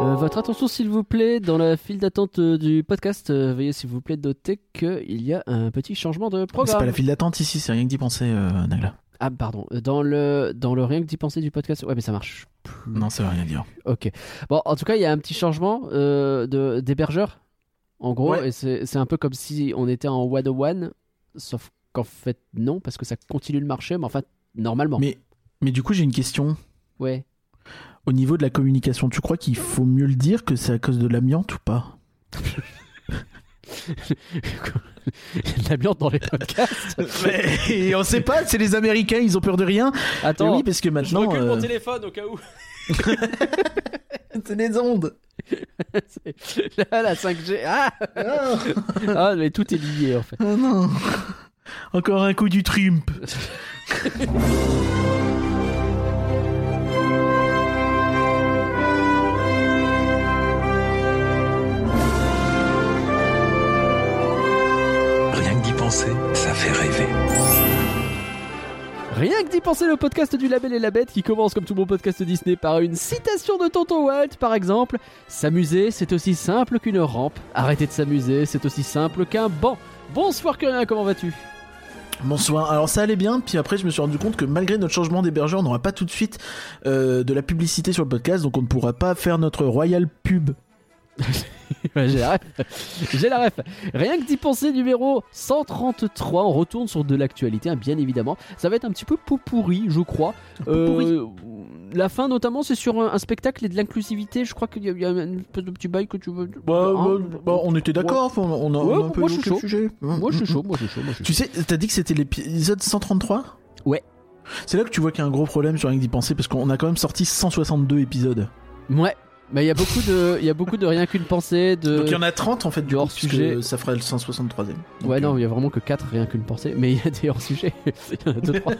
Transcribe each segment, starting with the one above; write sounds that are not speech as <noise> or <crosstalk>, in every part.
Euh, votre attention s'il vous plaît, dans la file d'attente euh, du podcast, euh, veuillez s'il vous plaît noter qu'il y a un petit changement de C'est programme. pas la file d'attente ici, c'est rien que d'y penser, Nagla. Ah pardon, dans le, dans le rien que d'y penser du podcast, ouais mais ça marche. plus. Non, ça veut rien dire. Ok. Bon, en tout cas, il y a un petit changement de d'hébergeur, en gros, Ouais. et c'est c'est un peu comme si on était en one one, sauf qu'en fait non, parce que ça continue le marché, mais enfin normalement. Mais, mais du coup, j'ai une question. Ouais. Au niveau de la communication, tu crois qu'il faut mieux le dire que c'est à cause de l'amiante ou pas Il y a de l'amiante dans les podcasts. <laughs> Mais on sait pas, c'est les Américains, ils ont peur de rien. Attends, Mais oui, parce que je maintenant, recule mon euh, téléphone au cas où. <laughs> c'est les ondes. <laughs> Là, la 5G. Ah, ah, mais tout est lié en fait. Oh non. Encore un coup du Trump. Penser, ça fait rêver. Rien que d'y penser, le podcast du Label et la Bête qui commence comme tout bon podcast Disney par une citation de Tonton Walt, par exemple. S'amuser, c'est aussi simple qu'une rampe. Arrêter de s'amuser, c'est aussi simple qu'un banc. Bonsoir Curien, comment vas-tu? Bonsoir. Alors ça allait bien, puis après je me suis rendu compte que malgré notre changement d'hébergeur, on n'aura pas tout de suite euh, de la publicité sur le podcast, donc on ne pourra pas faire notre royal pub. <laughs> J'ai la ref. J'ai la ref. Rien que d'y penser, numéro 133. On retourne sur de l'actualité, hein, bien évidemment. Ça va être un petit peu pourri, je crois. Euh, la fin, notamment, c'est sur un, un spectacle et de l'inclusivité. Je crois qu'il y, a- il y a un espèce de petit bail que tu veux. Bah, Hein bah, bah, on était d'accord, on a, on a Ouais, un peu moi, je suis le chaud. sujet. Moi, je suis chaud. Moi, je suis chaud. Moi, je suis Tu sais, t'as dit que c'était l'épisode 133 Ouais. C'est là que tu vois qu'il y a un gros problème sur rien que d'y penser, parce qu'on a quand même sorti 162 épisodes. Ouais. Mais il y a beaucoup de, il y a beaucoup de rien qu'une pensée. De... Donc il y en a 30 en fait du hors-sujet. puisque ça fera le 163 e Ouais, non, il y a vraiment que 4 rien qu'une pensée. Mais il y a des hors-sujets. <laughs> Il y en a 2, 3.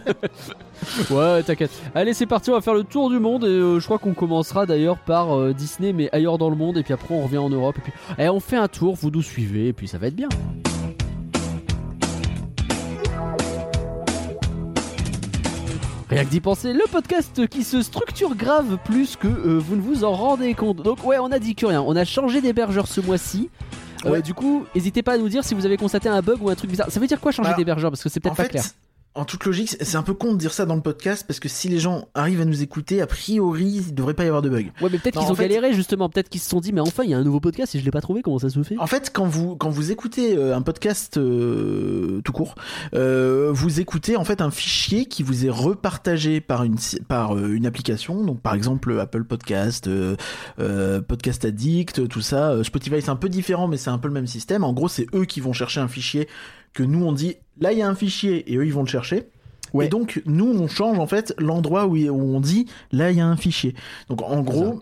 <laughs> ouais, t'inquiète. Allez, c'est parti, on va faire le tour du monde. Et euh, je crois qu'on commencera d'ailleurs par euh, Disney, mais ailleurs dans le monde. Et puis après, on revient en Europe. Et puis, eh, on fait un tour, vous nous suivez. Et puis, ça va être bien. Rien que d'y penser, le podcast qui se structure grave plus que euh, vous ne vous en rendez compte. Donc ouais, on a dit que rien, on a changé d'hébergeur ce mois-ci. Euh, Ouais. du coup, n'hésitez pas à nous dire si vous avez constaté un bug ou un truc bizarre. Ça veut dire quoi changer Alors, d'hébergeur? Parce que c'est peut-être pas fait, clair. En toute logique, c'est un peu con de dire ça dans le podcast parce que si les gens arrivent à nous écouter, a priori, il devrait pas y avoir de bug. Ouais, mais peut-être qu'ils ont fait- galéré justement. Peut-être qu'ils se sont dit, mais enfin, il y a un nouveau podcast et je l'ai pas trouvé. Comment ça se fait? En fait, quand vous quand vous écoutez euh, un podcast euh, tout court, euh, vous écoutez en fait un fichier qui vous est repartagé par une par euh, une application. Donc par exemple Apple Podcast, Podcast Addict, tout ça. Spotify c'est un peu différent, mais c'est un peu le même système. En gros, c'est eux qui vont chercher un fichier que nous on dit là il y a un fichier et eux ils vont le chercher. Ouais. Et donc nous on change en fait l'endroit où, où on dit là il y a un fichier. Donc en gros.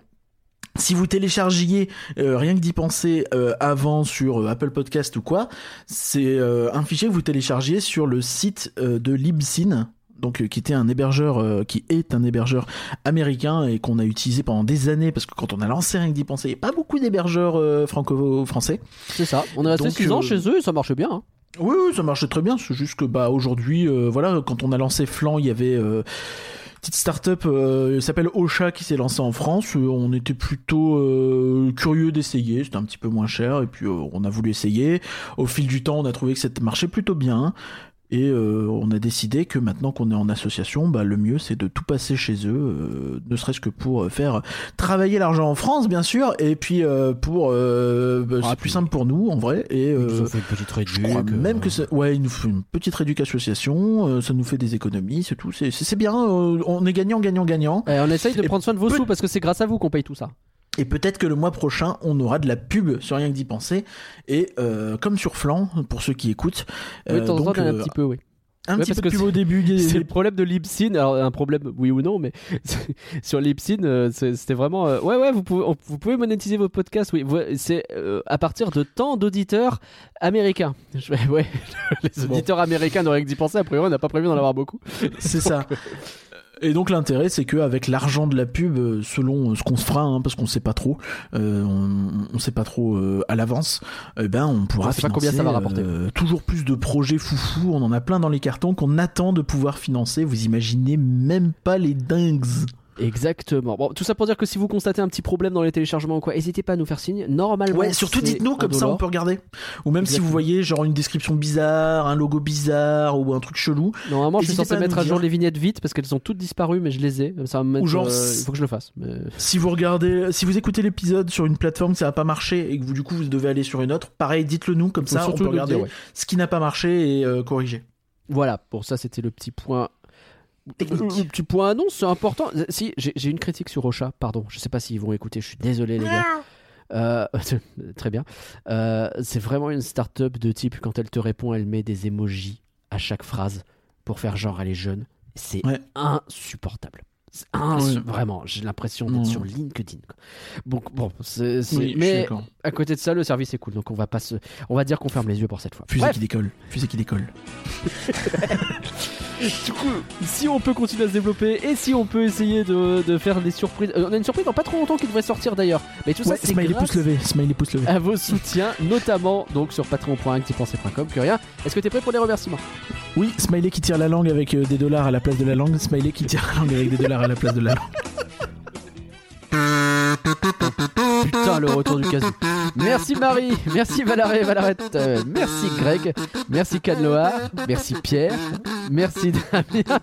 Si vous téléchargiez euh, rien que d'y penser euh, avant sur euh, Apple Podcast ou quoi, c'est un fichier que vous téléchargiez sur le site de Libsyn, donc qui était un hébergeur, euh, qui est un hébergeur américain et qu'on a utilisé pendant des années parce que quand on a lancé rien que d'y penser, il n'y a pas beaucoup d'hébergeurs euh, franco-français. C'est ça. On est resté Donc, 6 ans euh, chez eux et ça marche bien. hein. Oui, oui, ça marchait très bien. C'est juste que bah aujourd'hui, euh, voilà, quand on a lancé Flan, il y avait euh, une petite start-up, euh, elle s'appelle Ocha, qui s'est lancée en France. Euh, on était plutôt curieux d'essayer. C'était un petit peu moins cher et puis on a voulu essayer. Au fil du temps, on a trouvé que ça marchait plutôt bien. Et euh, on a décidé que maintenant qu'on est en association, bah, le mieux c'est de tout passer chez eux, euh, ne serait-ce que pour euh, faire travailler l'argent en France, bien sûr, et puis euh, pour euh, bah, Ah, c'est puis- plus simple pour nous en vrai. Et Ils nous euh, ont fait une petite je crois réduc, même que ça, ouais, il nous faut une petite réduc association, euh, ça nous fait des économies, c'est tout, c'est bien, euh, on est gagnant, gagnant, gagnant. Eh, on essaye de Et prendre soin de vos sous parce que c'est grâce à vous qu'on paye tout ça. Et peut-être que le mois prochain, on aura de la pub sur rien que d'y penser. Et euh, comme sur Flan, pour ceux qui écoutent, Oui, euh, donc, euh, un petit peu, oui. un Ouais, petit peu de au début. <laughs> C'est le problème de Libsyn. Alors, un problème, oui ou non, mais <laughs> sur Libsyn, euh, c'était vraiment. euh, ouais, ouais, vous pouvez, on- vous pouvez monétiser vos podcasts, oui. C'est euh, à partir de tant d'auditeurs américains. <laughs> Je vais- ouais, les Bon. auditeurs américains n'auraient que d'y penser. A priori, on n'a pas prévu d'en avoir beaucoup. C'est ça. Et donc l'intérêt, c'est que avec l'argent de la pub, euh, selon euh, ce qu'on se fera, hein, parce qu'on sait pas trop, euh, on, on sait pas trop euh, à l'avance, eh ben on pourra On sait pas combien ça financer, va rapporter. euh, toujours plus de projets foufou. On en a plein dans les cartons qu'on attend de pouvoir financer. Vous imaginez même pas les dingues. Exactement. Bon, tout ça pour dire que si vous constatez un petit problème dans les téléchargements ou quoi, n'hésitez pas à nous faire signe. Normalement, Ouais, surtout dites-nous, comme ça on peut regarder. Ou même si vous voyez genre une description bizarre, un logo bizarre ou un truc chelou. Normalement, je suis censé mettre à jour les vignettes vite parce qu'elles ont toutes disparu, mais je les ai. Ça va me mettre. Ou genre, euh, il faut que je le fasse. mais- Si vous regardez, si vous écoutez l'épisode sur une plateforme ça n'a pas marché et que vous du coup vous devez aller sur une autre, pareil, dites-le nous comme ça on peut regarder dire, ouais. ce qui n'a pas marché et euh, corriger. Voilà. Pour ça, c'était le petit point. Technique. Petit point annonce, c'est important. Si, j'ai j'ai une critique sur Ocha, pardon. Je sais pas s'ils vont écouter, je suis désolé, les gars. Euh, <laughs> très bien. Euh, c'est vraiment une start-up de type, quand elle te répond, elle met des emojis à chaque phrase pour faire genre elle est jeune. C'est Ouais. insupportable. Ouais. Vraiment, j'ai l'impression d'être Non. sur LinkedIn. quoi. Donc bon, c'est, Oui, mais à côté de ça, le service est cool. Donc on va pas se, on va dire qu'on ferme les yeux pour cette fois. Fusée Bref, qui décolle, fusée qui décolle. <laughs> du coup, si on peut continuer à se développer et si on peut essayer de, de faire des surprises, Euh, on a une surprise dans pas trop longtemps qui devrait sortir d'ailleurs. Mais tout Ouais, ça, c'est smiley grâce pouce levé, smiley pouce levé. à vos soutiens, notamment donc sur patreon.activepenser.com. Que rien. Est-ce que t'es prêt pour les remerciements? Oui, smiley qui tire la langue avec euh, des dollars à la place de la langue, smiley qui tire la langue avec des dollars à la place de la. Putain, le retour du casou. Merci Marie, merci Valaré, Valarette, euh, merci Greg, merci Canloa, merci Pierre, merci Damien,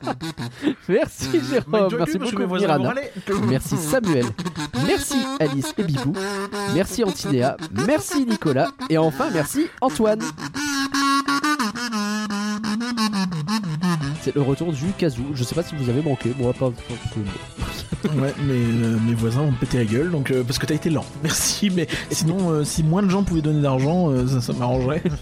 merci Jérôme, merci beaucoup Mirana, merci Samuel, merci Alice et Bibou, merci Antinéa, merci Nicolas, et enfin merci Antoine. C'est le retour du casou. Je sais pas si vous avez manqué, moi pas. pas- Ouais, mais euh, mes voisins ont pété la gueule, donc euh, parce que t'as été lent. <laughs> Merci, mais sinon, euh, si moins de gens pouvaient donner d'argent, ça, ça m'arrangerait. <laughs>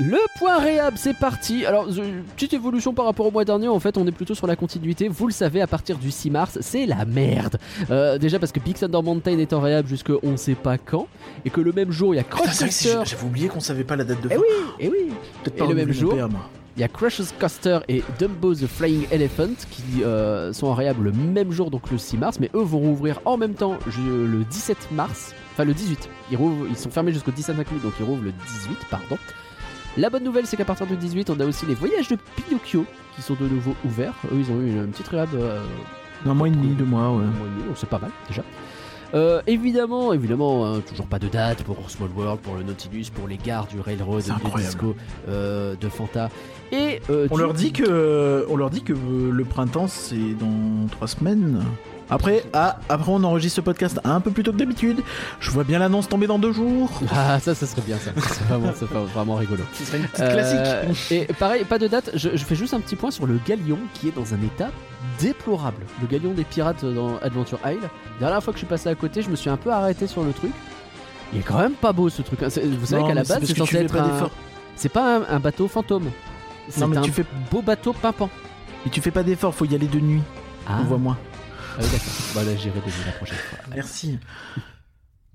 Le point réhab, c'est parti. Alors, euh, petite évolution par rapport au mois dernier. En fait, on est plutôt sur la continuité. Vous le savez, à partir du 6 mars, c'est la merde. Euh, déjà parce que Big Thunder Mountain est en réhab jusque on sait pas quand, et que le même jour, il y a Crush J'avais oublié qu'on savait pas la date de Eh fin. oui, et oui. Peut-être et pas le même jour. Il y a Coaster et Dumbo the Flying Elephant qui euh, sont en réhab le même jour, donc le 6 mars, mais eux vont rouvrir en même temps le 17 mars, enfin le 18. Ils, rouvrent- ils sont fermés jusqu'au 17 inclus, donc ils rouvrent le 18, pardon. La bonne nouvelle, c'est qu'à partir du 18, on a aussi les voyages de Pinocchio qui sont de nouveau ouverts. Eux, ils ont eu une petite réhab. euh, Un mois et demi, deux mois, ouais. un mois et demi, donc c'est pas mal déjà. Euh, évidemment, évidemment, hein, toujours pas de date pour Small World, pour le Nautilus, pour les gares du Railroad, de. Disco, euh, de Fanta. Et euh, On leur dit que, on leur dit que le printemps c'est dans trois semaines. Après, ah, après on enregistre ce podcast un peu plus tôt que d'habitude. Je vois bien l'annonce tomber dans deux jours. Ah, ça, ça serait bien ça. C'est vraiment, c'est pas- vraiment rigolo. Ce serait une petite Euh, classique. et pareil, pas de date. Je, je fais juste un petit point sur le galion qui est dans un état déplorable. Le galion des pirates dans Adventure Isle. La dernière fois que je suis passé à côté, je me suis un peu arrêté sur le truc. Il est quand même pas beau ce truc. hein. C'est- Vous savez Non, qu'à la c'est base, c'est censé être pas un. d'effort. C'est pas un, un bateau fantôme. C'est Non, mais un tu fais, beau bateau pimpant. mais tu fais pas d'effort, faut y aller de nuit. Ah, On voit moins. Ah oui, d'accord. Bah là, j'irai de nuit la prochaine fois. Merci.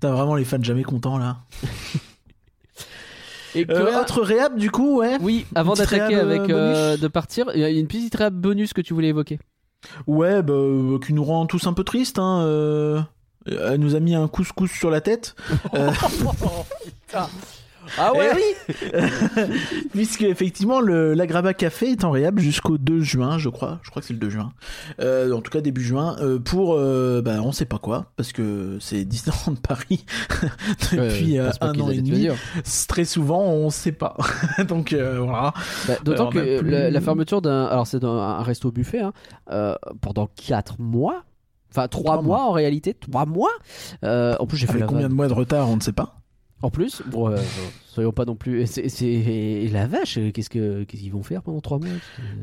T'as vraiment les fans jamais contents là. <laughs> Et que- Euh, autre réhab du coup, ouais. Oui, avant d'attaquer réhab, avec euh, euh, de partir, il y a une petite réhab bonus que tu voulais évoquer. Ouais, bah, euh, qui nous rend tous un peu tristes. Hein, euh, Elle nous a mis un couscous sur la tête. <laughs> Euh, Ah Eh oui <laughs> Puisque effectivement le l'Agraba Café est en réhab jusqu'au 2 juin, je crois. Je crois que c'est le 2 juin. Euh, en tout cas début juin euh, pour euh, bah on sait pas quoi parce que c'est Disneyland <laughs> Paris <laughs> depuis Euh, un an et demi. Très souvent on sait pas. Donc euh, voilà. Bah, D'autant que plus- la, la fermeture d'un. Alors, c'est un resto buffet, hein, euh, pendant 4 mois. Enfin, 3 Trois mois, en réalité. 3 mois Euh, En plus, j'ai fait la combien vanne. de mois de retard on ne sait pas. En plus, bon, euh, soyons pas non plus. C'est la vache, euh, qu'est-ce que- qu'est-ce qu'ils vont faire pendant 3 mois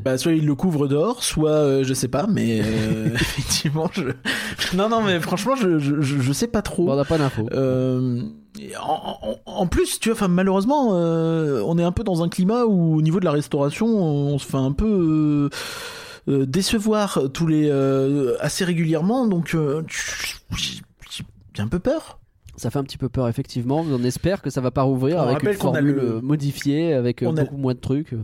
Bah soit ils le couvrent dehors, soit euh, je sais pas, mais euh, <laughs> <laughs> effectivement je. Non non mais franchement je je, sais pas trop. Bon, on n'a pas d'infos. En, en- en plus, tu vois, enfin, malheureusement, on est un peu dans un climat où, au niveau de la restauration, on se fait un peu décevoir tous les assez régulièrement. Donc, j'ai un peu peur. Ça fait un petit peu peur, effectivement. On espère que ça va pas rouvrir On avec une formule le- euh, modifiée, avec euh, a- beaucoup moins de trucs. euh.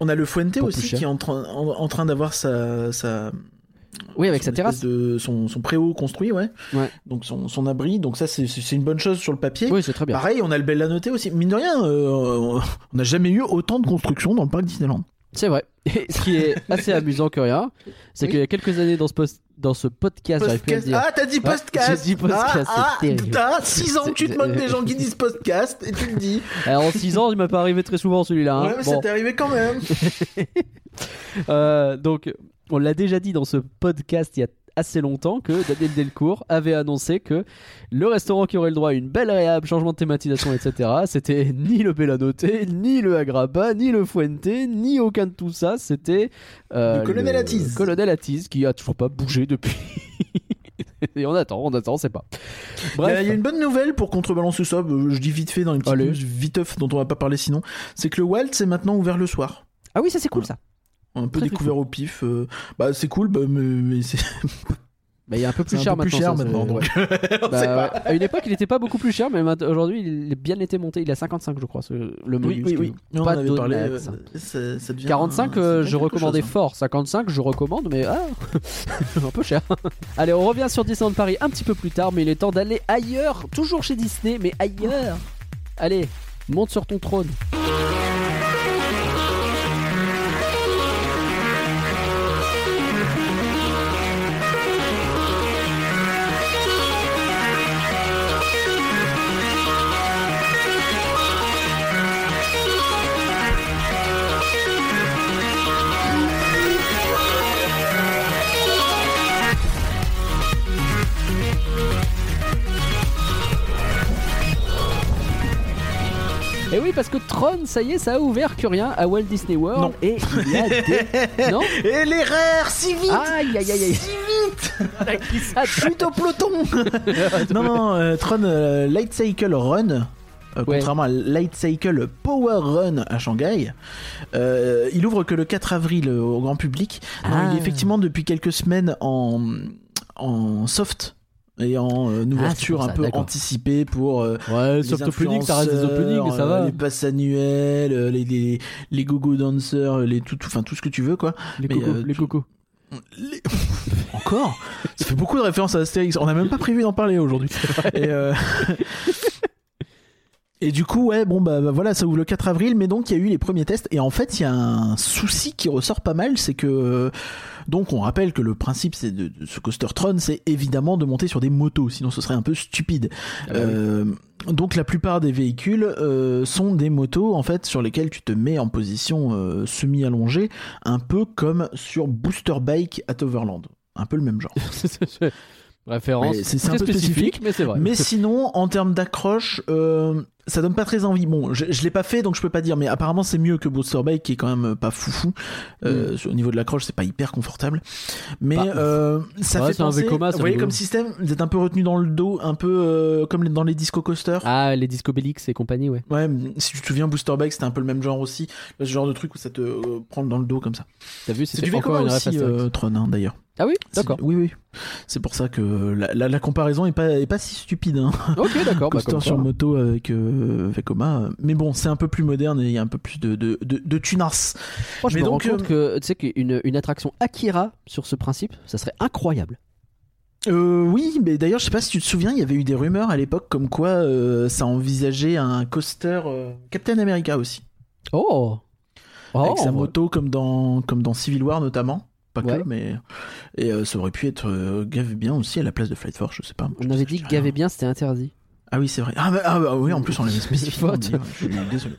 On a le Fuente aussi qui est en train, en, en train d'avoir sa, sa Oui, avec sa terrasse. de son, son préau construit, ouais. Ouais. Donc son, son abri. Donc ça, c'est c'est une bonne chose sur le papier. Oui, c'est très bien. Pareil, on a le bel à noter aussi. Mine de rien, euh, on n'a jamais eu autant de construction dans le parc Disneyland. C'est vrai. Et ce qui est <laughs> assez amusant que rien, c'est Oui. qu'il y a quelques années dans ce, post- dans ce podcast, Podcast. dire. Ah, t'as dit Ah, podcast. j'ai dit podcast, Ah, c'est ah, terrible. T'as 6 ans que tu te moques des gens qui disent podcast et tu me dis. Alors en 6 ans, il m'est pas arrivé très souvent celui-là. hein. ouais, mais Bon. ça t'est arrivé quand même. <laughs> Euh, donc, on l'a déjà dit dans ce podcast il y a assez longtemps que Daniel Delcourt avait annoncé que le restaurant qui aurait le droit à une belle réhab, changement de thématisation, etc., <laughs> c'était ni le Bellanote, ni le Agraba, ni le Fuente, ni aucun de tout ça. C'était euh, Le Colonel Atis. Colonel Atis qui a toujours pas bougé depuis. <laughs> Et on attend, on attend, on sait pas. Bref, il y a une bonne nouvelle pour contrebalancer ça. euh, Je dis vite fait dans les petites viteuf dont on va pas parler sinon. C'est que le Walt c'est maintenant ouvert le soir. ah oui, ça c'est cool ça. Un peu Très, très découvert au pif. euh, bah c'est cool, bah, mais, mais c'est Mais il est un peu plus cher un peu plus maintenant. cher ça, maintenant. c'est- Donc, ouais. <laughs> on Bah, sait pas. ouais. À une époque, il était pas beaucoup plus cher, mais aujourd'hui, il est bien été monté. Il est à 55, je crois, ce- le menu. Oui, oui, oui. Pas de parlé. euh, ça, ça devient 45, un- euh, je recommandais chose, hein. fort. 55, je recommande, mais ah, <laughs> un peu cher. Allez, on revient sur Disneyland Paris un petit peu plus tard, mais il est temps d'aller ailleurs, toujours chez Disney, mais ailleurs. Allez, monte sur ton trône. Ça y est, ça a ouvert que rien à Walt Disney World. Non. Et il y a <laughs> des. non Et l'erreur, si vite Aïe, aïe, aïe, aïe. Si vite <laughs> <laughs> Chute au peloton Non, non, euh, Tron euh, Light Cycle Run, euh, Ouais. contrairement à Light Cycle Power Run à Shanghai, euh, il ouvre que le 4 avril au grand public. Non, Ah. il est effectivement depuis quelques semaines en, en soft et en euh, ouverture pour un peu anticipée pour euh, Ouais, les soft opening, ça reste des openings, mais ça influenceurs, va. Les passes annuelles, euh, les, les, les go-go dancers, les tout, enfin tout ce que tu veux quoi. Les Mais, cocos, euh, les tu- cocos. Les- <laughs> Encore Ça fait beaucoup de références à Astérix. On n'a même pas prévu d'en parler aujourd'hui. Et, euh, <laughs> et du coup, ouais, bon, bah, bah, voilà, ça ouvre le 4 avril, mais donc il y a eu les premiers tests. Et en fait, il y a un souci qui ressort pas mal, c'est que. Donc, on rappelle que le principe c'est de, de ce coaster Tron, c'est évidemment de monter sur des motos, sinon ce serait un peu stupide. Ah bah Euh, donc, la plupart des véhicules euh, sont des motos en fait sur lesquelles tu te mets en position euh, semi-allongée, un peu comme sur Booster Bike at Overland, un peu le même genre. <laughs> Référence c'est- un peu spécifique, mais c'est vrai. Mais sinon, en termes d'accroche, euh, ça donne pas très envie. Bon, je, je l'ai pas fait donc je peux pas dire, mais apparemment c'est mieux que Booster Bike qui est quand même pas foufou. Euh, Au niveau de l'accroche, c'est pas hyper confortable. Mais Bah, euh, ça ouais, fait penser. Vekoma, vous voyez comme système, vous êtes un peu retenu dans le dos, un peu euh, comme dans les disco coasters. Ah, les Disco Bellix et compagnie, ouais. Ouais, si tu te souviens, Booster Bike c'était un peu le même genre aussi. Ce genre de truc où ça te euh, prend dans le dos comme ça. T'as vu, C'est du encore Vekoma aussi, euh, Tron, hein, d'ailleurs. Ah oui, d'accord. Oui, oui. C'est pour ça que la, la, la comparaison est pas, est pas si stupide. Hein. Ok, d'accord. <laughs> bah, coaster sur moto avec euh, Vekoma. Mais bon, c'est un peu plus moderne et il y a un peu plus de, de, de, de tunas. Moi, je Mais me donc, rends compte que tu sais qu'une une attraction Akira sur ce principe, ça serait incroyable. Euh, oui, mais d'ailleurs, je sais pas si tu te souviens, il y avait eu des rumeurs à l'époque comme quoi euh, ça envisageait un coaster euh, Captain America aussi. Oh. Oh, avec sa ouais. moto comme dans, comme dans Civil War notamment. Pas Ouais. que, mais. Et euh, ça aurait pu être euh, gavé bien aussi à la place de Flight Force, je sais pas. On avait dit que gaver bien, c'était interdit. Ah oui, c'est vrai. Ah, bah, ah, bah, oui, en plus, on l'avait <laughs> spécifiquement dit. ouais, je suis désolé.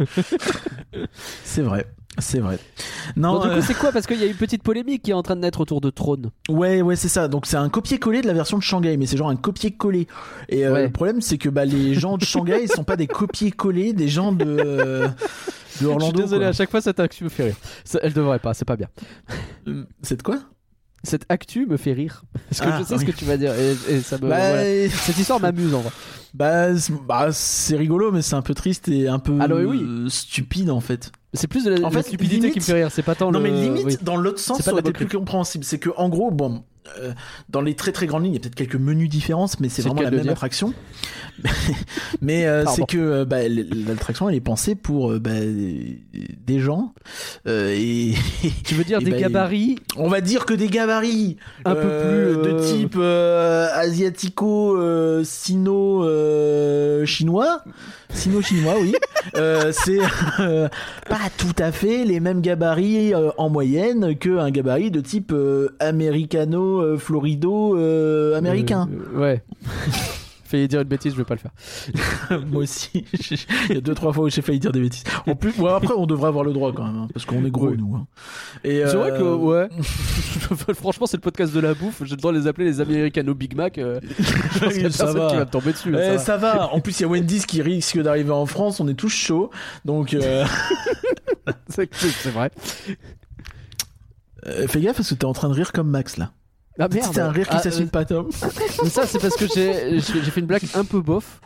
<laughs> c'est vrai. C'est vrai. Non, du euh, coup, c'est quoi? Parce qu'il y a une petite polémique qui est en train de naître autour de Trône. Ouais, ouais, c'est ça. Donc c'est un copier-coller de la version de Shanghai, mais c'est genre un copier-coller. Et euh, Ouais. le problème, c'est que bah, les gens de Shanghai, ils sont pas des copier-coller des gens de, euh, de Orlando. <laughs> je suis désolé, quoi. à chaque fois actu me fait rire. Ça- elle devrait pas, c'est pas bien. Euh, C'est de quoi? Cette actu me fait rire. Parce que Ah, je sais oui. ce que tu vas dire et, et ça me. bah, voilà. Cette histoire m'amuse en vrai. bah, c'est- bah, c'est rigolo, mais c'est un peu triste et un peu Ah, non, mais oui. stupide en fait. C'est plus de la, En stupidité limite- qui me fait rire, c'est pas tant Non, le. mais limite, oui. dans l'autre sens, C'est pas ça aurait été plus compréhensible. C'est que, en gros, bon, euh, dans les très très grandes lignes, il y a peut-être quelques menus différences, mais c'est vraiment la même dire. attraction. <laughs> <laughs> mais euh, c'est que euh, bah, l'attraction, elle est pensée pour bah, des gens et <laughs> Tu veux dire des ben, gabarits? on va dire que des gabarits un peu plus de type asiatico sino chinois sino chinois oui c'est pas tout à fait les mêmes gabarits en moyenne que un gabarit de type euh, euh, florido euh, américain euh, ouais. <laughs> Failli dire une bêtise, je vais pas le faire. <laughs> moi aussi il y a deux trois fois où j'ai failli dire des bêtises en plus bon, après on devrait avoir le droit quand même hein, parce qu'on est gros Oui. nous hein. et C'est vrai que, ouais. <laughs> Franchement, c'est le podcast de la bouffe. J'ai le droit de les appeler les Americano Big Mac. euh, je pense qu'il y a Ça va. qui va me tomber dessus. Eh, ça ça, va. va. En plus, il y a Wendy's qui risque d'arriver en France. On est tous chauds. Donc, euh, C'est c'est vrai. euh, fais gaffe parce que t'es en train de rire comme Max là. Ah merde. C'est un rire qui Ah, s'assume pas, Tom. Mais ça, c'est parce que j'ai fait une blague un peu bof.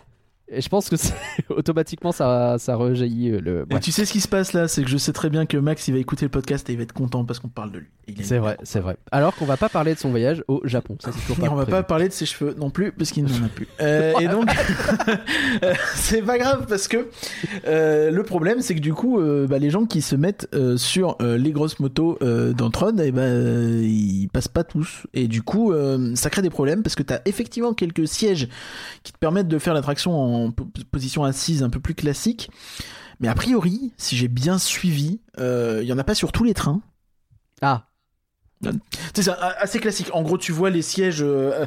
Et je pense que <laughs> automatiquement ça, ça rejaillit euh, le. Et tu sais ce qui se passe là, c'est que je sais très bien que Max il va écouter le podcast et il va être content parce qu'on parle de lui. C'est vrai, c'est vrai. Alors qu'on va pas parler de son voyage au Japon. Ça, c'est toujours <laughs> Et pas on va prévu. pas parler de ses cheveux non plus parce qu'il n'en a plus. Euh, et donc, <laughs> euh, c'est pas grave parce que euh, le problème c'est que du coup, euh, bah, les gens qui se mettent sur les grosses motos euh, dans Tron, et ben euh, ils passent pas tous. Et du coup, ça crée des problèmes parce que t'as effectivement quelques sièges qui te permettent de faire l'attraction en po- position assise un peu plus classique. Mais a priori, si j'ai bien suivi, euh, il y en a pas sur tous les trains. Ah, C'est assez classique. En gros, tu vois les sièges. euh,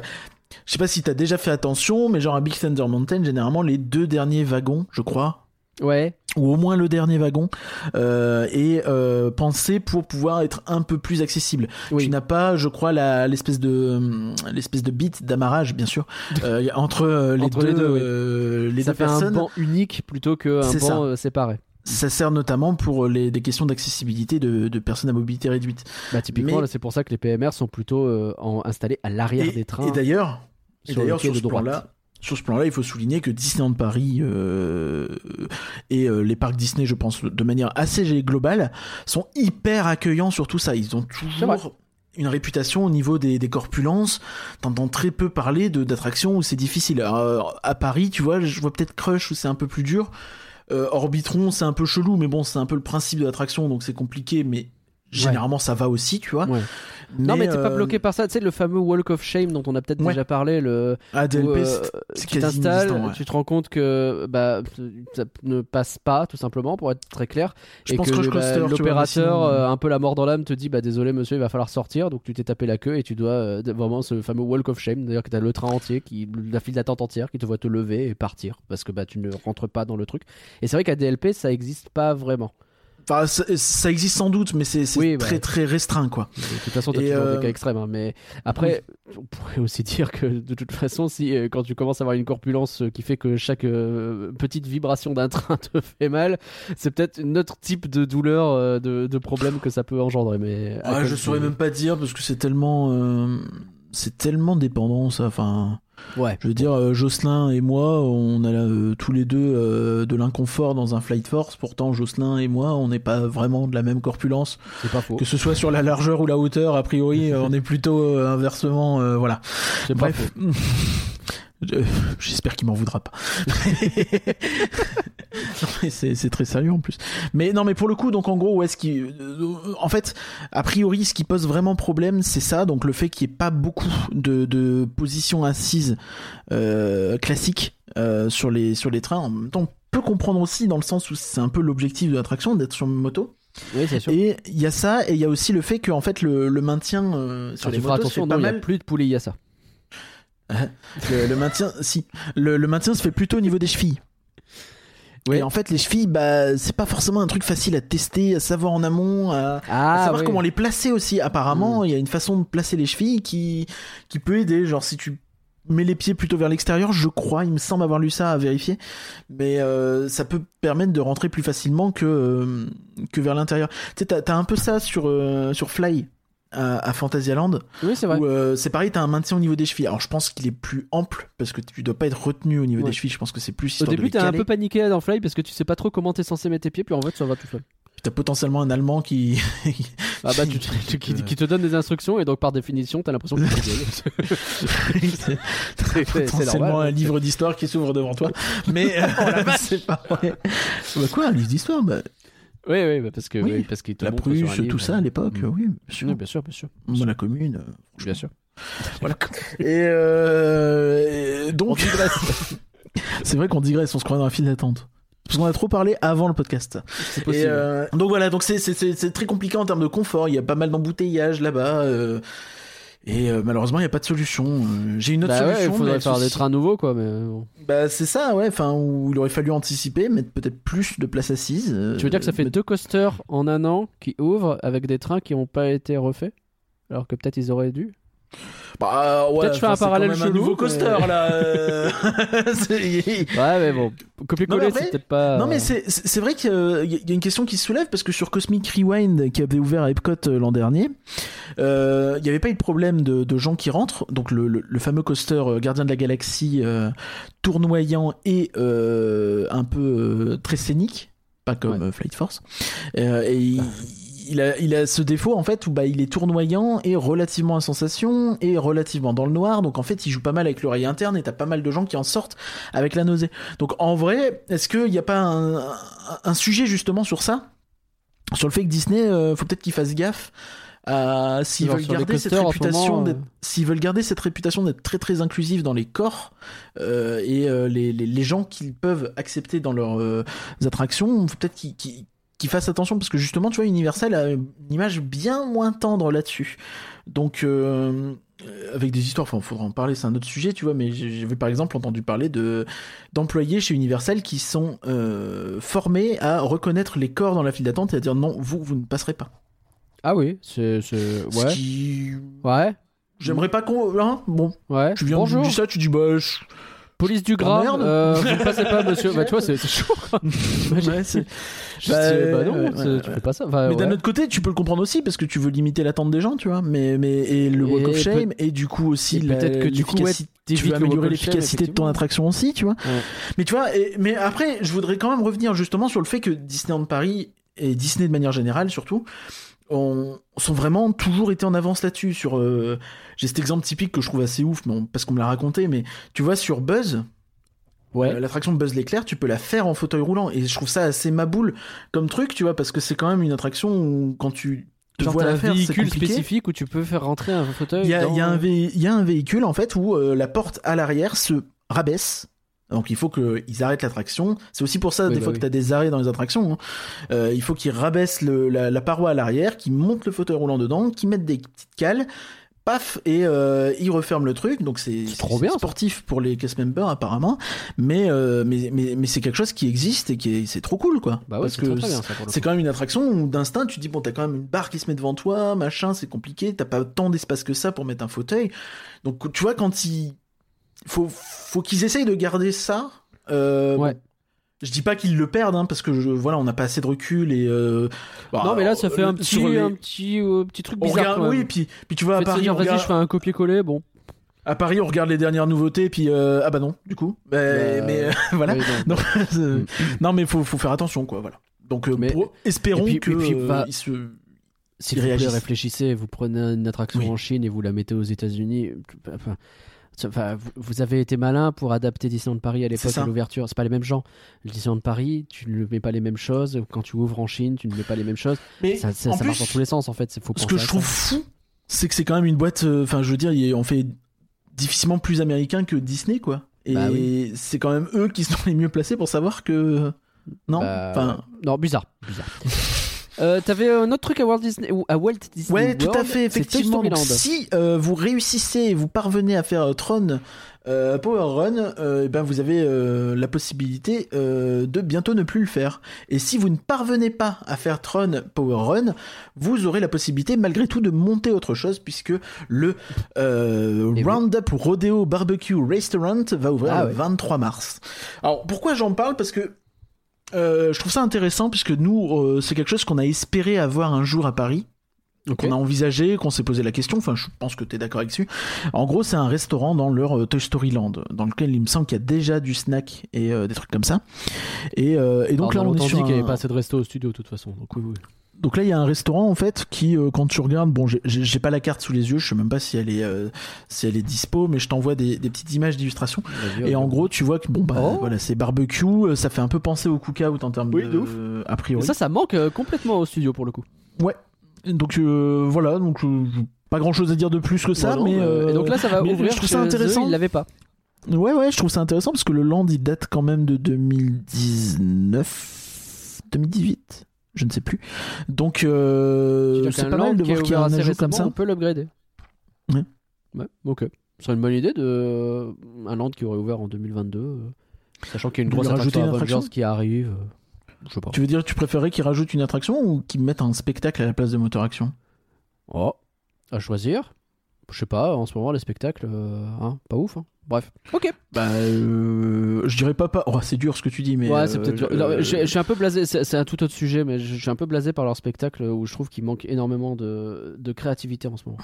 je sais pas si t'as déjà fait attention, mais genre à Big Thunder Mountain, généralement les deux derniers wagons, je crois, ouais. Ou au moins le dernier wagon, euh, est euh, pensé pour pouvoir être un peu plus accessible. Oui. Tu n'as pas, je crois, la- l'espèce de hum, l'espèce de bit d'amarrage, bien sûr, <laughs> euh, entre euh, les Entre deux les deux, oui. les ça deux fait un personnes. banc unique plutôt qu'un ça. banc euh, séparé. Ça sert notamment pour les, des questions d'accessibilité de, de personnes à mobilité réduite. Bah, typiquement, Mais- là, c'est pour ça que les PMR sont plutôt installés à l'arrière Et, des trains. et d'ailleurs, et sur d'ailleurs ce plan-là, sur ce plan-là, il faut souligner que Disneyland Paris euh, et euh, les parcs Disney, je pense, de manière assez globale, sont hyper accueillants sur tout ça. Ils ont toujours une réputation au niveau des, des corpulences. T'entends très peu parler d'attractions où c'est difficile. Alors, à Paris, tu vois, je vois peut-être Crush où c'est un peu plus dur. Euh, Orbitron, c'est un peu chelou, mais bon, c'est un peu le principe de l'attraction, donc c'est compliqué, mais généralement ça va aussi, tu vois. Ouais. non, mais t'es pas euh, bloqué par ça. Tu sais, le fameux Walk of Shame dont on a peut-être Ouais. déjà parlé. Le, À DLP, où, euh, tu t'installes, ouais. tu te rends compte que bah, ça ne passe pas, tout simplement, pour être très clair. Je et pense que Crush bah, l'opérateur, euh, un peu la mort dans l'âme, te dit bah désolé monsieur, il va falloir sortir. Donc tu t'es tapé la queue et tu dois euh, vraiment ce fameux walk of shame, d'ailleurs que t'as le train entier, qui, la file d'attente entière, qui te voit te lever et partir parce que bah tu ne rentres pas dans le truc. Et c'est vrai qu'à DLP ça existe pas vraiment. Enfin, ça, existe sans doute, mais c'est Oui, bah. très très restreint, quoi. De toute façon, t'as toujours euh, des cas extrêmes. hein, mais après, on pourrait aussi <laughs> dire que de toute façon, si euh, quand tu commences à avoir une corpulence euh, qui fait que chaque euh, petite vibration d'un <laughs> train te fait mal, c'est peut-être un autre type de douleur, euh, de, de problème que ça peut engendrer. Mais à Ouais, je saurais même pas dire parce que c'est tellement, euh, c'est tellement dépendant, ça. Enfin, Ouais. je veux dire, euh, Jocelyn et moi, on a euh, tous les deux euh, de l'inconfort dans un Flight Force. Pourtant, Jocelyn et moi, on n'est pas vraiment de la même corpulence. C'est pas faux. Que ce soit sur la largeur ou la hauteur, a priori, <laughs> on est plutôt euh, inversement, euh, voilà. C'est pas Bref. faux. <laughs> Je- <laughs> J'espère qu'il m'en voudra pas. <laughs> C'est très sérieux en plus. Mais non, mais pour le coup, donc en gros, où est-ce qui, en fait, a priori, ce qui pose vraiment problème, c'est ça, donc le fait qu'il n'y ait pas beaucoup de, de positions assises euh, classiques euh, sur les sur les trains. En même temps, on peut comprendre aussi dans le sens où c'est un peu l'objectif de l'attraction d'être sur une moto. Oui, c'est sûr. Et il y a ça, et il y a aussi le fait que en fait le, le maintien euh, sur Alors, les tu feras motos, c'est non, a plus de poulet, il y a ça. Le, le maintien, si, le, le maintien se fait plutôt au niveau des chevilles. Oui. Et en fait, les chevilles, bah, c'est pas forcément un truc facile à tester, à savoir en amont, à, à Ah, savoir oui. comment les placer aussi. Apparemment, Mm. il y a une façon de placer les chevilles qui, qui peut aider. Genre, si tu mets les pieds plutôt vers l'extérieur, je crois, il me semble avoir lu ça à vérifier, mais euh, ça peut permettre de rentrer plus facilement que, euh, que vers l'intérieur. Tu sais, t'as, t'as un peu ça sur, euh, sur Fly. À, à Fantasyland, Oui, c'est vrai. où euh, c'est pareil, t'as un maintien au niveau des chevilles. Alors je pense qu'il est plus ample parce que tu dois pas être retenu au niveau Ouais. des chevilles. Je pense que c'est plus Au début, t'es un peu paniqué dans Fly parce que tu sais pas trop comment t'es censé mettre tes pieds, puis en fait, ça va tout seul. T'as potentiellement un Allemand qui. <laughs> Ah bah, tu, tu- qui, qui te donne des instructions et donc par définition, t'as l'impression que. <laughs> C'est- <laughs> c'est potentiellement un livre d'histoire qui s'ouvre devant toi. Mais euh, c'est pas vrai. Bah quoi, un livre d'histoire bah, Oui, oui, bah parce que Oui. oui, parce qu'il te La montre sur un Prusse, livre. tout ça à l'époque, Mm. oui, bien sûr. Oui, bien sûr, bien sûr, Moi, la commune. euh, bien sûr. <laughs> Voilà. Et, euh, et donc, <laughs> c'est vrai qu'on digresse, on se croit dans un fil d'attente. Parce qu'on a trop parlé avant le podcast. C'est Et possible. euh, donc voilà, donc c'est c'est- c'est c'est très compliqué en termes de confort. Il y a pas mal d'embouteillages là-bas. euh, et euh, malheureusement, il n'y a pas de solution. Euh, J'ai une autre bah ouais, solution. il faudrait faire des trains nouveaux, quoi. Mais bon. Bah c'est ça, ouais. Enfin, où il aurait fallu anticiper, mettre peut-être plus de places assises. euh, Tu veux dire que ça fait deux coasters en un an qui ouvrent avec des trains qui n'ont pas été refaits Alors que peut-être ils auraient dû Bah ouais. Peut-être je fais un parallèle même un chelou, nouveau mais- coaster là. euh, <laughs> <laughs> Ouais, mais bon, copier-coller, c'est peut-être pas. Non mais c'est c'est c'est vrai qu'il y a une question qui se soulève parce que sur Cosmic Rewind qui avait ouvert à Epcot euh, l'an dernier, euh, il n'y avait pas eu de problème de, de gens qui rentrent. Donc le, le- le fameux coaster euh, Gardien de la Galaxie euh, tournoyant et euh, un peu euh, très scénique, pas comme Ouais. euh, Flight Force. Euh, et il, il a, il a ce défaut en fait où bah, il est tournoyant et relativement à sensation et relativement dans le noir. Donc en fait il joue pas mal avec l'oreille interne et t'as pas mal de gens qui en sortent avec la nausée. Donc en vrai, est-ce qu'il n'y a pas un, un- sujet justement sur ça? Sur le fait que Disney, euh, faut peut-être qu'il fasse gaffe à s'ils veulent garder cette réputation moment, euh. s'ils veulent garder cette réputation d'être très très inclusif dans les corps euh, et euh, les, les, les gens qu'ils peuvent accepter dans leurs euh, attractions, peut-être qu'ils qu'ils- qu'ils fassent attention parce que justement, tu vois, Universal a une image bien moins tendre là-dessus. Donc, euh, euh, avec des histoires, enfin, faudra en parler, c'est un autre sujet, tu vois, mais j'ai- j'avais par exemple entendu parler de d'employés chez Universal qui sont euh, formés à reconnaître les corps dans la file d'attente et à dire non, vous, vous ne passerez pas. Ah oui, c'est. c'est- Ce Ouais. qui... Ouais. J'aimerais pas qu'on... Hein bon, Ouais. tu viens, Bonjour. tu dis ça, tu dis bah... je- Police du gras. merde. euh, <laughs> vous ne passez pas, monsieur. Bah, tu vois, c'est chaud. quoi. <laughs> Ouais, c'est- Je Bah, dis, bah non, ouais, ouais, tu fais pas ça. Enfin, Mais d'un autre côté, tu peux le comprendre aussi parce que tu veux limiter l'attente des gens, tu vois. Mais, mais et le Et walk of peut- shame et du coup aussi peut-être que du coup, tu veux améliorer l'efficacité de ton attraction aussi, tu vois. Mais tu vois, et- mais après, je voudrais quand même revenir justement sur le fait que Disneyland Paris et Disney de manière générale surtout ont, sont vraiment toujours été en avance là-dessus. Sur, euh, j'ai cet exemple typique que je trouve assez ouf, bon, parce qu'on me l'a raconté, mais tu vois sur Buzz. Ouais. euh, L'attraction de Buzz l'éclair, tu peux la faire en fauteuil roulant et je trouve ça assez maboule comme truc, tu vois, parce que c'est quand même une attraction où quand tu te Genre, vois la un faire, véhicule spécifique où tu peux faire rentrer un fauteuil. Il y a, dans- y y a un véhicule en fait où euh, la porte à l'arrière se rabaisse. Donc il faut qu'ils arrêtent l'attraction. C'est aussi pour ça Oui, des bah fois oui. que tu as des arrêts dans les attractions. hein. Euh, il faut qu'ils rabaissent le- la, la paroi à l'arrière, qu'ils montent le fauteuil roulant dedans, qu'ils mettent des petites cales. Paf et euh, ils referment le truc donc c'est trop bien, sportif pour les cast members apparemment mais euh, mais mais, mais c'est quelque chose qui existe et qui est c'est trop cool quoi Bah ouais, parce que c'est quand même une attraction où d'instinct tu te dis bon t'as quand même une barre qui se met devant toi machin c'est compliqué t'as pas tant d'espace que ça pour mettre un fauteuil donc tu vois quand il faut faut qu'ils essayent de garder ça euh, Ouais. je dis pas qu'ils le perdent hein, parce que je, voilà on n'a pas assez de recul et euh, bah, Non, mais là, ça fait un euh, petit, les- un petit, euh, petit truc bizarre. regarde, quand même. oui puis puis tu vois à Paris dire, on regarde, je fais un copier-coller. Bon. à Paris on regarde les dernières nouveautés puis euh, ah bah non du coup Bah, mais <laughs> voilà non. non, c'est- <laughs> non mais faut faut faire attention quoi voilà donc Mais- pour- espérons et puis- que et puis, bah, ils se S'il Ils vous réfléchissez, vous prenez une attraction Oui. en Chine et vous la mettez aux États-Unis. Enfin, enfin, vous- avez été malin pour adapter Disneyland Paris à l'époque à l'ouverture. C'est pas les mêmes gens. Le Disneyland Paris, tu ne mets pas les mêmes choses. Quand tu ouvres en Chine, tu ne mets pas les mêmes choses. mais Ça, ça, en ça plus, marche dans tous les sens en fait. Faut Ce que je ça. trouve fou, c'est que c'est quand même une boîte. euh, Enfin, je veux dire, on fait difficilement plus américain que Disney, quoi. Et Bah c'est quand même eux qui sont les mieux placés pour savoir que. Non? Bah, Enfin. non, bizarre. bizarre. <laughs> Euh, T'avais un autre truc à Walt Disney, ou à Walt Disney Ouais, tout à World, fait, effectivement. Donc, si euh, vous réussissez et vous parvenez à faire euh, Tron euh, Power Run, euh, eh ben vous avez euh, la possibilité euh, de bientôt ne plus le faire. Et si vous ne parvenez pas à faire Tron Power Run, vous aurez la possibilité malgré tout de monter autre chose puisque le euh, Et oui. Roundup Rodeo Barbecue Restaurant va ouvrir Ah le ouais. 23 mars. Alors pourquoi j'en parle? Parce que euh, je trouve ça intéressant puisque nous, euh, c'est quelque chose qu'on a espéré avoir un jour à Paris. Ok. qu'on a envisagé, qu'on s'est posé la question. Enfin, je pense que tu es d'accord avec dessus. En gros, c'est un restaurant dans leur euh, Toy Story Land, dans lequel il me semble qu'il y a déjà du snack et euh, des trucs comme ça. Et, euh, et donc Alors, là, on est sur qu'il n'y avait pas assez de resto au studio, de toute façon. Donc, oui, oui. Donc là, il y a un restaurant en fait qui, euh, quand tu regardes, bon, j'ai- pas la carte sous les yeux, je sais même pas si elle est, euh, si elle est dispo, mais je t'envoie des, des petites images d'illustration. Et en gros, tu vois que bon bah Oh. voilà, c'est barbecue, euh, ça fait un peu penser au cookout en termes Oui, de, de ouf. a Mais priori. ça, ça manque complètement au studio pour le coup. Donc euh, voilà, donc euh, pas grand chose à dire de plus que ça, Voilà, mais bah, euh, Et donc là, ça va mais ouvrir. je trouve ça eux, intéressant. Ils l'avaient pas. ouais ouais, je trouve ça intéressant parce que le land il date quand même de 2019, 2018, je ne sais plus. Donc euh, c'est pas mal land de voir qu'il y a un ajout comme ça. On peut l'upgrader. Ouais. Ouais, ok. Ce serait une bonne idée de un land qui aurait ouvert en 2022, euh, sachant qu'il y a une grosse attraction Avengers qui arrive. euh, Je sais pas. Tu veux dire tu préférais qu'ils rajoutent une attraction ou qu'ils mettent un spectacle à la place de moteur action? Oh, à choisir. Je sais pas. En ce moment, les spectacles, euh, hein, pas ouf. hein. Bref. Ok. Bah, euh, je dirais pas pas. Oh, c'est dur ce que tu dis, mais. ouais, c'est euh, peut-être. dur. euh, Non, je, je suis un peu blasé. C'est c'est un tout autre sujet, mais je, je suis un peu blasé par leur spectacle où je trouve qu'il manque énormément de, de créativité en ce moment.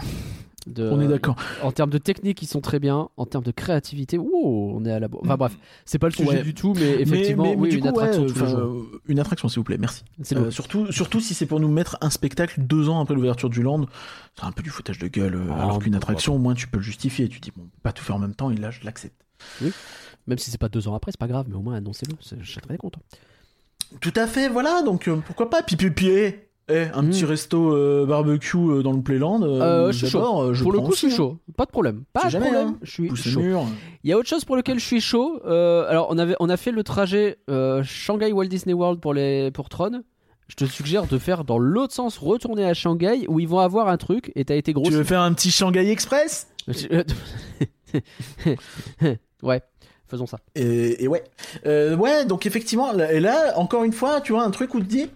De- On est d'accord. En termes de technique, ils sont très bien. En terme de créativité, ouh, on est à la. Enfin bref, c'est pas le sujet Ouais. du tout, mais effectivement, mais, mais, mais oui, du une coup, attraction ouais, euh, une attraction, s'il vous plaît, merci. Euh, surtout, surtout si c'est pour nous mettre un spectacle deux ans après l'ouverture du land, c'est un peu du foutage de gueule. euh, Ah, alors qu'une attraction, au moins, tu peux le justifier. Tu dis, bon, pas tout faire en même temps, et là, je l'accepte. Même si c'est pas deux ans après, c'est pas grave, mais au moins annoncez-le. Je serais très content. Tout à fait, voilà, donc euh, pourquoi pas? Puis, puis, puis, eh, un petit resto euh, barbecue euh, dans le Playland. euh, je suis je pour le coup, je suis chaud. Pas de problème. Pas de jamais, problème. hein. Je suis Pousser chaud. Il y a autre chose pour lequel je suis chaud. Alors, on, avait, on a fait le trajet Shanghai Walt Disney World pour, les, pour Tron. Je te suggère de faire dans l'autre sens, retourner à Shanghai où ils vont avoir un truc et t'as été gros. Tu veux faire un petit Shanghai Express? <laughs> Ouais, faisons ça. Et, et ouais. Euh, ouais, donc effectivement, et là, encore une fois, tu vois, un truc où tu te dis, Hmm.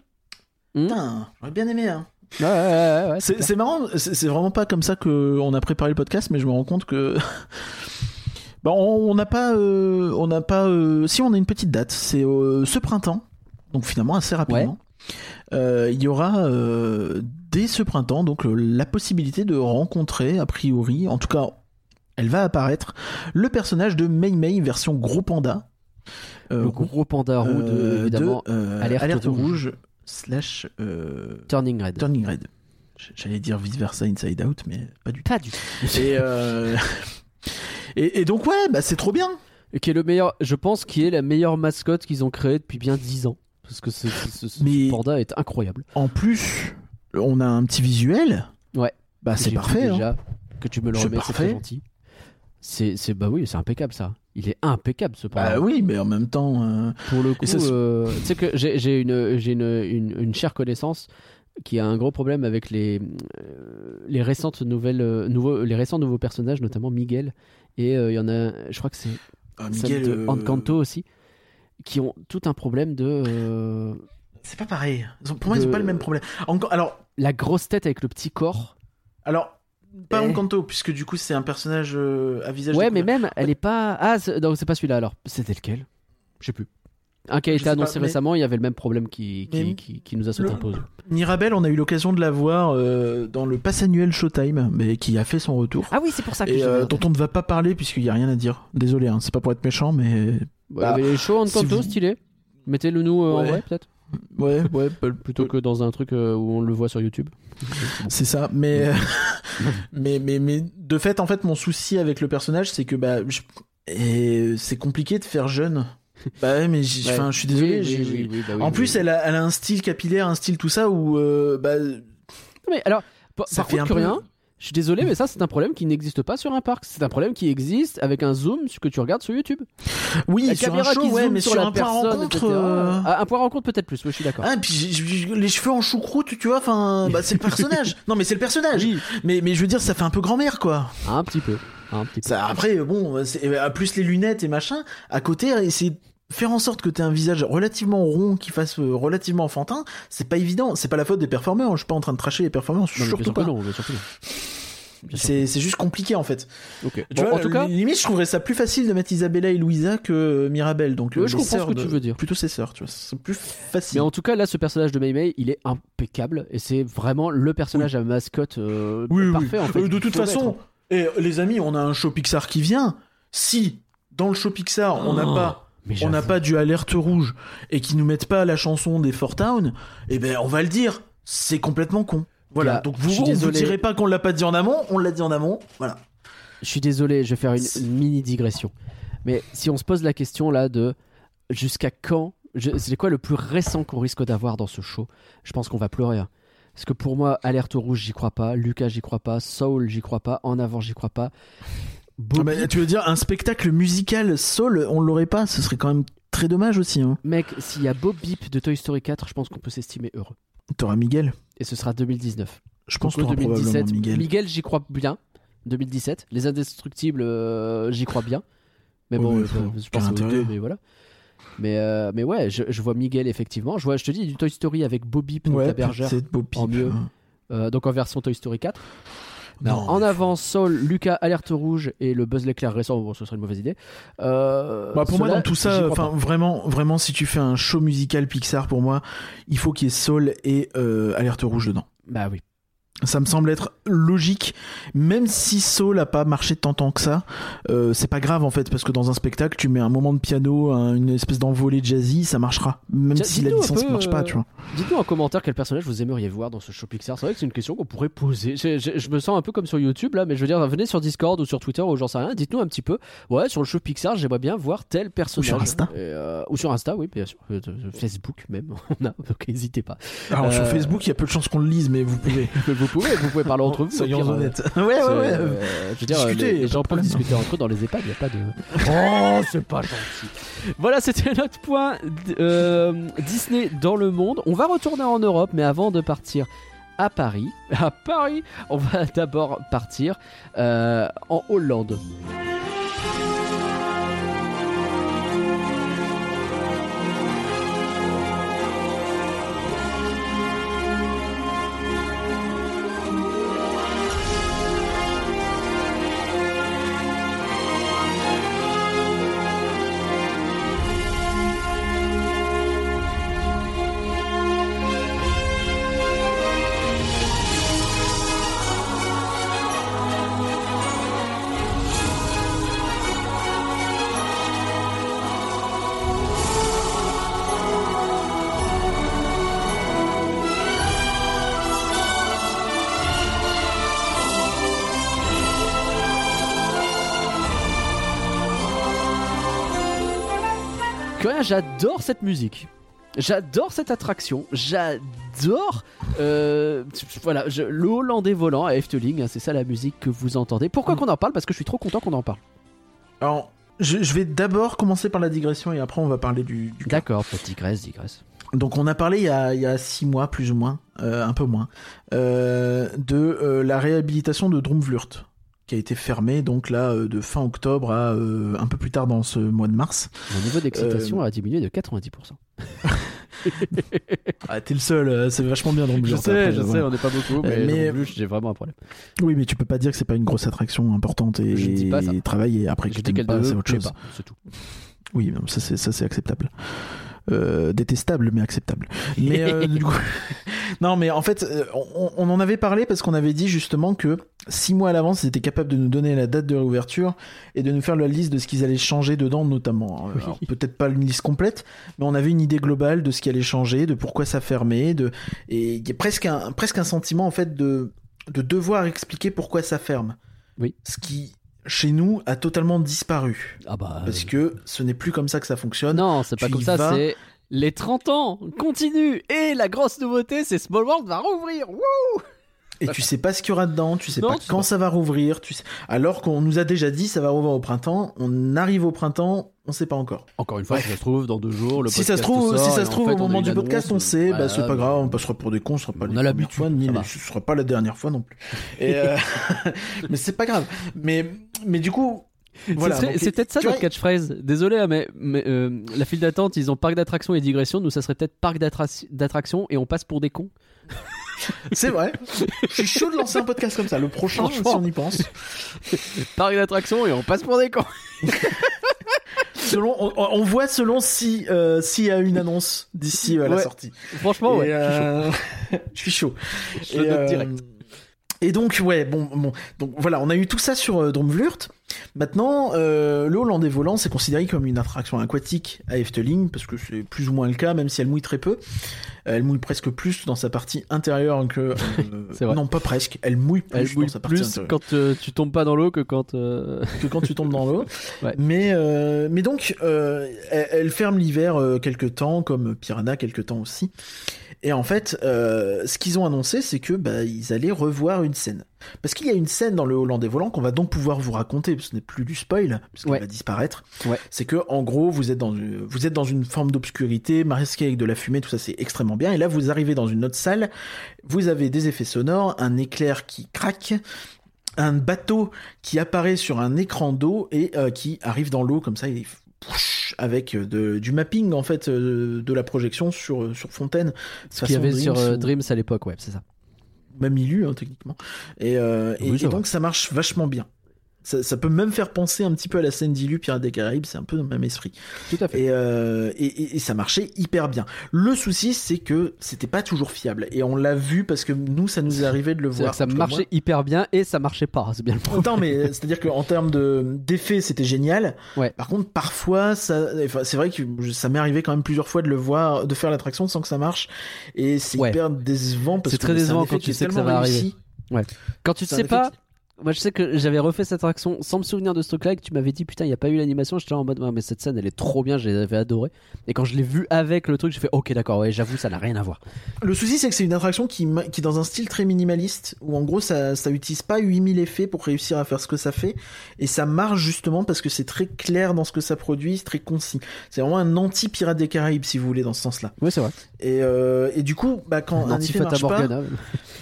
Putain, j'aurais bien aimé, hein. Ouais, ouais, ouais, ouais, C'est marrant, c'est c'est vraiment pas comme ça qu'on a préparé le podcast, mais je me rends compte que. <laughs> Bah, on n'a pas. euh, on n'a pas. euh, Si, on a une petite date. C'est euh, ce printemps. Donc finalement, assez rapidement. Euh, Il y aura euh, dès ce printemps donc la possibilité de rencontrer, a priori, en tout cas, elle va apparaître, le personnage de Mei Mei version gros panda. Euh, Le gros panda roux, de, évidemment, de, euh, Alerte Alerte, Rouge. rouge. Slash euh, Turning Red. Turning Red. J'allais dire vice versa Inside Out, mais pas du tout. Pas du tout. Et, euh, <laughs> et, et donc ouais, bah c'est trop bien. Et qui est le meilleur, je pense, qui est la meilleure mascotte qu'ils ont créée depuis bien 10 ans. Parce que ce, ce- ce Mais- panda est incroyable. En plus, on a un petit visuel. Ouais. Bah c'est parfait. hein. Déjà, que tu me le remets, c'est gentil. C'est, bah oui, c'est impeccable ça. Il est impeccable ce panda. Bah oui, mais en même temps, euh, Pour le coup, euh, tu sais que j'ai, une, une, une, une chère connaissance qui a un gros problème avec les, euh, les récentes nouvelles, euh, nouveaux, les récents nouveaux personnages, notamment Miguel. Et euh, il y en a, je crois que c'est ah, Miguel, de Encanto aussi, qui ont tout un problème de c'est pas pareil. Pour moi, ils ont pas le même problème. Encore, alors, la grosse tête avec le petit corps. alors, pas Eh. Encanto, puisque du coup c'est un personnage euh, à visage. Ouais, mais même, elle est pas. Ah, c'est- non, c'est pas celui-là alors. C'était lequel? Je sais plus. Un qui a été annoncé pas, mais- récemment, il y avait le même problème qui, qui, Mais- qui, qui nous a sauté Le- imposé. Mirabelle, on a eu l'occasion de la voir euh, dans le pass annuel Showtime, mais qui a fait son retour. Ah oui, c'est pour ça que Et je euh, dont on ne va pas parler puisqu'il y a rien à dire. Désolé, hein, c'est pas pour être méchant, mais Bah, il y avait les shows si vous- stylé. Mettez-le nous euh, en vrai, peut-être. Ouais, ouais, <laughs> Plutôt que dans un truc euh, où on le voit sur YouTube. <laughs> c'est ça. Mais, <laughs> mais, mais, mais de fait, en fait, mon souci avec le personnage, c'est que bah, je- et c'est compliqué de faire jeune. Bah ouais, mais je suis désolé. Oui, oui, bah oui, en plus, elle, a, elle a un style capillaire, un style tout ça où euh, bah, Non, mais alors, par, Ça par fait contre, un peu- rien. Je suis désolé, mais ça, c'est un problème qui n'existe pas sur un parc. C'est un problème qui existe avec un zoom ce que tu regardes sur YouTube. oui, La sur un show, qui ouais, zoome mais sur, sur, la un personne, rencontre. euh, Ah, un point rencontre peut-être plus. Oui, je suis d'accord. Ah, puis j'ai- j'ai- les cheveux en choucroute, tu vois, enfin, bah, c'est le personnage. <laughs> non, mais c'est le personnage. Oui. Mais, mais je veux dire, ça fait un peu grand-mère, quoi. Un petit peu. Un petit peu. Ça, après, bon, c'est- euh, plus les lunettes et machin, à côté, de faire en sorte que tu aies un visage relativement rond, qui fasse euh, relativement enfantin, c'est pas évident. C'est pas la faute des performeurs. Je suis pas en train de tracher les bien surtout pas. non. C'est c'est juste compliqué en fait. Tu vois, en tout cas, limite, je trouverais ça plus facile de mettre Isabella et Louisa que euh, Mirabelle. Donc, Ouais, euh, je comprends ce que de- tu veux dire. Plutôt ses sœurs, tu vois. C'est plus facile. Mais en tout cas, là, ce personnage de Mei Mei, il est impeccable et c'est vraiment le personnage à mascotte euh, Oui, oui. parfait. En fait, Euh, de toute façon, mettre. et les amis, on a un show Pixar qui vient. Si dans le show Pixar, on n'a Oh, pas, mais on n'a pas du alerte rouge et qu'ils nous mettent pas la chanson des Four Town, eh ben, on va le dire. C'est complètement con. Voilà. Là, Donc vous, désolé. direz pas qu'on l'a pas dit en amont, on l'a dit en amont. Voilà. Je suis désolé, je vais faire une, une mini digression. Mais si on se pose la question là de jusqu'à quand, c'est quoi le plus récent qu'on risque d'avoir dans ce show? Je pense qu'on va pleurer. hein. Parce que pour moi, Alerte Rouge, j'y crois pas. Lucas, j'y crois pas. Soul, j'y crois pas. En avant, j'y crois pas. Ah bah, tu veux dire un spectacle musical Soul, on l'aurait pas, ce serait quand même très dommage aussi. Hein. mec, s'il y a Bob Beep de Toy Story 4, je pense qu'on peut s'estimer heureux. T'auras Miguel. Et ce sera 2019. Je pense que Donc, t'auras probablement 2017. Miguel. j'y crois bien. 2017. Les Indestructibles, euh, j'y crois bien. Mais Ouais, bon, mais euh, faut- je pense aux deux, mais voilà. Mais, euh, mais ouais, je, je vois Miguel effectivement. Je vois, je te dis, du Toy Story avec Bobby, beau pipe. en mieux. euh, donc en version Toy Story 4. Non, en avant, Saul, Lucas, Alerte Rouge et le Buzz l'éclair récent. Bon, ce serait une mauvaise idée. Euh, Bah pour moi dans tout ça, enfin vraiment, vraiment si tu fais un show musical Pixar pour moi, il faut qu'il y ait Soul et euh, Alerte Rouge dedans. Bah oui. Ça me semble être logique, même si Soul a pas marché tant tant que ça, euh, c'est pas grave en fait parce que dans un spectacle tu mets un moment de piano, un- une espèce d'envolée jazzy, ça marchera, même Tiens, si la licence peu, marche pas, euh, tu vois. Dites-nous en commentaire quel personnage vous aimeriez voir dans ce show Pixar. C'est vrai que c'est une question qu'on pourrait poser. Je, je- je me sens un peu comme sur YouTube là, mais je veux dire, venez sur Discord ou sur Twitter ou j'en sais rien. Dites-nous un petit peu. Ouais, sur le show Pixar, j'aimerais bien voir tel personnage. sur Insta. Et, euh, ou sur Insta, oui, bien sûr. Euh, euh, Facebook même. <laughs> On a, donc n'hésitez pas. Alors sur euh, Facebook, il y a peu de chances qu'on le lise, mais vous pouvez. <laughs> vous pouvez, vous pouvez parler entre vous. Soyons pire, euh, honnêtes. <laughs> ouais, ouais, ouais. euh, je veux dire, discuter, les, gens peuvent discuter entre eux dans les EHPAD, il n'y a pas de. <laughs> Oh, c'est pas gentil. Voilà, c'était notre point euh, Disney dans le monde. On va retourner en Europe, mais avant de partir à Paris, <laughs> à Paris, on va d'abord partir en Hollande. Rien, j'adore cette musique. J'adore cette attraction. J'adore. euh, voilà, je- le Hollandais volant à Efteling. hein, c'est ça la musique que vous entendez. Pourquoi Mm. qu'on en parle? Parce que je suis trop content qu'on en parle. Alors, je, je vais d'abord commencer par la digression et après on va parler du. du. D'accord, digresse, digresse. Donc on a parlé il y a, il y a six mois plus ou moins, euh, un peu moins, euh, de la réhabilitation de Drumvlurt qui a été fermée donc là euh, de fin octobre à euh, un peu plus tard dans ce mois de mars. Mon niveau d'excitation Euh, a diminué de 90%. <laughs> Ah, t'es le seul, c'est vachement bien Drumvlurt. après, voilà. on n'est pas beaucoup, mais mais, j'ai vraiment un problème. Oui, mais tu peux pas dire que c'est pas une grosse attraction importante et, Je dis pas ça. et travailler après que Je t'aimes pas, c'est autre chose. c'est tout. Oui, ça c'est acceptable. Euh, détestable mais acceptable. Mais euh, <laughs> du coup, non, mais en fait, euh, on, on en avait parlé parce qu'on avait dit justement que six mois à l'avance, ils étaient capables de nous donner la date de réouverture et de nous faire la liste de ce qu'ils allaient changer dedans, notamment. Oui. Alors, Peut-être pas une liste complète, mais on avait une idée globale de ce qui allait changer, de pourquoi ça fermait, de et il y a presque un presque un sentiment en fait de de devoir expliquer pourquoi ça ferme. Oui. Ce qui chez nous a totalement disparu Ah bah. parce que ce n'est plus comme ça que ça fonctionne. Non, c'est pas tu comme ça, vas. c'est les 30 ans continue et la grosse nouveauté, c'est Small World va rouvrir. Wouh Et tu sais pas ce qu'il y aura dedans, tu sais Non, pas quand pas. ça va rouvrir, tu sais... alors qu'on nous a déjà dit ça va rouvrir au printemps, on arrive au printemps, on sait pas encore. Encore une fois, si ça se trouve dans deux jours, le si ça se podcast trouve, sort, si ça se trouve fait, au on a moment du podcast, on sait, bah c'est pas grave, on passera pour des cons, ce sera pas on les a fois, ni les- ce sera pas la dernière fois non plus. Et euh, <laughs> <laughs> mais c'est pas grave. Mais mais du coup, voilà. C'est peut-être ça notre vois, catchphrase. Désolé, hein, mais, mais, euh, la file d'attente, ils ont parc d'attractions et digression. Nous, ça serait peut-être parc d'attra- d'attractions et on passe pour des cons. <laughs> C'est vrai. Je suis chaud de lancer un podcast comme ça. Le prochain, si on y pense. Par une attraction et on passe pour des cons. Selon, on, on voit selon si euh, s'il y a une annonce d'ici euh, la Ouais. sortie. Franchement, Et, ouais. euh, <laughs> je suis chaud. Je le note euh, direct. Et donc ouais bon bon donc voilà on a eu tout ça sur euh, Dromvlurt. Maintenant euh, le Hollandais volant c'est considéré comme une attraction aquatique à Efteling parce que c'est plus ou moins le cas même si elle mouille très peu. Euh, elle mouille presque plus dans sa partie intérieure que euh, <laughs> non pas presque elle mouille plus Elle dans sa partie plus intérieure quand euh, tu tombes pas dans l'eau que quand. euh, que quand tu tombes dans l'eau. <laughs> Ouais. Mais mais donc elle, elle ferme l'hiver quelques temps comme Piranha quelques temps aussi. Et en fait, euh, ce qu'ils ont annoncé, c'est que bah, ils allaient revoir une scène. Parce qu'il y a une scène dans le Hollandais volant qu'on va donc pouvoir vous raconter, parce que ce n'est plus du spoil, puisqu'elle Ouais. va disparaître. Ouais. C'est que en gros, vous êtes dans une, vous êtes dans une forme d'obscurité, masqué avec de la fumée, tout ça c'est extrêmement bien. Et là, vous arrivez dans une autre salle, vous avez des effets sonores, un éclair qui craque, un bateau qui apparaît sur un écran d'eau et euh, qui arrive dans l'eau comme ça pouch, avec euh, de- du mapping en fait euh, de la projection sur euh, sur fontaine Ce qu'il y avait sur Dreams euh, ou- Dreams à l'époque, ouais, c'est ça. même Ilu hein, techniquement et, euh, et, Oui, et vrai. donc ça marche vachement bien ça, ça peut même faire penser un petit peu à la scène d'Ilu Pirates des Caraïbes c'est un peu dans le même esprit Tout à fait. et, euh, et, et- et ça marchait hyper bien le souci c'est que c'était pas toujours fiable et on l'a vu parce que nous ça nous est arrivé de le voir que ça moi, marchait hyper bien et ça marchait pas, c'est bien le problème. Autant, mais c'est-à-dire qu'en termes de d'effets, c'était génial. Ouais. Par contre, parfois, ça, enfin, c'est vrai que ça m'est arrivé quand même plusieurs fois de le voir, de faire l'attraction sans que ça marche, et c'est Ouais. hyper décevant parce C'est que très un décevant quand tu sais que ça va réussi. Quand tu C'est un sais pas, moi je sais que j'avais refait cette attraction sans me souvenir de ce truc-là et que tu m'avais dit putain, il n'y a pas eu l'animation. J'étais en mode, Ouais, mais cette scène elle est trop bien, je l'avais adoré. Et quand je l'ai vu avec le truc, j'ai fait ok, d'accord, ouais, j'avoue, ça n'a rien à voir. Le souci, c'est que c'est une attraction qui, qui est dans un style très minimaliste, où en gros, ça, ça utilise pas 8000 effets pour réussir à faire ce que ça fait, et ça marche justement parce que c'est très clair dans ce que ça produit, c'est très concis. C'est vraiment un anti-Pirate des Caraïbes, si vous voulez, dans ce sens-là. Oui, c'est vrai. Et, euh, et du coup, bah, quand un, effet Anti-Fata marche pas,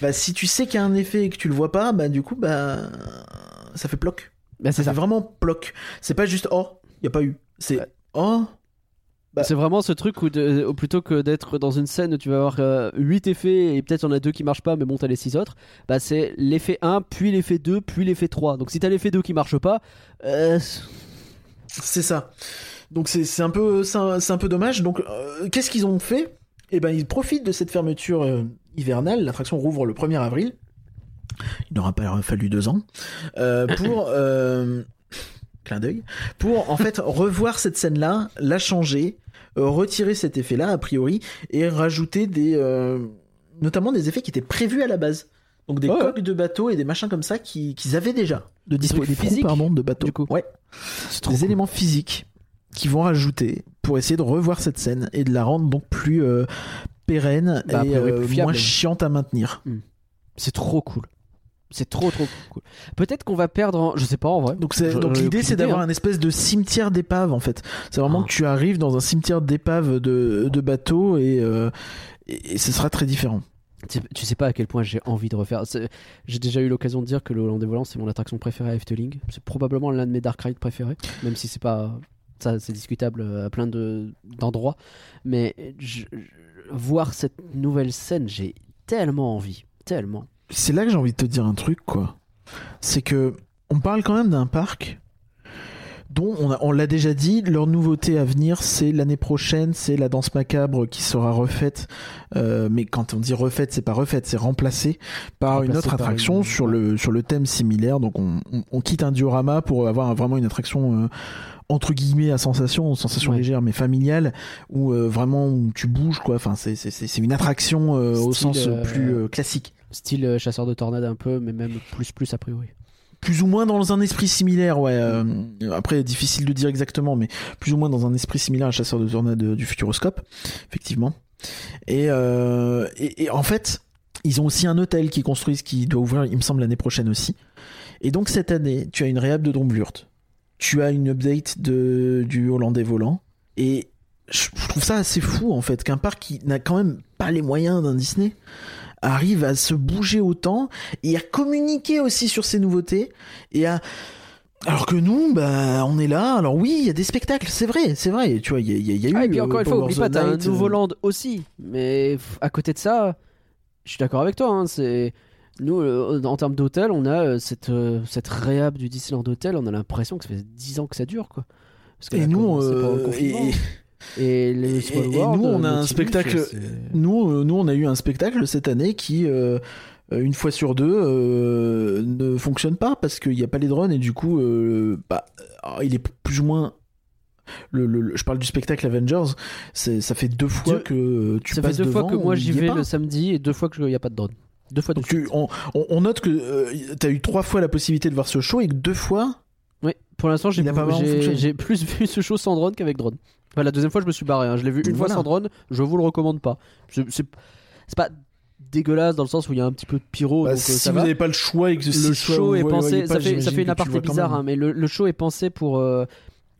bah, si tu sais qu'il y a un effet et que tu le vois pas, bah, du coup, bah, ça fait ploc. Bah, c'est Ça ça. fait vraiment ploc. C'est pas juste, oh, il y a pas eu. C'est, oh, Bah- C'est vraiment ce truc où, de- où plutôt que d'être dans une scène où tu vas avoir 8 effets et peut-être il y en a deux qui marchent pas, mais bon, t'as les 6 autres, bah c'est l'effet 1, puis l'effet 2, puis l'effet 3. Donc si t'as l'effet 2 qui marche pas, euh, C'est ça. Donc c'est un peu un, un peu dommage. Donc euh, qu'est-ce qu'ils ont fait? Eh ben ils profitent de cette fermeture euh, hivernale. L'attraction rouvre le 1er avril. Il n'aura pas fallu deux ans euh, pour <laughs> euh, clin d'œil pour en fait <laughs> revoir cette scène là, la changer, euh, retirer cet effet là a priori et rajouter des notamment des effets qui étaient prévus à la base. Donc des Ouais, coques de bateaux et des machins comme ça qui- qu'ils avaient déjà de disponibles. Des physiques, pardon, de bateaux. du coup. Ouais des éléments physiques qui vont rajouter pour essayer de revoir cette scène et de la rendre donc plus euh, pérenne Bah, et priori, euh, plus fiable. moins chiante à maintenir. c'est trop cool. C'est trop trop cool. Peut-être qu'on va perdre, en... je sais pas en vrai. Donc, donc l'idée c'est d'avoir hein. un espèce de cimetière d'épave en fait. C'est vraiment Ah. que tu arrives dans un cimetière d'épave de, de bateaux et, euh, et, et ce sera très différent. Tu tu sais pas à quel point j'ai envie de refaire. J'ai déjà eu l'occasion de dire que le Hollandais Volant c'est mon attraction préférée à Efteling. C'est probablement l'un de mes Dark Rides préférés, même si c'est pas ça, c'est discutable à plein de d'endroits. Mais je- je- voir cette nouvelle scène, j'ai tellement envie, tellement. C'est là que j'ai envie de te dire un truc quoi. C'est que on parle quand même d'un parc dont on, a- on l'a déjà dit, leur nouveauté à venir, c'est l'année prochaine, c'est la danse macabre qui sera refaite. Euh, mais quand on dit refaite, c'est pas refaite, c'est remplacée par une autre par attraction une- sur le sur le thème similaire. Donc on, on- on quitte un diorama pour avoir vraiment une attraction euh, entre guillemets à sensation, sensation Ouais. légère mais familiale, où euh, vraiment où tu bouges quoi. Enfin c'est c'est une attraction euh, au sens euh, plus euh, classique. Style euh, chasseur de tornades un peu, mais même plus plus a priori. plus ou moins dans un esprit similaire, ouais. euh, après, difficile de dire exactement, mais plus ou moins dans un esprit similaire à Chasseur de tornades euh, du Futuroscope, effectivement. Et, euh, et, et en fait, ils ont aussi un hôtel qui construisent, qui doit ouvrir, il me semble, l'année prochaine aussi. Et donc cette année, tu as une réhab de Dromblurt, tu as une update de, du Hollandais volant, et je trouve ça assez fou en fait qu'un parc qui n'a quand même pas les moyens d'un Disney arrive à se bouger autant et à communiquer aussi sur ces nouveautés et à alors que nous, bah, on est là. Alors oui, il y a des spectacles, c'est vrai, c'est vrai. Tu vois, il y, a- il y a- il y a eu. Ah, et puis euh, encore une fois, oublie pas, t'as un nouveau euh, land aussi. Mais à côté de ça, Je suis d'accord avec toi. Hein, c'est nous, euh, en termes d'hôtel, on a euh, cette euh, cette réhab du Disneyland Hotel. On a l'impression que ça fait 10 ans que ça dure, quoi. Parce Et a nous, et, <laughs> nous, on a un spectacle- nous, nous, on a eu un spectacle cette année qui, une fois sur deux, euh, ne fonctionne pas parce qu'il n'y a pas les drones et du coup, euh, bah, il est plus ou moins. Le, le- le- je parle du spectacle Avengers. Ça fait deux fois que tu Ça fait deux fois que moi j'y vais le samedi et deux fois qu'il n'y a pas de drone. Deux fois Donc tu- on, on- note que tu as eu trois fois la possibilité de voir ce show et que deux fois. Oui, pour l'instant, j'ai plus vu ce show sans drone qu'avec drone. Enfin, la deuxième fois, je me suis barré. hein. Je l'ai vu une fois sans drone. Je vous le recommande pas. C'est pas dégueulasse dans le sens où il y a un petit peu de pyro. Bah, donc, euh, si ça vous n'avez pas le choix et que le show est pensé. ça, fait, ça fait une tu aparté bizarre, hein, mais le, le show est pensé pour. euh,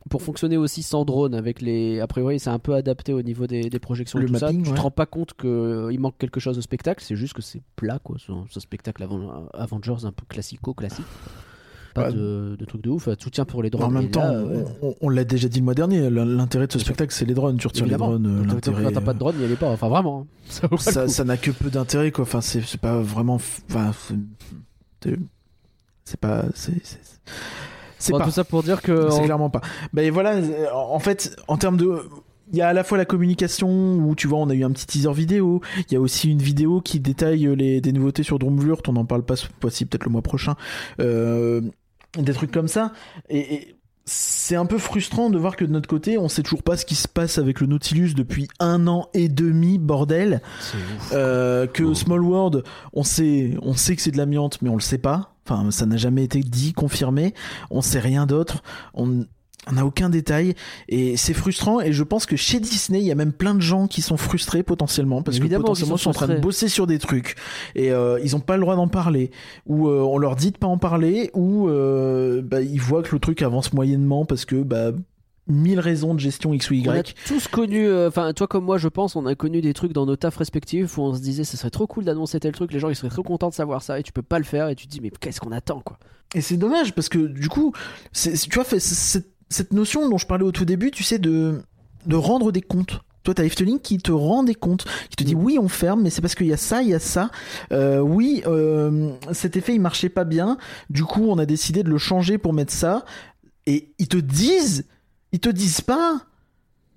pour fonctionner aussi sans drone, avec les. A priori, c'est un peu adapté au niveau des, des projections et tout mapping, ça. Tu ouais. te rends pas compte qu'il manque quelque chose au spectacle, c'est juste que c'est plat, quoi. Ce, ce spectacle avant, Avengers un peu classico-classique. Pas Ouais. de, de truc de ouf. Tout tient pour les drones. En même temps, là, ouais. on, l'a déjà dit le mois dernier, l'intérêt de ce spectacle, c'est les drones. Tu retires Évidemment. les drones, euh, t'as- l'intérêt. Quand t'as pas de drone, il y allait pas. Enfin, vraiment. hein. <laughs> Ça pas n'a que peu d'intérêt, quoi. Enfin, c'est pas vraiment. Enfin, c'est pas. C'est c'est- Bon, pas. tout ça pour dire que. C'est en- clairement pas. Ben voilà, en fait, en termes de. Il y a à la fois la communication où tu vois on a eu un petit teaser vidéo, il y a aussi une vidéo qui détaille les des nouveautés sur Drumvlurt, on en parle pas ce peut-être le mois prochain, euh, des trucs comme ça et, et c'est un peu frustrant de voir que de notre côté on sait toujours pas ce qui se passe avec le Nautilus depuis un an et demi bordel, ouf. euh, que Oh. Small World on sait on sait que c'est de l'amiante mais on le sait pas, enfin ça n'a jamais été dit confirmé, on sait rien d'autre, on on n'a aucun détail et c'est frustrant et je pense que chez Disney il y a même plein de gens qui sont frustrés potentiellement parce Évidemment que potentiellement qu'ils ils sont en train de bosser sur des trucs et euh, ils ont pas le droit d'en parler ou euh, on leur dit de pas en parler ou euh, bah, ils voient que le truc avance moyennement parce que bah mille raisons de gestion X ou On a Y tous connu, euh, enfin toi comme moi je pense, on a connu des trucs dans nos tafs respectifs où on se disait ce serait trop cool d'annoncer tel truc, les gens ils seraient trop contents de savoir ça et tu peux pas le faire et tu te dis mais qu'est-ce qu'on attend quoi. Et c'est dommage parce que du coup, tu vois, fait, cette, cette notion dont je parlais au tout début, tu sais, de, de rendre des comptes. Toi, t'as Efteling qui te rend des comptes, qui te dit Mm. oui, on ferme, mais c'est parce qu'il y a ça, il y a ça. Euh, oui, euh, cet effet il marchait pas bien. Du coup, on a décidé de le changer pour mettre ça. Et ils te disent, ils te disent pas.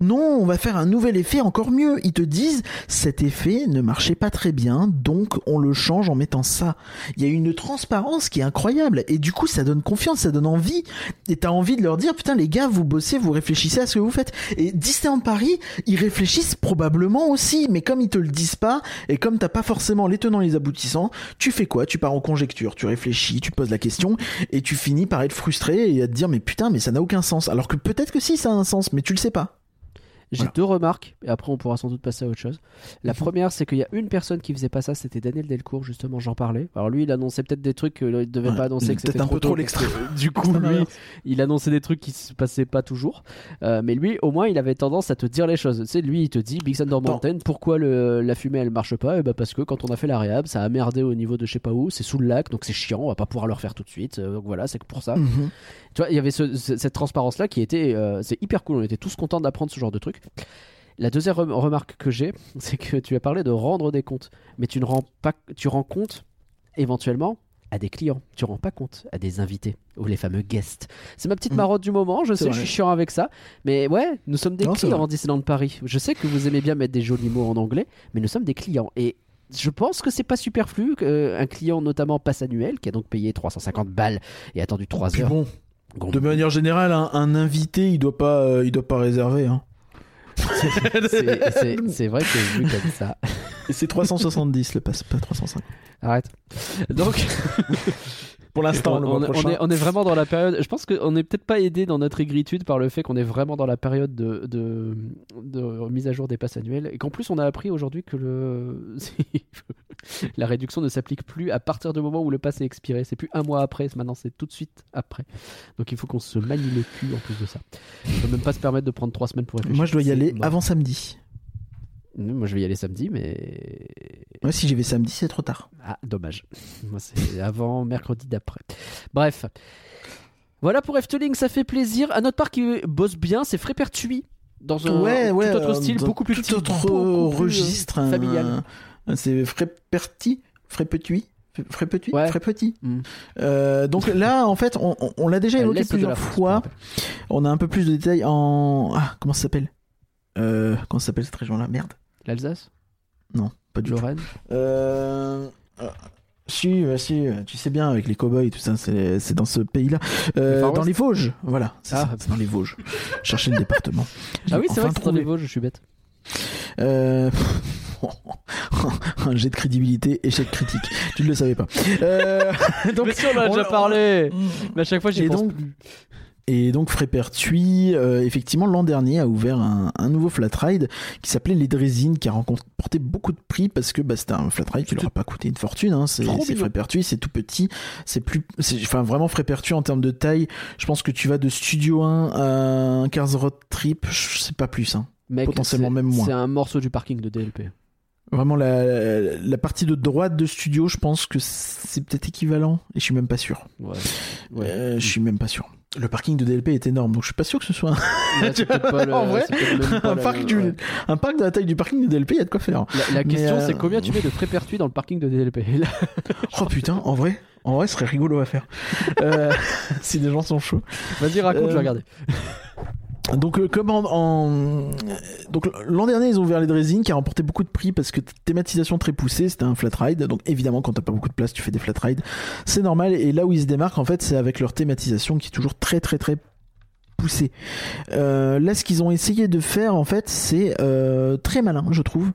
Non, on va faire un nouvel effet encore mieux. Ils te disent cet effet ne marchait pas très bien, donc on le change en mettant ça. Il y a une transparence qui est incroyable et du coup ça donne confiance, ça donne envie et t'as envie de leur dire putain les gars vous bossez, vous réfléchissez à ce que vous faites et Disneyland Paris ils réfléchissent probablement aussi mais comme ils te le disent pas et comme t'as pas forcément les tenants et les aboutissants tu fais quoi? Tu pars en conjecture, tu réfléchis, tu poses la question et tu finis par être frustré et à te dire mais putain mais ça n'a aucun sens alors que peut-être que si ça a un sens mais tu le sais pas. J'ai Voilà. deux remarques et après on pourra sans doute passer à autre chose. La première c'est qu'il y a une personne qui faisait pas ça, c'était Daniel Delcourt justement, j'en parlais. Alors lui il annonçait peut-être des trucs qu'il devait Ouais, pas annoncer que peut-être un trop peu trop l'extrême. que, Du <laughs> coup lui il annonçait des trucs qui se passaient pas toujours. Euh, mais lui, au moins, il avait tendance à te dire les choses. Tu sais, lui, il te dit, Big Thunder. Mountain, pourquoi le- la fumée elle marche pas? Et bah parce que quand on a fait la réhab, ça a merdé au niveau de je sais pas où, c'est sous le lac, donc c'est chiant, on va pas pouvoir le refaire tout de suite. Euh, donc voilà, c'est pour ça. Mhm. Tu vois, il y avait ce- ce- cette transparence là qui était, euh, c'est hyper cool. On était tous contents d'apprendre ce genre de truc. La deuxième rem- remarque que j'ai, <laughs> c'est que tu as parlé de rendre des comptes, mais tu ne rends pas, tu rends compte éventuellement à des clients. Tu rends pas compte à des invités ou les fameux guests. C'est ma petite Mm. marotte du moment. Je sais, vrai. je suis chiant avec ça, mais ouais, nous sommes des Non, clients en Disneyland Paris. Je sais que vous aimez bien mettre des jolis mots en anglais, mais nous sommes des clients et je pense que c'est pas superflu qu'un client notamment passe annuel qui a donc payé 350 balles et attendu 3 Puis heures. bon, de manière générale, un, un invité, il doit pas, euh, il doit pas réserver. Hein. C'est- vrai que vu comme ça. C'est 370 le passe, pas 350. Arrête. Donc, <laughs> Pour l'instant, on, est, on est vraiment dans la période. Je pense qu'on n'est peut-être pas aidé dans notre aigritude par le fait qu'on est vraiment dans la période de, de, de mise à jour des passes annuelles et qu'en plus on a appris aujourd'hui que le <laughs> la réduction ne s'applique plus à partir du moment où le pass est expiré. C'est plus un mois après, maintenant c'est tout de suite après. Donc il faut qu'on se manie le cul en plus de ça. On peut même pas se permettre de prendre trois semaines pour réfléchir. Moi, je dois y aller avant samedi. Moi je vais y aller samedi, mais Moi, si j'y vais samedi, c'est trop tard. Ah, dommage. Moi, c'est avant mercredi d'après. Bref. Voilà pour Efteling, ça fait plaisir. À notre part, qui bosse bien, c'est Frépertuis. Dans un ouais, ouais. tout autre euh, style, beaucoup plus tout petit, autre beaucoup plus, euh, registre, un- familial. C'est Fréperti Frépetuit Ouais. Frépetit. Mm. Euh, donc là, en fait, on, on- on l'a déjà évoqué plusieurs fois. On a un peu plus de détails en. Ah, comment ça s'appelle? Euh, Comment s'appelle cette région-là? Merde. L'Alsace? Non, pas du tout. Lorraine? Euh... euh, Si, bah si, euh, tu sais bien, avec les cowboys, tout ça, c'est dans ce pays-là. Euh, dans les Vosges, voilà, c'est Ah. ça, c'est dans les Vosges. Chercher le département. <laughs> Ah oui, c'est vrai que c'est dans les. Vosges, je suis bête. Euh, <laughs> Un jet de crédibilité, échec critique. tu ne le savais pas. Euh, <laughs> donc, Mais si, on en a on déjà parlé. Mais à chaque fois, j'y pense donc, plus. Et donc Frépertuis, euh, effectivement, l'an dernier a ouvert un, un nouveau flat ride qui s'appelait les Drésines, qui a remporté beaucoup de prix parce que bah, c'était un flat ride qui leur a pas coûté une fortune. Hein. C'est. Frépertuis, c'est tout petit, c'est plus, enfin vraiment Frépertuis en termes de taille. Je pense que tu vas de Studio 1 à un Cars Road Trip, je sais pas plus. Hein. Mec, potentiellement même moins. C'est un morceau du parking de DLP. Vraiment la, la partie de droite de Studio, je pense que c'est peut-être équivalent et je suis même pas sûr. Ouais. Ouais. Euh, je suis même pas sûr. Le parking de DLP est énorme, donc je suis pas sûr que ce soit un Ouais, c'est peut-être <laughs> pas le- En vrai, un le- parc, du- ouais. un parc de la taille du parking de DLP, il y a de quoi faire. La, question, euh, c'est combien tu mets de Frépertuis dans le parking de DLP <laughs> là, Oh putain, en vrai, en vrai, ce serait rigolo à faire. Euh, <laughs> si des gens sont chauds. Vas-y, raconte, je vais regarder. Donc, euh, comme en, en- donc l'an dernier, ils ont ouvert les Drésines qui a remporté beaucoup de prix parce que thématisation très poussée, c'était un flat ride. Donc, évidemment, quand t'as pas beaucoup de place, tu fais des flat rides. C'est normal. Et là où ils se démarquent, en fait, c'est avec leur thématisation qui est toujours très, très, très poussée. Euh, là, ce qu'ils ont essayé de faire, en fait, c'est euh, très malin, je trouve.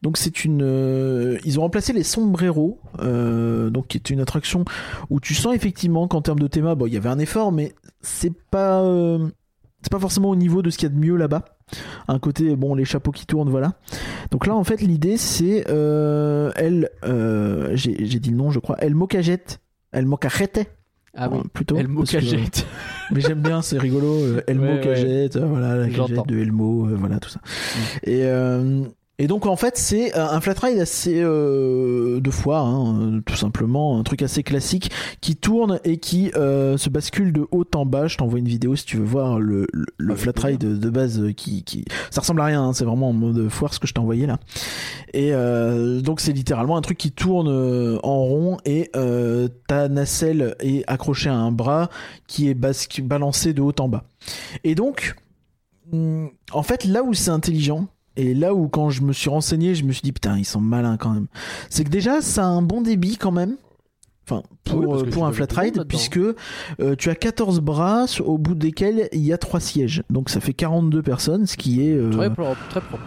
Donc c'est une, euh, ils ont remplacé les sombreros, euh, donc qui est une attraction où tu sens effectivement qu'en termes de théma, bon, il y avait un effort, mais c'est pas, euh, c'est pas forcément au niveau de ce qu'il y a de mieux là-bas. Un côté, bon, les chapeaux qui tournent, voilà. Donc là, en fait, l'idée c'est, euh, elle, euh, j'ai dit le nom, je crois, El Mocajette, El Mocajete, Ah euh, plutôt. El parce que- Mocajette. <laughs> mais j'aime bien, c'est rigolo. <laughs> Elmo Ouais. Cagette, voilà, la cagette de Elmo, euh, voilà tout ça. Mm. Et, euh, et donc en fait, c'est un un flat ride assez euh, de foire, hein, euh, tout simplement, un truc assez classique qui tourne et qui euh, se bascule de haut en bas. Je t'envoie une vidéo si tu veux voir le, le, le Avec flat ride de, de base euh, qui, qui, ça ressemble à rien. hein, c'est vraiment en mode foire ce que je t'ai envoyé là. Et euh, donc c'est littéralement un truc qui tourne euh, en rond et euh, ta nacelle est accrochée à un bras qui est basque- balancé de haut en bas. Et donc, hum, en fait, là où c'est intelligent, et là où quand je me suis renseigné, je me suis dit putain, ils sont malins quand même. C'est que déjà, ça a un bon débit quand même. Enfin, pour, Oui, euh, pour un flat ride, puisque euh, tu as 14 bras au bout desquels il y a 3 sièges. Donc ça fait 42 personnes, ce qui est. euh, Très propre. Très propre.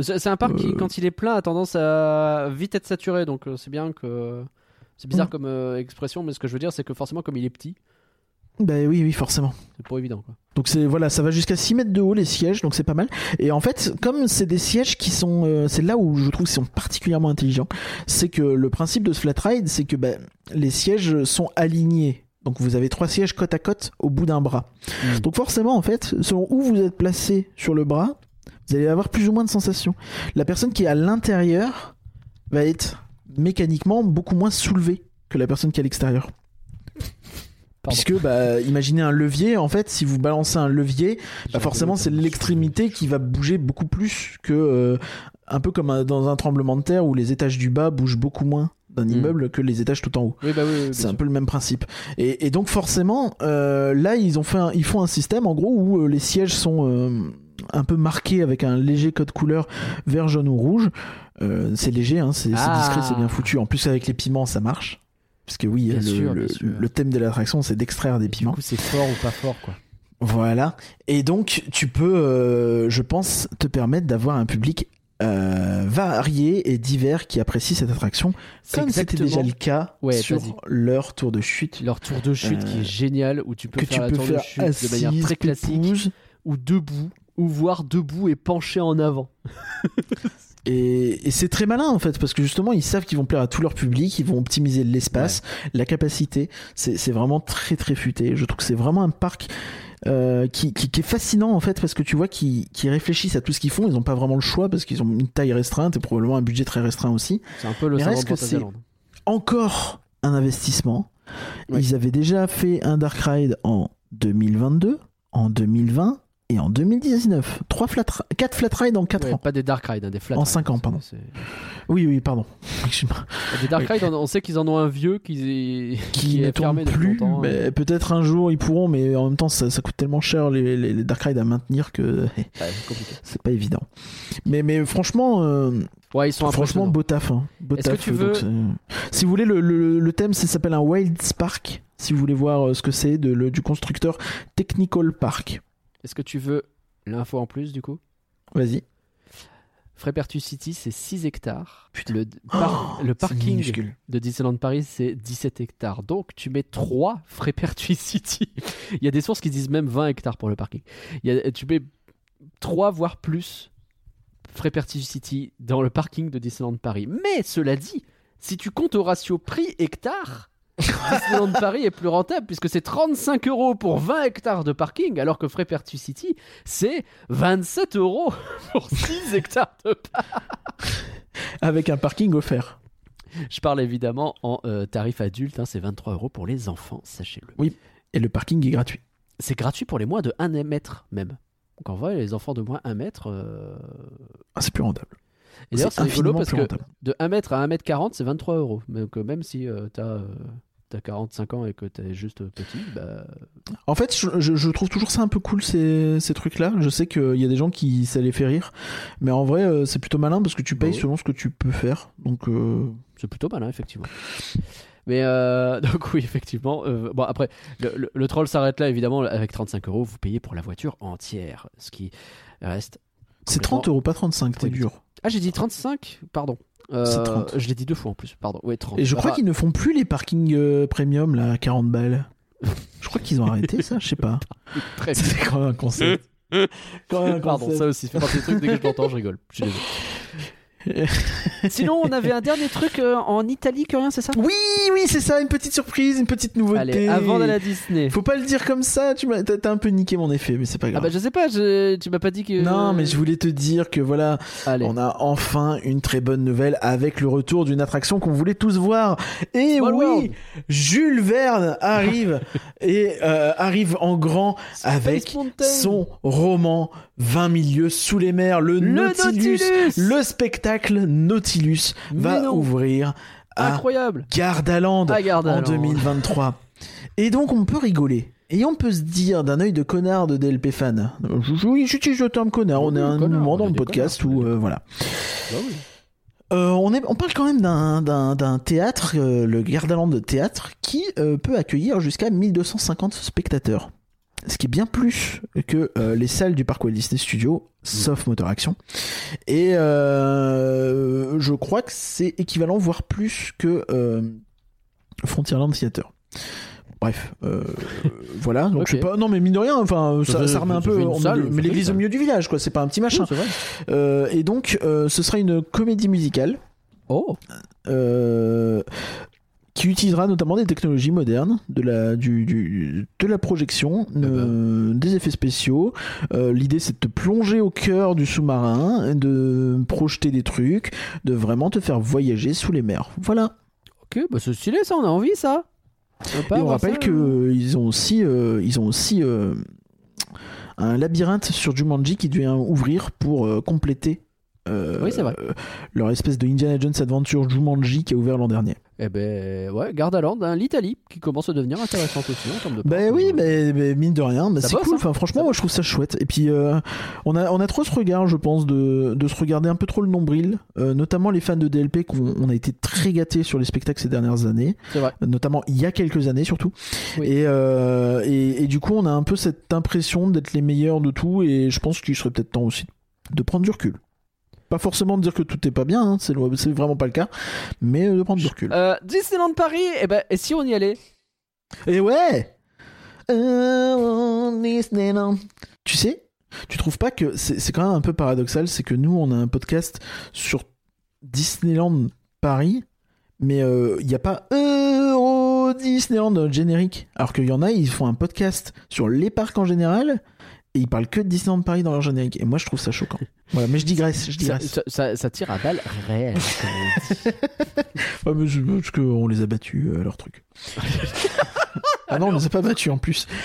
C'est un parc qui, quand il est plein, a tendance à vite être saturé. Donc c'est bien que. C'est bizarre Mm. comme expression, mais ce que je veux dire, c'est que forcément, comme il est petit, Bah oui, oui, forcément. c'est pas évident. Quoi. Donc c'est voilà, ça va jusqu'à 6 mètres de haut les sièges, donc c'est pas mal. Et en fait, comme c'est des sièges qui sont, euh, c'est là où je trouve qu'ils sont particulièrement intelligents, c'est que le principe de ce flat ride, c'est que bah, les sièges sont alignés. Donc vous avez trois sièges côte à côte au bout d'un bras. Mm. Donc forcément, en fait, selon où vous êtes placé sur le bras, vous allez avoir plus ou moins de sensations. La personne qui est à l'intérieur va être mécaniquement beaucoup moins soulevée que la personne qui est à l'extérieur. Pardon. Puisque, bah, imaginez un levier, en fait, si vous balancez un levier, bah forcément, c'est l'extrémité qui va bouger beaucoup plus que. euh, un peu comme un- dans un tremblement de terre où les étages du bas bougent beaucoup moins d'un Mm. immeuble que les étages tout en haut. Oui, bah oui, oui, C'est un sûr. peu le même principe. Et, et donc forcément, euh, là ils ont fait, un- ils font un système en gros où euh, les sièges sont euh, un peu marqués avec un léger code couleur vert, jaune ou rouge. Euh, c'est léger, hein, c'est c'est Ah. discret, c'est bien foutu. En plus avec les piments, ça marche. Parce que oui, le, sûr, le- bien sûr. le thème de l'attraction, c'est d'extraire des Du piments. coup, c'est fort ou pas fort, quoi. Voilà. Et donc, tu peux, euh, je pense, te permettre d'avoir un public euh, varié et divers qui apprécie cette attraction, comme c'était déjà le cas Ouais, sur leur tour de chute. leur tour de chute Euh, qui est génial, où tu peux que faire tu la tour de chute de manière très classique, ou debout, ou voire debout et penché en avant. <laughs> Et, et c'est très malin en fait, parce que justement, ils savent qu'ils vont plaire à tout leur public, ils vont optimiser l'espace, la capacité. C'est vraiment très très futé. Je trouve que c'est vraiment un parc euh, qui, qui, qui est fascinant en fait, parce que tu vois qu'ils réfléchissent à tout ce qu'ils font. Ils n'ont pas vraiment le choix parce qu'ils ont une taille restreinte et probablement un budget très restreint aussi. C'est un peu le reste que c'est-. Encore un investissement. Ouais. Ils avaient déjà fait un Dark Ride en 2022, en 2020, Et en 2019, 3 flat 4 flat rides en 4 Ouais, ans. Pas des dark rides, hein, des flat En rides. cinq ans, pardon. Oui, oui, pardon. <laughs> Des dark rides, on sait qu'ils en ont un vieux qui, <laughs> qui ne depuis plus. hein. mais Peut-être un jour ils pourront, mais en même temps ça, ça coûte tellement cher les, les, les Dark Ride à maintenir que <laughs> Ouais, c'est pas évident. Mais, mais franchement, euh, Ouais, ils sont franchement beau taf. hein. Beau Est-ce que tu donc veux- c'est- si vous voulez, le, le, le thème s'appelle un Wild Spark. Si vous voulez voir euh, ce que c'est de, le- du constructeur Technical Park. Est-ce que tu veux l'info en plus du coup? Vas-y. Frépertus City, c'est 6 hectares. Putain. Le, par- le C'est parking de Disneyland Paris, c'est 17 hectares. Donc, tu mets 3 Frépertus <laughs> City. Il y a des sources qui disent même 20 hectares pour le parking. Il y a- tu mets 3, voire plus, Frépertus City dans le parking de Disneyland Paris. Mais, cela dit, si tu comptes au ratio prix-hectare, Disneyland Paris est plus rentable puisque c'est 35 euros pour 20 hectares de parking, alors que Frépertus City, c'est 27 euros pour 6 hectares de Avec un parking offert. Je parle évidemment en euh, tarif adulte, hein, c'est 23 euros pour les enfants, sachez-le. Et le parking est gratuit. C'est gratuit pour les moins de 1 mètre même. Donc en vrai, les enfants de moins 1 mètre. euh, Ah, c'est plus rentable. Et d'ailleurs, C'est rigolo parce que de 1 mètre à 1 mètre 40, c'est 23 euros. Donc euh, même si euh, t'as euh, t'as 45 ans et que t'es juste petit, bah. En fait, je, je- je trouve toujours ça un peu cool ces, ces trucs-là. Je sais qu'il y a des gens qui ça les fait rire, mais en vrai, euh, c'est plutôt malin parce que tu Bah payes oui. selon ce que tu peux faire. Donc, euh, C'est plutôt malin, effectivement. Mais euh, <laughs> donc oui, effectivement. euh, bon après, le, le- le troll s'arrête là, évidemment. Avec 35 euros, vous payez pour la voiture entière, ce qui reste. C'est complètement- 30 euros, pas 35. T'es dur. Ah, j'ai dit 35 Pardon. Euh, C'est 30. Je l'ai dit deux fois en plus, pardon. Ouais, 30. Et je crois Ah, qu'ils ne font plus les parkings euh, premium là à 40 balles. <laughs> Je crois qu'ils ont arrêté ça, je sais pas. <laughs> très. C'est quand même un concept. <laughs> Quand même un Pardon, concept. ça aussi, fait partie des trucs, dès que je l'entends, je rigole. Je suis désolé. <laughs> Sinon, on avait un dernier truc euh, en Italie, que rien, c'est ça? Oui, oui, c'est ça, une petite surprise, une petite nouveauté. Allez, avant d'aller à Disney. Faut pas le dire comme ça, tu m'as, t'as un peu niqué mon effet, mais c'est pas Ah grave. bah je sais pas, je- tu m'as pas dit que... Non, mais je voulais te dire que voilà, Allez. on a enfin une très bonne nouvelle avec le retour d'une attraction qu'on voulait tous voir. Et Small oui, World. Jules Verne arrive <laughs> et euh, arrive en grand avec Mountain. son roman 20 milieux sous les mers, le, Le Nautilus. Nautilus Le spectacle Nautilus va non. ouvrir à Incroyable Gardaland Gardaland. en 2023. Et donc on peut rigoler. Et on peut se dire d'un œil de connard de DLP fan. Oui, j'utilise le terme connard. On est à un connard, moment dans le podcast connards, où euh, voilà. Bah oui. Euh, on, est, on parle quand même d'un- théâtre, euh, le Gardaland Théâtre, qui euh, peut accueillir jusqu'à 1250 spectateurs. Ce qui est bien plus que euh, les salles du parc Walt Disney Studios, sauf Motor Action. Et euh, je crois que c'est équivalent, voire plus que euh, Frontierland Theater. Bref, <laughs> voilà. Donc Ok. je sais pas. Non, mais mine de rien, enfin, Ça remet un peu. mais l'église au milieu du village, quoi. C'est pas un petit machin. Oui, c'est vrai. Et donc, ce sera une comédie musicale Oh euh, qui utilisera notamment des technologies modernes, de la, du, du- de la projection, ben. euh, des effets spéciaux. Euh, L'idée, c'est de te plonger au cœur du sous-marin, de projeter des trucs, de vraiment te faire voyager sous les mers. Voilà. Ok, bah c'est stylé ça, on a envie ça On Et on rappelle ça, que hein. euh, ils ont aussi, ils ont aussi euh, un labyrinthe sur Jumanji qui devient ouvrir pour compléter. Euh, Oui, c'est vrai. euh, leur espèce de Indiana Jones Adventure Jumanji qui a ouvert l'an dernier. Eh ben ouais, Gardaland, hein, l'Italie, qui commence à devenir intéressante aussi en termes de Bah parc. oui, Euh, mais, mais mine de rien, bah c'est cool. hein. Enfin, franchement, moi je trouve ça chouette. Et puis, euh, on, a, on a trop ce regard, je pense, de, de se regarder un peu trop le nombril. Euh, notamment les fans de DLP, qu'on on a été très gâtés sur les spectacles ces dernières années. Vrai. Notamment il y a quelques années surtout. Oui. Et, euh, et, et du coup, on a un peu cette impression d'être les meilleurs de tout. Et je pense qu'il serait peut-être temps aussi de prendre du recul. Pas forcément de dire que tout est pas bien, hein, c'est vraiment pas le cas, mais de prendre du recul. Euh, Disneyland Paris, eh ben, et si on y allait? Et ouais Euh, Disneyland. Tu sais, tu trouves pas que c'est c'est quand même un peu paradoxal, c'est que nous on a un podcast sur Disneyland Paris, mais il n'y a pas Euro Disneyland générique, alors qu'il y en a, ils font un podcast sur les parcs en général. Et ils parlent que de Disneyland Paris dans leur générique. Et moi, je trouve ça choquant. Voilà, mais je digresse, je digresse. ça, ça- ça tire à balles réelles. <laughs> Ouais, mais je- parce qu'on les a battus, euh, leur truc. <laughs> Ah non, on les a pas battus en plus. <laughs>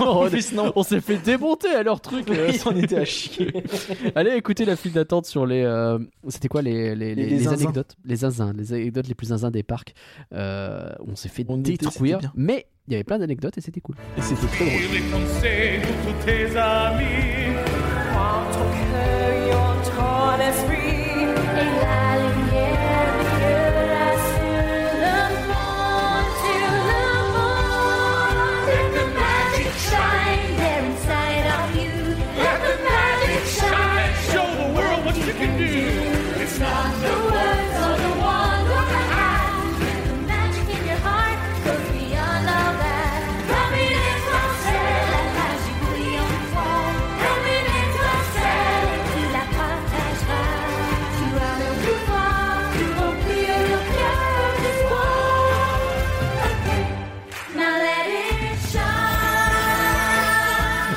Oh, En plus, non. On s'est fait démonter à leur truc. euh. Ils en <laughs> étaient à chier. <laughs> Allez écouter la file d'attente sur les. euh, C'était quoi les, les, les, Les les zinzins. anecdotes? Les zinzins, les anecdotes les plus zinzins des parcs. Euh, on s'est fait On était- détruire, mais il y avait plein d'anecdotes et c'était cool. Et c'était très drôle. tous tes amis.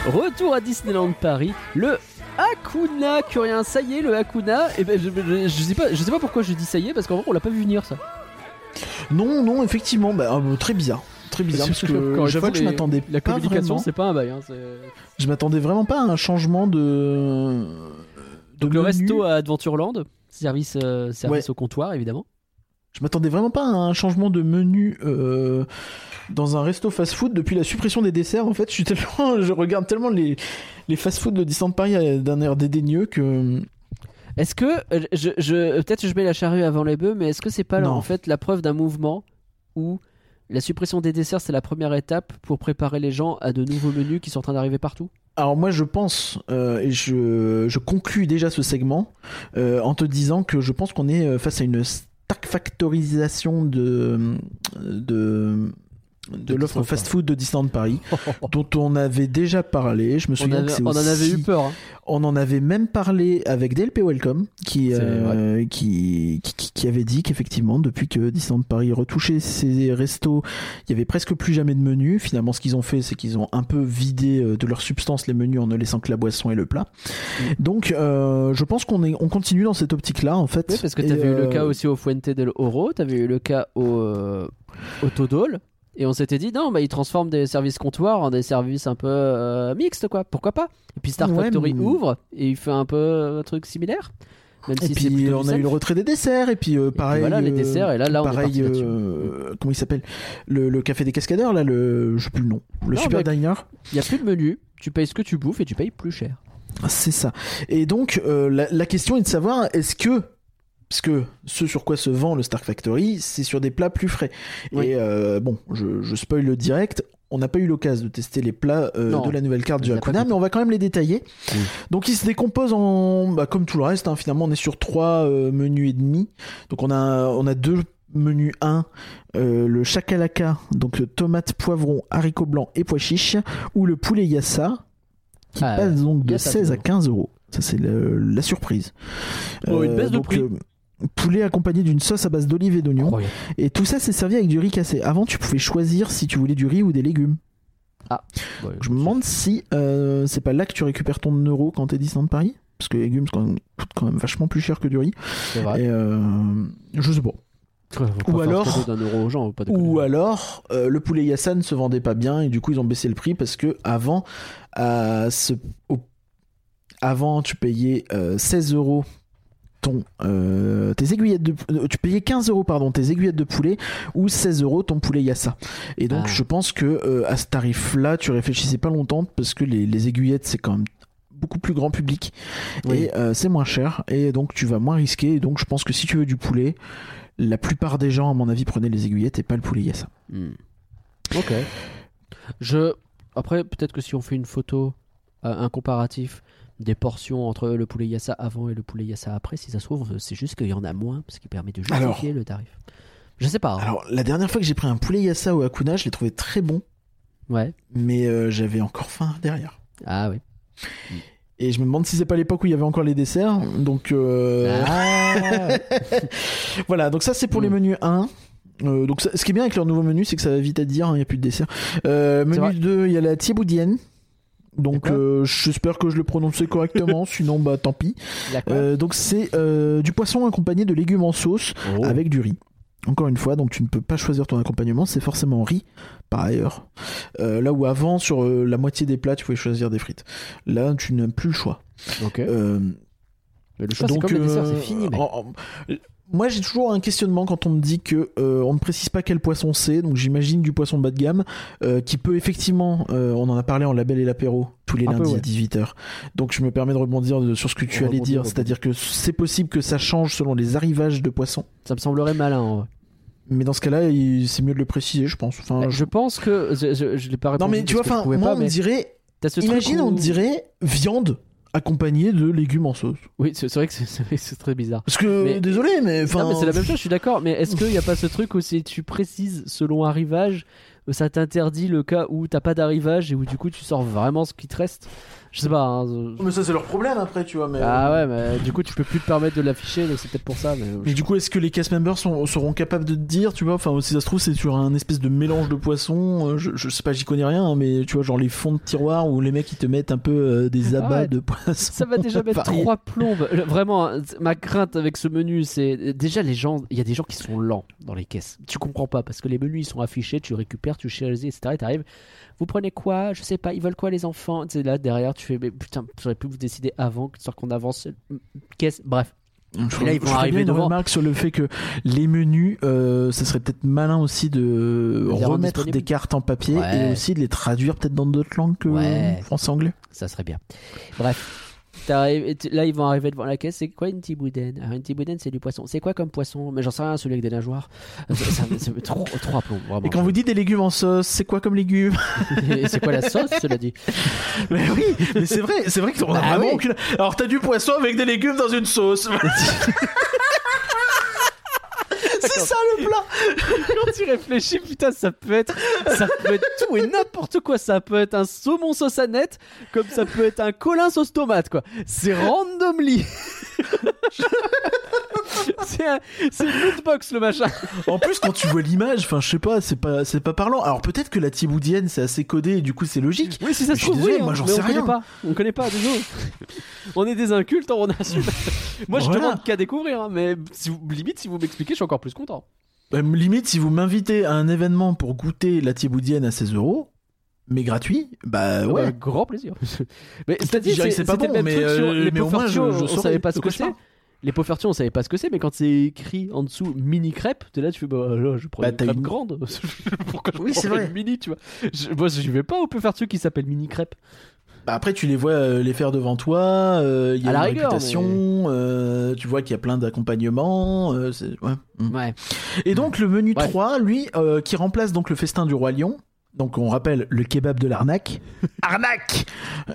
Retour à Disneyland Paris, le Hakuna Curien. Ça y est, le Hakuna. Et ben, je, je, je sais pas, je sais pas pourquoi je dis ça y est, parce qu'en vrai, on l'a pas vu venir ça. Non, non, effectivement, bah, euh, très bizarre. Très bizarre parce que j'avoue que je m'attendais La pas communication, c'est pas un bail. hein, Je m'attendais vraiment pas à un changement de. de Donc le menu. resto à Adventureland, service, euh, service Ouais. au comptoir évidemment. Je m'attendais vraiment pas à un changement de menu euh, dans un resto fast-food depuis la suppression des desserts. En fait, je suis tellement, <laughs> je regarde tellement les les fast-food de Disneyland Paris euh, d'un air dédaigneux que Est-ce que euh, je, je peut-être que je mets la charrue avant les bœufs, mais est-ce que c'est pas là, en fait la preuve d'un mouvement où la suppression des desserts c'est la première étape pour préparer les gens à de nouveaux menus qui sont en train d'arriver partout? Alors moi je pense euh, et je, je conclus déjà ce segment euh, en te disant que je pense qu'on est face à une stack factorisation de de de, l'offre fast-food de Disneyland Paris <laughs> dont on avait déjà parlé. Je me on, souviens avait- que c'est on en avait eu peur. hein. On en avait même parlé avec DLP Welcome qui euh, qui, qui qui avait dit qu'effectivement depuis que Disneyland Paris retouchait ses restos, il y avait presque plus jamais de menus. Finalement, ce qu'ils ont fait, c'est qu'ils ont un peu vidé euh, de leur substance les menus en ne laissant que la boisson et le plat. Donc, euh, je pense qu'on est on continue dans cette optique-là en fait. Oui, parce que Et, t'avais eu le cas aussi au Fuente del Oro, t'avais eu le cas au, au Todol, et on s'était dit non, bah ils transforment des services comptoirs en des services un peu euh, mixtes quoi, pourquoi pas? Et puis Star Ouais, Factory mais- ouvre et il fait un peu un truc similaire, même Et si puis on a eu le retrait des desserts et puis euh, puis pareil. voilà, les euh, desserts, et là, là, on est pareil. euh, comment il s'appelle? Le, le café des cascadeurs là, le je sais plus le nom, le Non, Super Diner. Il y a plus de menu, tu payes ce que tu bouffes et tu payes plus cher. C'est ça. Et donc, euh, la, la question est de savoir, est-ce que, parce que ce sur quoi se vend le Stark Factory, c'est sur des plats plus frais. Oui. Et euh, bon, je, je spoil le direct. On n'a pas eu l'occasion de tester les plats euh, Non, de la nouvelle carte du Hakuna, mais on va quand même les détailler. Oui. Donc, ils se décomposent en, bah, comme tout le reste. hein, finalement, on est sur trois euh, menus et demi. Donc, on a, on a deux menus 1, euh, le chakalaka, donc tomate, poivron, haricots blancs et pois chiches, ou le poulet yassa, qui Ah, passe donc de yassa, 16 à toujours. 15 euros. Ça, c'est la surprise. Oh, une baisse de donc, prix. Poulet accompagné d'une sauce à base d'olive et d'oignon. Incroyable. Et tout ça, c'est servi avec du riz cassé. Avant, tu pouvais choisir si tu voulais du riz ou des légumes. Ouais, Je me demande si euh, c'est pas là que tu récupères ton euro quand t'es Disneyland Paris? Parce que les légumes, ça quand même- coûte quand même vachement plus cher que du riz. c'est vrai. Et euh, je sais pas. Ou alors- euro aux gens, pas. Ou alors, euh, le poulet Yassan ne se vendait pas bien et du coup ils ont baissé le prix parce que avant, à ce- au- avant tu payais euh, 16 euros ton euh, tes aiguillettes de euh, tu payais 15 euros pardon tes aiguillettes de poulet ou 16 euros ton poulet Yassa et donc Ah. je pense que euh, à ce tarif là tu réfléchissais pas longtemps parce que les, les aiguillettes c'est quand même beaucoup plus grand public Oui. et euh, c'est moins cher et donc tu vas moins risquer et donc je pense que si tu veux du poulet la plupart des gens à mon avis prenaient les aiguillettes et pas le poulet Yassa Hmm. Ok. Je. Après, peut-être que si on fait une photo, euh, un comparatif des portions entre le poulet yassa avant et le poulet yassa après, si ça se trouve, c'est juste qu'il y en a moins, ce qui permet de justifier Alors- le tarif. Je sais pas. hein. Alors, la dernière fois que j'ai pris un poulet yassa au Hakuna, je l'ai trouvé très bon, Ouais. mais euh, j'avais encore faim derrière. Ah oui. Et je me demande si c'est pas l'époque où il y avait encore les desserts. Donc, euh, Ah. <laughs> voilà. Donc, ça, c'est pour les Mm. menus 1. Euh, donc, ça- ce qui est bien avec leur nouveau menu, c'est que ça va vite à dire, hein, il n'y a plus de dessert. Euh, menu 2, il y a la thieboudienne. Donc, euh, j'espère que je le prononçais correctement, <laughs> sinon, bah tant pis. Euh, donc, c'est euh, du poisson accompagné de légumes en sauce Oh. avec du riz. Encore une fois, donc tu ne peux pas choisir ton accompagnement, c'est forcément riz, par ailleurs. Là où avant, sur la moitié des plats, tu pouvais choisir des frites. Là, tu n'as plus le choix. Ok. Mais le choix, c'est comme le dessert, c'est fini. mec. en- en- moi, j'ai toujours un questionnement quand on me dit que euh, on ne précise pas quel poisson c'est. Donc, j'imagine du poisson bas de gamme euh, qui peut effectivement. euh, on en a parlé en label et l'apéro tous les Un peu, lundis ouais. à 18h. Donc, je me permets de rebondir de- sur ce que tu allais dire, c'est-à-dire que c'est possible que ça change selon les arrivages de poissons. Ça me semblerait malin. en vrai. Mais dans ce cas-là, c'est mieux de le préciser, je pense. Enfin, Bah, je- je pense que je, je, je l'ai pas Non, répondu mais tu vois, enfin, moi, pas, on me mais dirait. Imagine, où- on me dirait viande accompagnée de légumes en sauce. Oui, c'est vrai que c'est- très bizarre. Parce que, Mais- désolé, mais enfin. Mais c'est la même chose, je suis d'accord. Mais est-ce qu'il n'y a pas ce truc où si tu précises selon arrivage, ça t'interdit le cas où t'as pas d'arrivage et où du coup tu sors vraiment ce qui te reste? Je sais pas. hein, euh, Mais ça, c'est leur problème après, tu vois. Mais, Ah ouais, mais du coup tu peux plus te permettre de l'afficher, donc c'est peut-être pour ça. Mais, Mais du coup, est-ce que les cast members sont- seront capables de te dire, tu vois, enfin, si ça se trouve, c'est sur un espèce de mélange de poissons, euh, je, je sais pas, j'y connais rien, hein, mais tu vois, genre les fonds de tiroir où les mecs ils te mettent un peu euh, des abats Ah ouais. de poissons. Ça va déjà mettre trois plombes. Vraiment, hein, ma crainte avec ce menu, c'est déjà les gens. Il y a des gens qui sont lents dans les caisses. Tu comprends pas parce que les menus ils sont affichés, tu récupères, tu choisis, etc. Et t'arrives. Vous prenez quoi? Je sais pas. Ils veulent quoi les enfants? Sais, là derrière, tu fais. Mais putain, j'aurais pu vous décider avant, histoire qu'on avance. Caisse. Bref. Je Et là, ils je vont ferais arriver bien une remarque sur le fait que les menus, euh, ça serait peut-être malin aussi de Les remettre des cartes en papier Ouais. et aussi de les traduire peut-être dans d'autres langues que Ouais. français-anglais. Ça serait bien. Bref. Là, ils vont arriver devant la caisse. C'est quoi une tiboudène Alors, Une tiboudène, c'est du poisson. C'est quoi comme poisson? Mais j'en sais rien, celui avec des nageoires. Euh, ça me- trop, <laughs> trop à plomb, vraiment. Et quand vous dites des légumes en sauce, c'est quoi comme légumes? <laughs> Et c'est quoi la sauce, cela dit? <laughs> Mais oui, mais c'est vrai, c'est vrai qu'on a Bah vraiment oui. aucune. Alors t'as du poisson avec des légumes dans une sauce. C'est ça le plat. <laughs> Quand tu réfléchis, putain, ça peut être, ça peut être tout et n'importe quoi. Ça peut être un saumon sauce à net, comme ça peut être un colin sauce tomate, quoi. C'est randomly. <laughs> <laughs> c'est un, c'est une loot box le machin. En plus, quand tu vois l'image, enfin, je sais pas, c'est pas, c'est pas parlant. Alors peut-être que la thiboudienne, c'est assez codé et du coup c'est logique. Oui, si ça Je se suis trouve, désolé, oui, moi, hein, j'en sais on connaît rien. pas. On connaît pas, désolé. <laughs> on est des incultes, on assume. <laughs> Moi, je Voilà. demande qu'à découvrir, hein, mais si vous, limite, si vous m'expliquez, je suis encore plus content. Euh, limite, si vous m'invitez à un événement pour goûter la thiboudienne à 16 euros, mais gratuit, bah ouais. Avec grand plaisir. mais c'est-à-dire, Je dirais que c'est pas bon, le même mais, truc sur euh, les mais au moins, je- je on saurais savait pas ce que c'est. Les poffertio, on savait pas ce que c'est, mais quand c'est écrit en dessous mini crêpe, t'es là, tu fais bah là, je prends Bah, une crêpe une- grande. <laughs> Pourquoi je Oui, c'est prendrais vrai. une mini, tu vois je, Moi, je vais pas au poffertio qui s'appelle mini crêpe. Bah, après, tu les vois euh, les faire devant toi, euh, il y a À la une rigueur, réputation, euh, tu vois qu'il y a plein d'accompagnements. c'est- ouais. Ouais. Et donc le menu Ouais. 3, lui, qui remplace donc le festin du roi lion. Donc on rappelle le kebab de l'arnaque. <laughs> Arnaque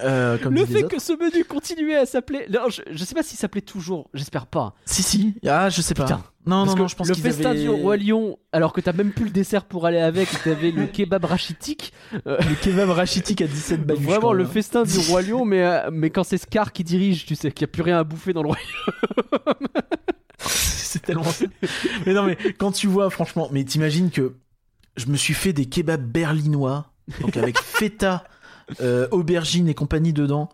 Euh, comme Le fait que ce menu continuait à s'appeler. Non, je, je sais pas s'il s'appelait toujours, j'espère pas. Si, si. Ah, je sais pas. Putain. Non, Parce non, que non, je pense le festin avaient... du roi lion, alors que t'as même plus le dessert pour aller avec, t'avais le <laughs> kebab rachitique. Le kebab rachitique à 17 balles. Vraiment le festin du roi lion, mais, euh, <laughs> mais quand c'est Scar qui dirige, tu sais qu'il n'y a plus rien à bouffer dans le royaume. c'est tellement mais non, mais quand tu vois, franchement, mais t'imagines que je me suis fait des kebabs berlinois, donc avec <laughs> feta, euh, aubergine et compagnie dedans,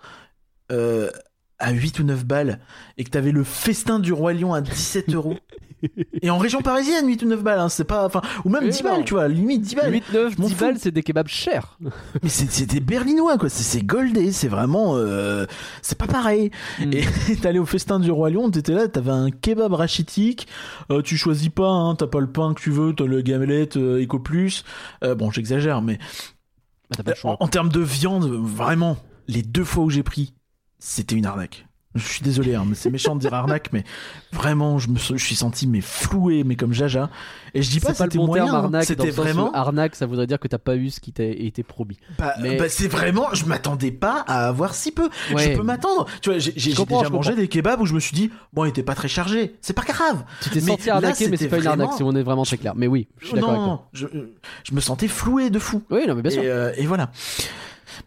euh, à 8 ou 9 balles, et que t'avais le festin du roi lion à 17 euros. <laughs> Et en région parisienne, 8 ou 9 balles, hein, c'est pas. Enfin, ou même Mais 10 non. balles, tu vois, limite 10 balles. 8, 9, je m'en 10 fous. balles, c'est des kebabs chers. <laughs> Mais c'est des berlinois, quoi. C'est- goldé, c'est vraiment. euh, c'est pas pareil. Mm. Et <laughs> t'allais au festin du Roi Lion, t'étais là, t'avais un kebab rachitique. euh, tu choisis pas, hein, t'as pas le pain que tu veux, t'as le gamelette euh, Eco Plus. Euh, bon, j'exagère, mais Bah, t'as pas le choix. en, en termes de viande, vraiment, les deux fois où j'ai pris, c'était une arnaque. Je suis désolé, hein, mais c'est méchant de dire arnaque, mais vraiment, je me suis- je suis senti mais floué, mais comme Jaja. Et je dis pas, pas c'était bon moyen, hein. arnaque. c'était vraiment. Arnaque, ça voudrait dire que t'as pas eu ce qui t'a été promis. Bah, Mais- bah, c'est vraiment, je m'attendais pas à avoir si peu. Ouais. Je peux m'attendre. Tu vois, j'ai déjà mangé comprends. des kebabs où je me suis dit, bon, il était pas très chargé. C'est pas grave. Tu t'es senti arnaqué, mais c'est pas une arnaque, si on est vraiment très clair. Mais oui, je suis d'accord non, avec toi. non, je, je me sentais floué de fou. Oui, non, mais bien sûr. Et, euh, et voilà.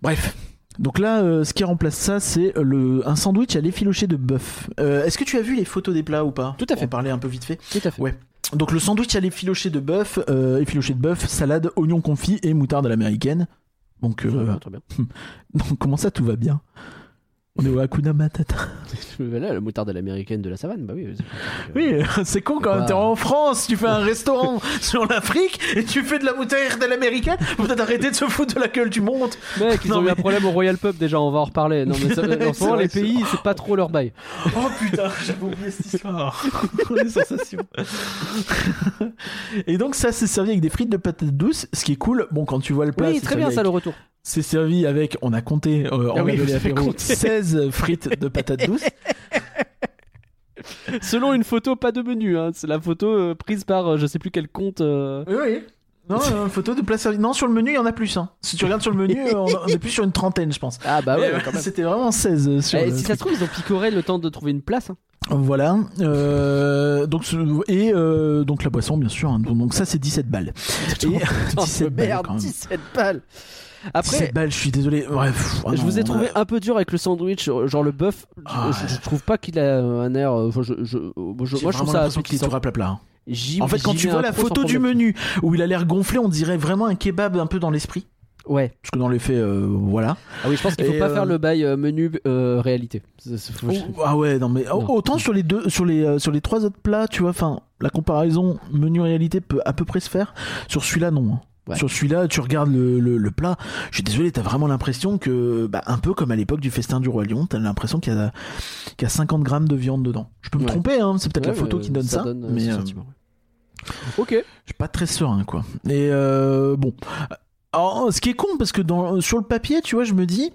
Bref. Donc là, euh, ce qui remplace ça, c'est le un sandwich à l'effiloché de bœuf. Euh, Est-ce que tu as vu les photos des plats ou pas? Tout à fait. On parlait un peu vite fait. Tout à fait. Ouais. Donc le sandwich à l'effiloché de bœuf, euh, effiloché de bœuf, salade, oignon confit et moutarde à l'américaine. Euh, bien. <laughs> donc comment ça tout va bien? On est au Hakuna Matata. <laughs> Là, la moutarde à l'américaine de la savane, bah oui. Oui, <laughs> c'est con quand même. T'es en France, tu fais un restaurant <laughs> sur l'Afrique et tu fais de la moutarde à l'américaine. Faut peut-être arrêter de se foutre de la gueule du monde. Mec, ils Non, ont eu un problème au Royal Pub déjà, on va en reparler. Non, mais ça, en ce C'est moment, vrai, les pays, c'est pas trop leur bail. Oh putain, j'avais oublié cette histoire. Les sensations. et donc ça, c'est servi avec des frites de patates douces, ce qui est cool. Bon, quand tu vois le plat, Oui, très bien ça, le retour. C'est servi avec, on a compté, euh, Ah on oui, compté. 16 frites de patates douces. <laughs> Selon une photo, pas de menu. Hein. C'est la photo euh, prise par euh, je sais plus quel compte. euh. Oui, oui. Non, euh, photo de servi. Non, sur le menu, il y en a plus. Hein. Si tu regardes sur le menu, euh, on on est plus sur une trentaine, je pense. Ah bah ouais, ouais, quand même. C'était vraiment 16 euh, sur Eh, le si ça se trouve, ils ont picoré le temps de trouver une place. hein. Voilà. Euh, donc, et euh, donc la boisson, bien sûr. hein. Donc, ça, c'est 17 balles. Et, <laughs> 17 balles, merde, quand même. 17 balles. 17 Après, balles, je suis désolé. Bref. je vous ai trouvé un peu dur avec le sandwich, genre le bœuf. Je- Ah, je, trouve pas qu'il a un air. euh, enfin, je, je- moi, je trouve ça qu'il te rap plat. hein. En fait, quand tu vois la photo du menu où il a l'air gonflé, on dirait vraiment un kebab un peu dans l'esprit. Ouais. Parce que dans les faits, euh, voilà. Ah oui, je pense qu'il faut Et, pas euh, faire le bail euh, menu euh, réalité. C'est- c'est- Oh, ah ouais, non mais Non. autant sur les deux, sur les euh, sur les trois autres plats, tu vois, enfin la comparaison menu réalité peut à peu près se faire. Sur celui-là, non. Ouais. Sur celui-là, tu regardes le, le, le plat. Je suis désolé, t'as vraiment l'impression que, bah, un peu comme à l'époque du festin du roi Lion, t'as l'impression qu'il y a qu'il y a 50 grammes de viande dedans. Je peux me Ouais. tromper, hein. C'est peut-être Ouais, la photo qui donne ça, donne, euh, mais ce euh. Ok. je suis pas très serein, quoi. Et euh, bon, alors ce qui est con parce que dans sur le papier, tu vois, je me dis.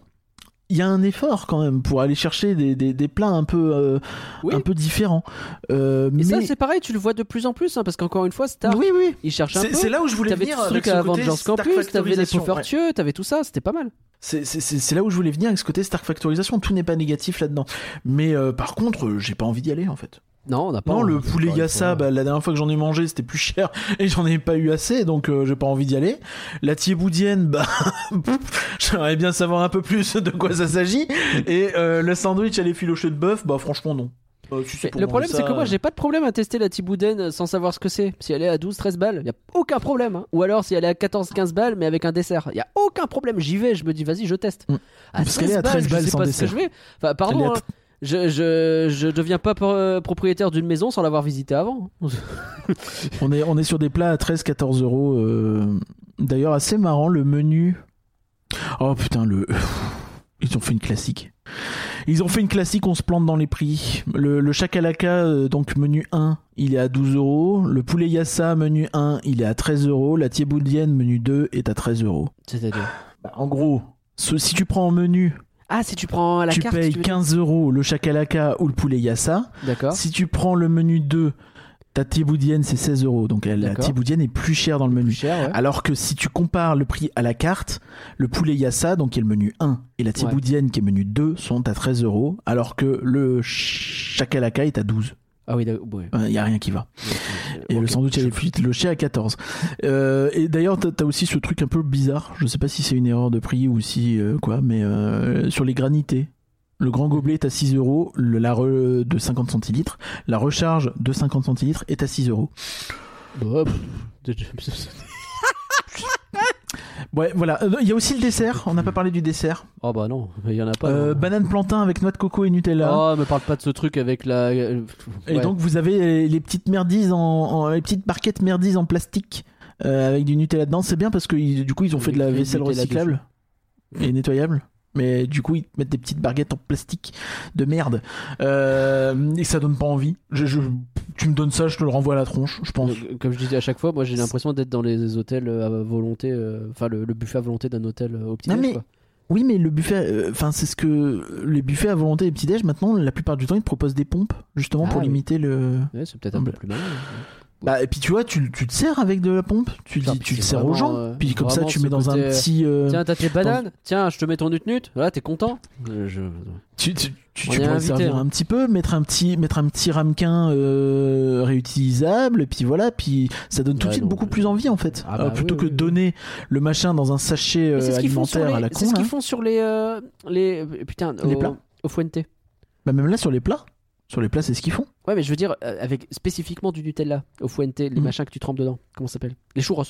Il y a un effort quand même pour aller chercher des, des, des plats un peu, euh, Oui. un peu différents. Euh, Et mais ça, c'est pareil, tu le vois de plus en plus, hein, parce qu'encore une fois, Star, oui, oui. il cherche un peu. c'est là où je voulais T'avais venir tout ce truc à Stark Campus, t'avais les ouais. T'avais tout ça, c'était pas mal. C'est- là où je voulais venir avec ce côté Stark Factorisation. Tout n'est pas négatif là-dedans. Mais euh, par contre, j'ai pas envie d'y aller en fait. Non, on n'a pas. non, le poulet yassa, bah, la dernière fois que j'en ai mangé, c'était plus cher <laughs> et j'en ai pas eu assez, donc euh, j'ai pas envie d'y aller. La thieboudienne, bah, <laughs> j'aimerais bien savoir un peu plus de quoi ça s'agit. Et euh, le sandwich à l'effiloché de bœuf, bah franchement non. Euh, le problème, ça, c'est que moi, j'ai pas de problème à tester la Thibouden sans savoir ce que c'est. Si elle est à 12-13 balles, y a aucun problème. hein. Ou alors si elle est à 14-15 balles, mais avec un dessert, y a aucun problème. J'y vais, je me dis, vas-y, je teste. Mm. À Parce qu'elle est à 13 je balles sais sans pas ce que dessert. je vais. Enfin, pardon, je, je, je deviens pas pro- propriétaire d'une maison sans l'avoir visitée avant. <laughs> On est, on est sur des plats à 13-14 euros. euh, D'ailleurs, assez marrant, le menu. Oh putain, le. <laughs> Ils ont fait une classique. Ils ont fait une classique, on se plante dans les prix. Le, le chakalaka, euh, donc menu 1, il est à 12 euros. Le poulet yassa, menu 1, il est à 13 euros. La thieboudienne, menu 2, est à 13 euros. C'est-à-dire. Bah, en gros, ce- si tu prends en menu, Ah, si tu prends la tu carte. payes tu dire 15 euros le chakalaka ou le poulet yassa. D'accord. Si tu prends le menu 2, ta thieboudienne, c'est 16 euros. Donc la D'accord. thieboudienne est plus chère dans le menu. Cher, ouais. Alors que si tu compares le prix à la carte, le poulet yassa, donc qui est le menu 1, et la thieboudienne, qui est menu 2, sont à 13 euros, alors que le chakalaka est à 12. Ah oui, d'accord, ouais. Il n'y a rien qui va. Et Ok. le sandwich à l'effluite, le chien à 14. Euh, et d'ailleurs, t'as as aussi ce truc un peu bizarre. Je sais pas si c'est une erreur de prix ou si euh, quoi, mais euh, sur les granités. Le grand gobelet est à 6 euros, le- la re- de 50 centilitres. La recharge de 50 centilitres est à 6 euros. Ouais, voilà. Euh, Il y a aussi le dessert. On n'a pas parlé du dessert. Oh bah non, il y en a pas. Euh, banane plantain avec noix de coco et Nutella. Oh, me parle pas de ce truc avec la. euh, Et donc vous avez les, les petites merdises en, en- les petites barquettes merdises en plastique euh, avec du Nutella dedans. C'est bien parce que ils- du coup ils ont fait de la vaisselle recyclable et nettoyable. Mais du coup ils te mettent des petites barquettes en plastique de merde Euh, et ça donne pas envie. Je, je- tu me donnes ça, je te le renvoie à la tronche, je pense. Euh, Comme je disais à chaque fois, moi j'ai l'impression d'être dans les hôtels euh, à volonté, euh, enfin le, le buffet à volonté d'un hôtel au petit mais- quoi. Oui, mais le buffet, euh, enfin c'est ce que les buffets à volonté et petits déj maintenant, la plupart du temps ils te proposent des pompes justement Ah pour oui. limiter le. Ouais, c'est peut-être un peu plus malin. Bah, et puis tu vois, tu, tu te sers avec de la pompe, tu, Putain, dis, puis tu c'est sers aux vraiment, gens, euh, puis comme ça tu mets dans un côté, euh, petit. euh, Tiens, t'as tes bananes? Tiens, je te mets ton nut-nut Voilà, t'es content Euh, je... Tu, tu, tu, On tu est pourrais invité, servir hein. un petit peu, mettre un petit, mettre un petit ramequin euh, réutilisable, et puis voilà, puis ça donne tout de Ouais, suite non, beaucoup mais- plus envie en fait. Ah bah plutôt oui, que oui, donner le machin dans un sachet Mais euh, c'est ce qu'ils font sur alimentaire les, à la c'est con. ce qu'ils font sur les, euh, les, putain, Les au, plats au Fuente. Bah, même là sur les plats, sur les plats c'est ce qu'ils font. Ouais, mais je veux dire euh, avec spécifiquement du Nutella au Fuente, les Mhm. machins que tu trempes dedans. Comment ça s'appelle? Les churros.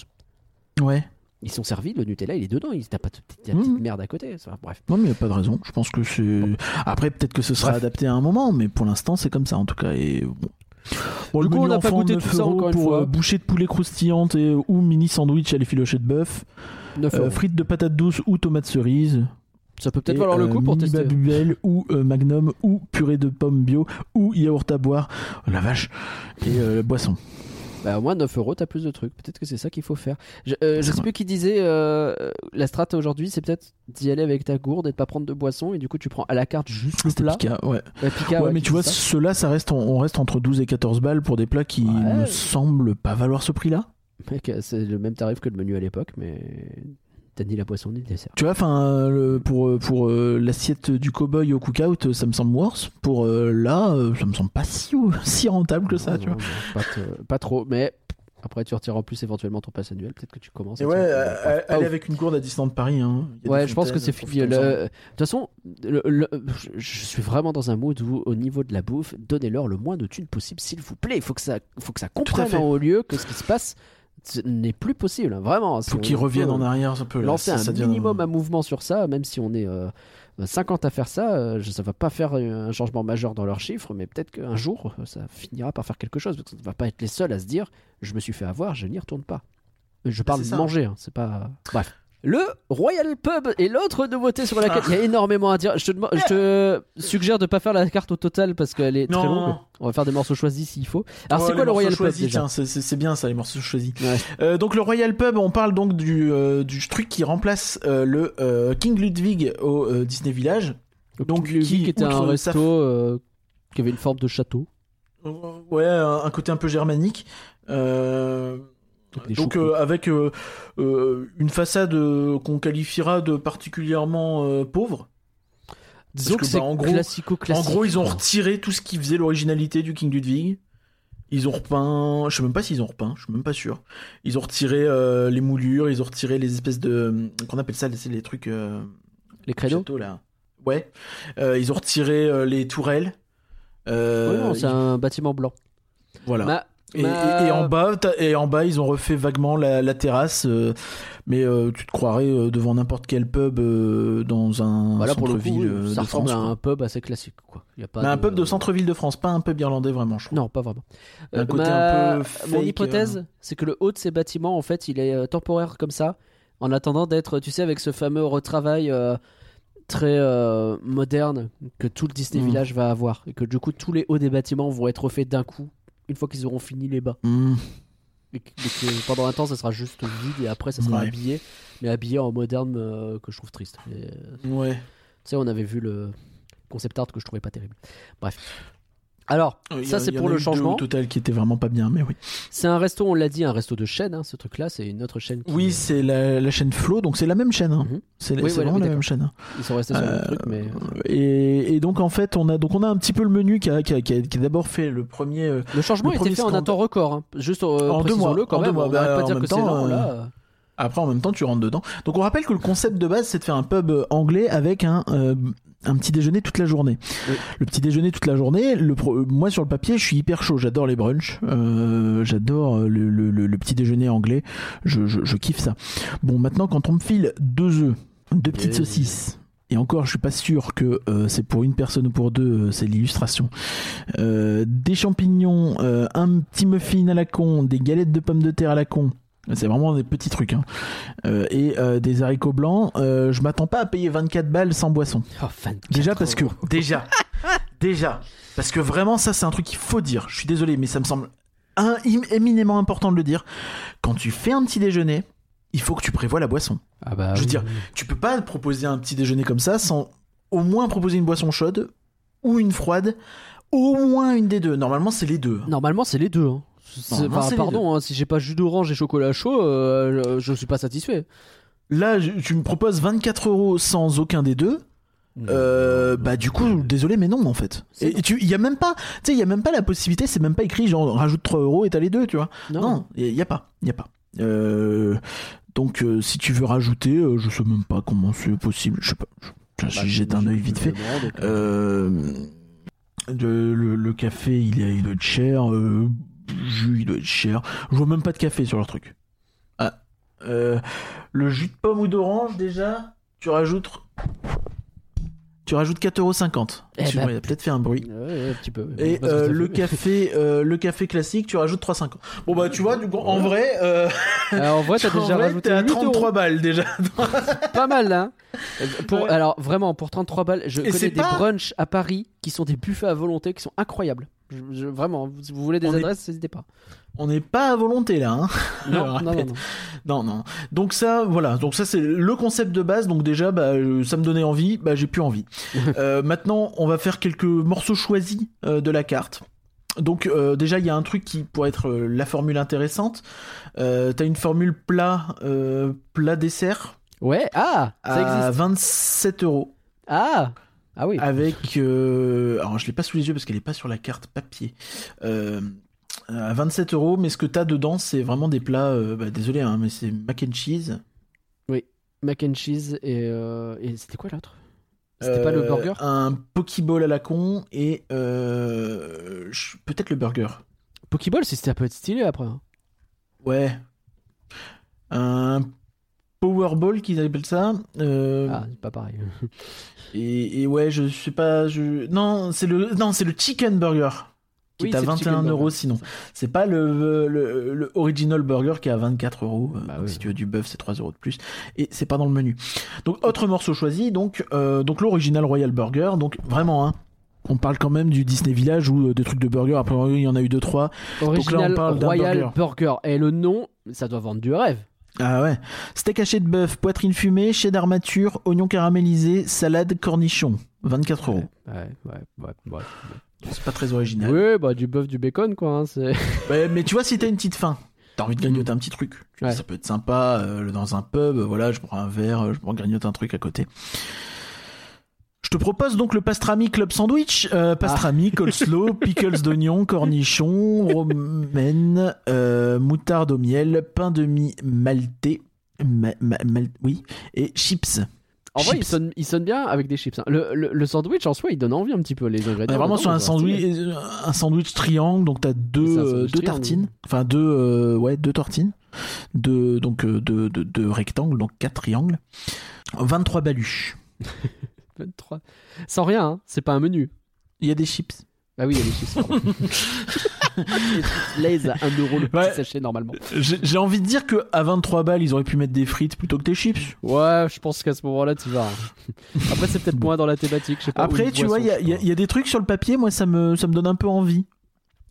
Ouais. Ils sont servis, le Nutella, il est dedans, il t'as pas de petite, la petite Mhm. merde à côté. Ça, bref. Non, mais il n'y a pas de raison. Je pense que c'est. Après, peut-être que ce sera Bref. adapté à un moment, mais pour l'instant, c'est comme ça en tout cas. Et bon. Bon, Du le coup, on n'a pas enfant, goûté 9 tout ça, euros encore une pour fois. euh, bouchée de poulet croustillante et, ou mini sandwich à l'effiloché de bœuf, 9 euh, euros. frites de patates douces ou tomates cerises. Ça peut peut-être valoir le euh, coup pour mini tester. Babybel ou euh, Magnum ou purée de pommes bio ou yaourt à boire. Oh, la vache. Et euh, boisson. Bah, au moins 9 euros, t'as plus de trucs. Peut-être que c'est ça qu'il faut faire. Je, euh, je sais plus qui disait euh, la strat aujourd'hui, c'est peut-être d'y aller avec ta gourde et de pas prendre de boisson. Et du coup, tu prends à la carte juste le plat. Pika, ouais. Ouais, Pika, ouais, ouais, mais tu vois, ceux-là, ça reste, on, reste entre 12 et 14 balles pour des plats qui me semblent pas valoir ce prix-là. Mec, c'est le même tarif que le menu à l'époque, mais t'as ni la boisson ni le dessert. Tu vois, enfin, le- pour, euh, pour euh, l'assiette du cowboy au cookout, ça me semble worse. Pour euh, là, euh, ça me semble pas si, <laughs> si rentable que ça, Non, tu vois. non, pas, te- pas trop, mais après tu retires en plus éventuellement ton pass annuel. Peut-être que tu commences. Et à ouais, euh, aller avec une gourde à Disneyland Paris. Hein. Il y a Ouais, je pense que c'est fini. De toute façon, le- le- je- suis vraiment dans un mood où, au niveau de la bouffe, donnez-leur le moins de thunes possible, s'il vous plaît. Il faut que ça, faut que ça comprenne en haut lieu que ce qui se passe n'est plus possible. hein, Vraiment. Faut qu'ils reviennent en arrière un peu. là. Lancer Ça, un ça devient- minimum un mouvement sur ça, même si on est euh, 50 à faire ça, euh, ça va pas faire un changement majeur dans leurs chiffres, mais peut-être qu'un jour, euh, ça finira par faire quelque chose. Parce qu'on ne va pas être les seuls à se dire je me suis fait avoir, je n'y retourne pas. Je parle de manger, hein, c'est pas. Bref. Le Royal Pub est l'autre nouveauté sur laquelle il y a énormément à dire. Je te, demo- je te suggère de pas faire la carte au total parce qu'elle est très Non. longue. On va faire des morceaux choisis s'il faut. Alors Oh, c'est les quoi le morceaux Royal choisis, Pub déjà tiens, c'est- C'est c'est bien ça, les morceaux choisis. Ouais. Euh, donc le Royal Pub, on parle donc du, euh, du truc qui remplace euh, le euh, King Ludwig au euh, Disney Village. Donc, Donc, King Ludwig qui, était un outre resto sa- euh, qui avait une forme de château. Ouais, un, un côté un peu germanique. Euh, des donc euh, avec euh, euh, une façade qu'on qualifiera de particulièrement pauvre. Disons que, que c'est bah, en gros- en gros, ils ont retiré tout ce qui faisait l'originalité du King Ludwig. Ils ont repeint, je sais même pas s'ils ont repeint, je suis même pas sûr. Ils ont retiré les moulures, ils ont retiré les espèces de, qu'on appelle ça, c'est les trucs les créneaux. châteaux là. Ouais. Ils ont retiré les tourelles. Ouais, c'est un bâtiment blanc. Voilà. Ma- Et, ma- et- et en bas, et en bas, ils ont refait vaguement la, la terrasse, euh, mais euh, tu te croirais euh, devant n'importe quel pub dans un Voilà, coup, centre-ville euh, ça de ressemble France. à un pub assez classique. Quoi. Y a pas un pub de centre-ville de France, pas un pub irlandais vraiment, je trouve. Non, pas vraiment. Un côté ma- un peu fake, Mon hypothèse, c'est que le haut de ces bâtiments, en fait, il est temporaire comme ça, en attendant d'être, tu sais, avec ce fameux retravail très moderne que tout le Disney Mm. Village va avoir. Et que du coup, tous les hauts des bâtiments vont être refaits d'un coup, une fois qu'ils auront fini les bas. Hmm. Et que, et que pendant un temps, ça sera juste vide et après, ça sera Ouais. habillé. Mais habillé en moderne euh, que je trouve triste. Et, euh, Ouais. Tu sais, on avait vu le concept art que je trouvais pas terrible. Bref. Alors, Euh, ça c'est pour le deux changement. au total qui était vraiment pas bien, mais oui. C'est un resto, on l'a dit, un resto de chaîne, hein, ce truc-là. C'est une autre chaîne. Qui, Oui, c'est la, la chaîne Flow, donc c'est la même chaîne. hein. Mhm. C'est Oui, vraiment oui, la même chaîne. hein. Ils sont restés sur le Euh, truc, mais. Et, et donc en fait, on a donc on a un petit peu le menu qui a, qui a, qui a- qui a d'abord fait le premier. euh, Le changement le a été premier fait en un temps record. hein. Juste euh, En deux mois, précisons-le quand en deux même. mois. On Bah, pas en dire même que c'est euh, là. Après, en même temps, tu rentres dedans. Donc, on rappelle que le concept de base, c'est de faire un pub anglais avec un, euh, un petit déjeuner toute la journée. Oui. Le petit déjeuner toute la journée, le pro- euh, moi sur le papier, je suis hyper chaud. J'adore les brunchs. Euh, J'adore le, le- le- le petit déjeuner anglais. Je, je- je kiffe ça. Bon, maintenant, quand on me file deux œufs, deux petites saucisses. Et encore, je suis pas sûr que euh, c'est pour une personne ou pour deux, euh, c'est l'illustration. Euh, des champignons, euh, un petit muffin à la con, des galettes de pommes de terre à la con. C'est vraiment des petits trucs. Hein. Euh, et euh, des haricots blancs. Euh, je m'attends pas à payer 24 balles sans boisson. Oh, 24 Déjà parce que déjà <laughs> déjà parce que vraiment ça c'est un truc qu'il faut dire. Je suis désolé mais ça me semble un, éminemment important de le dire. Quand tu fais un petit déjeuner, il faut que tu prévois la boisson. Ah bah, je veux oui, dire. Tu peux pas proposer un petit déjeuner comme ça sans au moins proposer une boisson chaude ou une froide, au moins une des deux. Normalement c'est les deux. Normalement, c'est les deux. hein. Pardon, hein, si j'ai pas jus d'orange et chocolat chaud, euh, je suis pas satisfait. Là, je- tu me proposes 24 euros sans aucun des deux. Euh, bah du coup, désolé, mais non en fait. C'est Et, et tu, il y a même pas, tu sais, il y a même pas la possibilité, c'est même pas écrit genre rajoute 3 euros et t'as les deux, tu vois. Non, il y a pas, il y a pas. Euh, donc euh, si tu veux rajouter, euh, je sais même pas comment c'est possible, je sais pas. Je, je- Bah, jette un œil vite fait. donc, euh, Euh, le, le- le café, il, est, il doit être cher. Euh, jus, il doit être cher. Je vois même pas de café sur leur truc. Ah, Euh, le jus de pomme ou d'orange, déjà, tu rajoutes. Tu rajoutes 4,50€. Eh ben, il a peut-être fait un bruit. Ouais, un petit peu. Et euh, le café, euh, le café classique, tu rajoutes 3,50. Bon bah tu vois, du coup, en vrai, <laughs> Alors, en vrai, t'as <laughs> déjà vrai, rajouté t'es à 8 euros. 33 balles déjà. <laughs> Pas mal, hein. Pour, Ouais. Alors, vraiment, pour 33 balles, je Et connais des pas- brunchs à Paris qui sont des buffets à volonté qui sont incroyables. Je- je- vraiment, si vous voulez des On est- adresses, n'hésitez pas. On n'est pas à volonté là. Hein. <laughs> Non, non, non, non. <laughs> Non, non. Donc ça, voilà. Donc ça, c'est le concept de base. Donc déjà, bah, euh, ça me donnait envie. Bah, j'ai plus envie. <laughs> Euh, maintenant, on va faire quelques morceaux choisis euh, de la carte. Donc euh, déjà, il y a un truc qui pourrait être la formule intéressante. T'as une formule plat, plat dessert Ouais, ah, ça à existe. 27 euros. Ah, ah oui. Avec, euh, alors je l'ai pas sous les yeux parce qu'elle est pas sur la carte papier. Euh, à 27 euros, mais ce que t'as dedans, c'est vraiment des plats. euh, bah, désolé, hein, mais c'est mac and cheese. Mac and cheese et, euh, et c'était quoi l'autre? C'était pas le burger? Un pokeball à la con et peut-être le burger. Pokéball, ça peut être stylé après. hein. Ouais. Un powerball qu'ils appellent ça. euh, Ah, c'est pas pareil. <laughs> et, et ouais, je sais pas. Je... Non, c'est le non, c'est le chicken burger. Qui Oui, est à c'est le 21 chicken euros sinon. c'est pas le, le, le original burger qui est à 24 euros. Euh, Bah oui. Si tu veux du bœuf, c'est 3 euros de plus. Et c'est pas dans le menu. Donc, autre morceau choisi. Donc, euh, donc l'original Royal Burger. Donc, vraiment, hein. On parle quand même du Disney Village ou des trucs de burger. Après, il y en a eu deux, trois. Original parle Royal burger. burger. Et le nom, ça doit vendre du rêve. Ah ouais. Steak haché de bœuf, poitrine fumée, cheddar mature, oignon caramélisé, salade, cornichon. 24 euros. Ouais, ouais, ouais. ouais. C'est pas très original. Oui, bah du bœuf, du bacon, quoi. hein, <laughs> mais tu vois, si t'as une petite faim, t'as envie de grignoter un petit truc. Ça peut être sympa euh, dans un pub. Voilà, je prends un verre, euh, je prends grignote un truc à côté. Je te propose donc le pastrami club sandwich. Euh, pastrami, coleslaw, <laughs> pickles d'oignon, cornichons, romaine, euh, moutarde au miel, pain de mie maltais, ma- ma- mal- oui, et chips. En vrai, il sonne, il sonne bien avec des chips. hein. Le, le, le sandwich en soi, il donne envie un petit peu les On ingrédients. est vraiment sur un sandwich, un sandwich triangle, donc t'as deux, euh, deux tartines, enfin deux, euh, ouais, deux tartines, deux, donc euh, deux, deux, deux rectangles, donc quatre triangles, 23 baluches. <laughs> 23. Sans rien, hein. c'est pas un menu. Il y a des chips. Ah oui, il y a <laughs> <laughs> les chips. Lay's à 1€ le petit Ouais. sachet normalement. J'ai envie de dire que à 23 balles, ils auraient pu mettre des frites plutôt que des chips. Ouais, je pense qu'à ce moment-là, tu vas. Après, c'est peut-être moins dans la thématique. je sais pas, ou Après, tu vois, il y, y a des trucs sur le papier, moi, ça me, ça me donne un peu envie.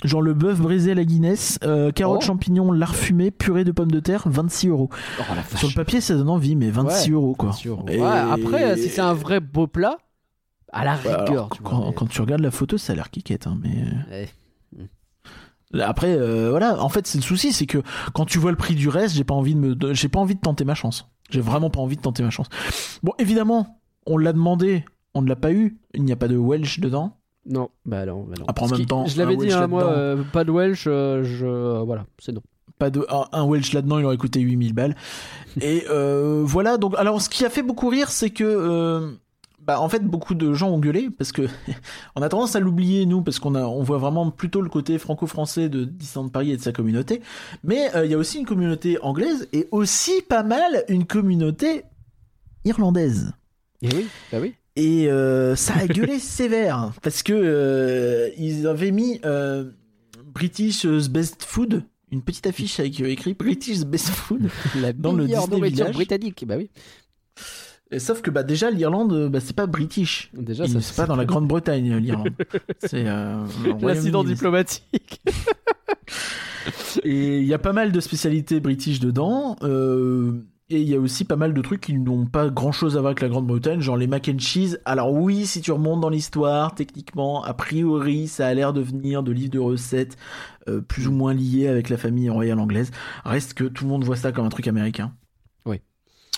Genre le bœuf brisé à la Guinness, euh, carottes, Oh. champignons, lard fumé, purée de pommes de terre, 26 euros. Oh. Sur le papier, ça donne envie, mais 26 Ouais, euros quoi. 26 euros. Et- Ouais, après, si c'est un vrai beau plat, à la Bah, rigueur, alors, tu vois. quand, mais- quand tu regardes la photo, ça a l'air kiquette, hein, mais. Ouais. Après, euh, voilà, en fait, c'est le souci, c'est que quand tu vois le prix du reste, j'ai pas envie de me, j'ai pas envie de tenter ma chance. J'ai vraiment pas envie de tenter ma chance. Bon, évidemment, on l'a demandé, on ne l'a pas eu. Il n'y a pas de Welsh dedans. Non, bah non, bah non. Après, en Parce même temps, je l'avais dit, Welsh hein, moi, euh, pas de Welsh, euh, je, euh, voilà, c'est non. Pas de un, un Welsh là-dedans, il aurait coûté 8000 balles. <laughs> Et voilà. Donc, alors, ce qui a fait beaucoup rire, c'est que, bah, en fait, beaucoup de gens ont gueulé parce que <laughs> on a tendance à l'oublier nous parce qu'on a, on voit vraiment plutôt le côté franco-français de Disneyland Paris et de sa communauté. Mais il y a aussi une communauté anglaise et aussi pas mal une communauté irlandaise. Et oui, bah oui. Et euh, ça a gueulé <laughs> sévère parce que euh, ils avaient mis euh, British Best Food, une petite affiche avec euh, écrit British Best Food. <laughs> La Dans le Disney Village. britannique, bah oui. Et sauf que bah déjà l'Irlande, bah, c'est pas British. Déjà, ça c'est pas dans la Grande-Bretagne l'Irlande. <laughs> c'est Royaume-Uni. diplomatique. Et il y a pas mal de spécialités british dedans. euh, et il y a aussi pas mal de trucs qui n'ont pas grand chose à voir avec la Grande-Bretagne, genre les mac and cheese. Alors oui, si tu remontes dans l'histoire, techniquement, a priori, ça a l'air de venir de livres de recettes euh, plus ou moins liés avec la famille royale anglaise. Reste que tout le monde voit ça comme un truc américain. Oui.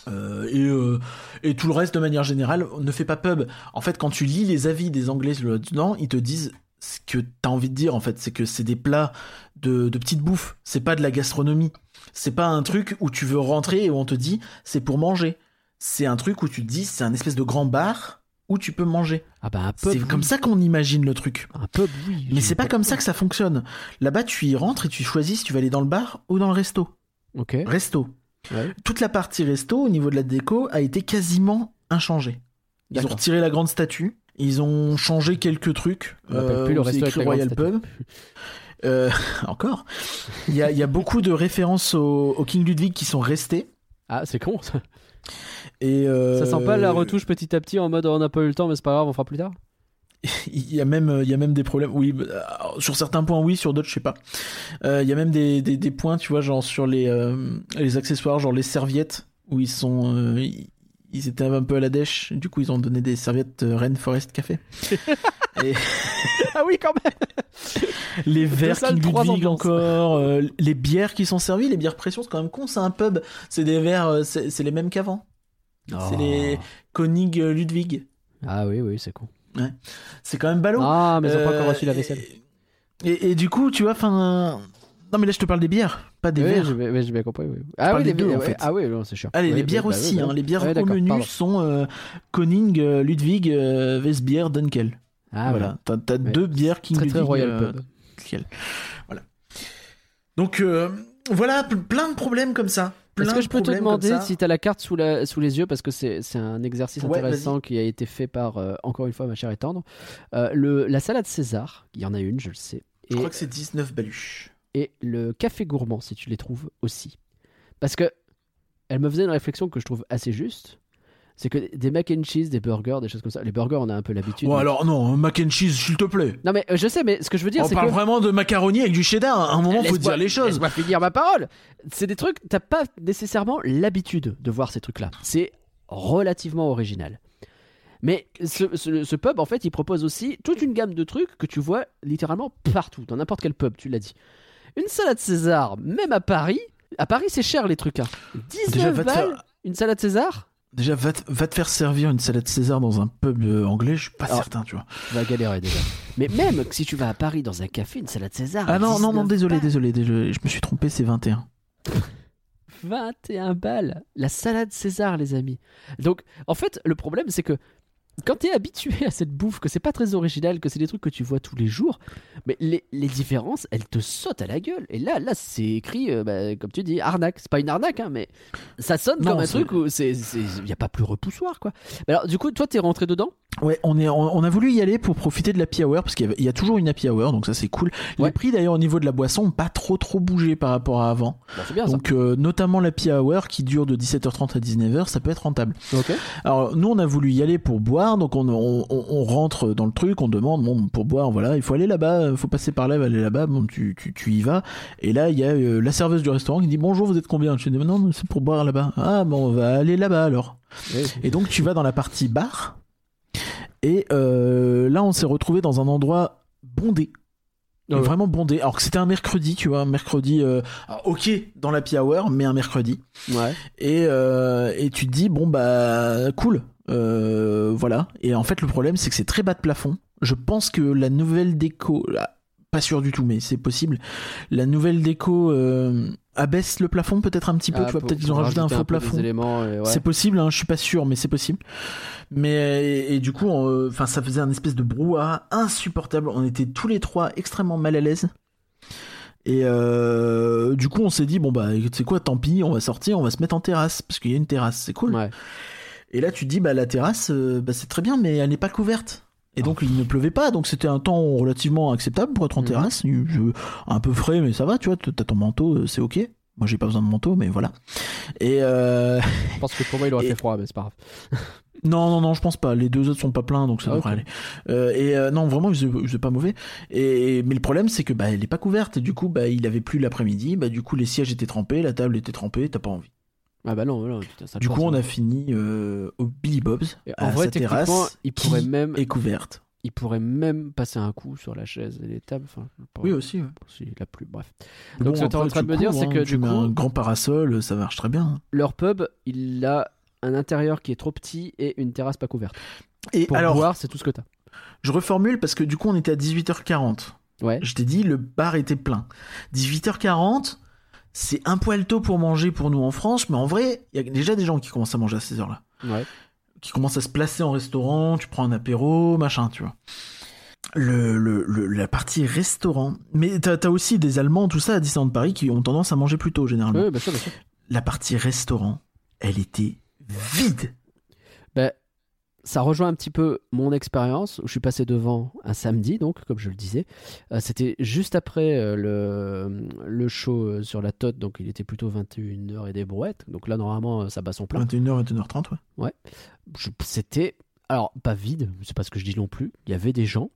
Euh, et, euh, et tout le reste, de manière générale, ne fait pas pub. En fait, quand tu lis les avis des Anglais là-dedans, ils te disent ce que t'as envie de dire, en fait. C'est que c'est des plats de, de petite bouffe. C'est pas de la gastronomie. C'est pas un truc où tu veux rentrer et où on te dit c'est pour manger. C'est un truc où tu te dis c'est un espèce de grand bar où tu peux manger. Ah bah. C'est comme ça qu'on imagine le truc. Un pub, oui. Mais c'est pas comme ça que ça fonctionne. Là-bas, tu y rentres et tu choisis si tu vas aller dans le bar ou dans le resto. Ok. Resto. Ouais. toute la partie resto au niveau de la déco a été quasiment inchangée. Ils ont retiré la grande statue, ils ont changé quelques trucs. On l'appelle plus le resto écrit Royal. Pub. <laughs> Euh, <laughs> encore. Il y a, il y a beaucoup de références au, au King Ludwig qui sont restées. Ah, c'est con ça. Et euh, Ça sent pas la retouche petit à petit en mode on n'a pas eu le temps, mais c'est pas grave, on fera plus tard. <laughs> Il y a même, il y a même des problèmes. Oui, bah, sur certains points, oui, sur d'autres, je sais pas. Euh, Il y a même des, des, des points, tu vois, genre sur les, euh, les accessoires, genre les serviettes, où ils sont, euh, ils, étaient un peu à la dèche. Du coup, ils ont donné des serviettes euh, Rainforest Café. <laughs> Et ah oui, quand même les verres trois Ludwig encore, euh, les bières qui sont servies, les bières pression, c'est quand même con. C'est un pub, c'est des verres, euh, c'est les mêmes qu'avant. C'est les Konig euh, Ludwig. Ah oui, oui, c'est con. C'est quand même ballot. Ah, mais ils ont pas Euh, encore reçu la vaisselle. Et, et du coup, tu vois, enfin. Non, mais là, je te parle des bières, pas des Oui, verres. j'ai bien ouais, j'ai bien compris. oui. Ah oui, les bières, en fait. Ah oui, non, c'est sûr. Allez, les bières bah aussi. bah hein. Les bières au d'accord, menu pardon. sont euh, Koning, euh, Ludwig, euh, Weissbier, Dunkel. Ah voilà, t'as deux bières King Très très Ludwig. Royal euh. Dunkel. Voilà. Donc, voilà, plein de problèmes comme ça. Est-ce que je peux te demander si tu as la carte sous, la, sous les yeux parce que c'est c'est un exercice Ouais, intéressant qui a été fait par, euh, encore une fois, ma chère et tendre. Euh, le, la salade César, il y en a une, je le sais. Je Et, crois que c'est 19 baluches. Et le café gourmand, si tu les trouves aussi. Parce que elle me faisait une réflexion que je trouve assez juste. C'est que des mac and cheese, des burgers, des choses comme ça. Les burgers, on a un peu l'habitude. Bon, mais- alors, non, mac and cheese, s'il te plaît. Non, mais euh, je sais, mais ce que je veux dire, On c'est parle que. vraiment de macaroni avec du cheddar. À un moment, faut Laisse-moi- dire les choses. Laisse-moi finir ma parole. C'est des trucs, t'as pas nécessairement l'habitude de voir ces trucs-là. C'est relativement original. Mais ce, ce- ce pub, en fait, il propose aussi toute une gamme de trucs que tu vois littéralement partout, dans n'importe quel pub, tu l'as dit. Une salade César, même à Paris. À Paris, c'est cher les trucs. Hein. 19 Déjà, balles, faire- une salade César Déjà, va te, va te faire servir une salade César dans un pub euh, anglais, je suis pas Alors, certain, tu vois. Tu vas galérer déjà. Mais même si tu vas à Paris dans un café, une salade César. Ah non, non, non, 19 désolé, désolé, désolé, je me suis trompé, c'est 21. 21 balles. La salade César, les amis. Donc, en fait, le problème, c'est que quand t'es habitué à cette bouffe, que c'est pas très original, que c'est des trucs que tu vois tous les jours, mais les, les différences, elles te sautent à la gueule. Et là, là, c'est écrit, euh, bah, comme tu dis, arnaque. C'est pas une arnaque, hein, mais ça sonne Non, comme un truc où c'est, il y a pas plus repoussoir, quoi. Mais alors, du coup, toi, t'es rentré dedans? Ouais, on, est, on, on a voulu y aller pour profiter de l'happy hour, parce qu'il y, a toujours une happy hour, donc ça c'est cool. Ouais. Les prix d'ailleurs au niveau de la boisson ont pas trop trop bougé par rapport à avant. C'est bien Donc euh, notamment l'happy hour qui dure de 17h30 à 19h, ça peut être rentable. ça. Ok. Alors nous on a voulu y aller pour boire, donc on, on, on- rentre dans le truc, on demande bon pour boire voilà il faut aller là-bas, il faut passer par là, aller là-bas, bon tu, tu, tu y vas. Et là il y a euh, la serveuse du restaurant qui dit bonjour vous êtes combien? Je dis non c'est pour boire là-bas. Ah bon on va aller là-bas alors. Et donc tu vas dans la partie bar et euh, là on s'est retrouvé dans un endroit bondé. Ah ouais. Vraiment bondé. Alors que c'était un mercredi, tu vois, un mercredi, euh, alors, ok, dans l'happy hour, mais un mercredi. Ouais. Et, euh, et tu te dis, bon, bah, cool. Voilà. Et en fait, le problème, c'est que c'est très bas de plafond. Je pense que la nouvelle déco, là, pas sûr du tout, mais c'est possible. La nouvelle déco euh, abaisse le plafond peut-être un petit peu. Ah, tu vois, peut-être qu'ils ont rajouté un faux plafond. ouais. C'est possible, hein, je suis pas sûr, mais c'est possible. Mais et, et du coup, enfin, ça faisait un espèce de brouhaha insupportable. On était tous les trois extrêmement mal à l'aise. Et euh, du coup, on s'est dit bon bah, sais quoi, tant pis, on va sortir, on va se mettre en terrasse parce qu'il y a une terrasse, c'est cool. Ouais. Et là, tu te dis bah la terrasse, euh, bah, c'est très bien, mais elle n'est pas couverte. Et donc il ne pleuvait pas, donc c'était un temps relativement acceptable pour être en Mhm. terrasse. Je- un peu frais, mais ça va, tu vois, t'as ton manteau, euh, c'est ok. Moi, j'ai pas besoin de manteau, mais voilà. Et euh, Je pense que pour moi, il aurait <laughs> Et- fait froid, mais c'est pas grave. <laughs> non, non, non, je pense pas. Les deux autres sont pas pleins, donc ça Ah, devrait aller. Euh, et euh, non, vraiment, il faisait, il faisait pas mauvais. Et mais le problème, c'est que bah, elle est pas couverte. Et du coup, bah, il avait plu l'après-midi. Bah, du coup, les sièges étaient trempés, la table était trempée. T'as pas envie. Ah bah non, non putain, ça Du coup, on a fini euh, au Billy Bob's. Et à en vrai, sa techniquement, terrasse, il pourrait qui même, est couverte. il pourrait même passer un coup sur la chaise et les tables. Enfin, Oui, aussi. ouais. s'il a plu. Bref. Donc, ce que t'es en après, train de tu me dire, c'est que hein, du tu mets coup- un grand parasol, ça marche très bien. Leur pub, il a un intérieur qui est trop petit et une terrasse pas couverte. Et Pour alors, boire, c'est tout ce que t'as. je reformule parce que du coup, on était à 18h40. Ouais. Je t'ai dit, le bar était plein. 18h40, c'est un poil tôt pour manger pour nous en France, mais en vrai, il y a déjà des gens qui commencent à manger à ces heures-là. Ouais. Qui commencent à se placer en restaurant, tu prends un apéro, machin, tu vois. Le, le, le- la partie restaurant. Mais t'as as aussi des Allemands, tout ça, à Disneyland Paris, qui ont tendance à manger plus tôt, généralement. Oui, bien sûr, bien sûr. la partie restaurant, elle était vide. Ça rejoint un petit peu mon expérience où je suis passé devant un samedi, donc, comme je le disais. Euh, C'était juste après euh, le, le show euh, sur la Tote, donc il était plutôt 21h et des brouettes. Donc là, normalement, ça bat son plein. 21h, 21h30, ouais. Je- C'était, alors, pas vide, c'est pas ce que je dis non plus. Il y avait des gens,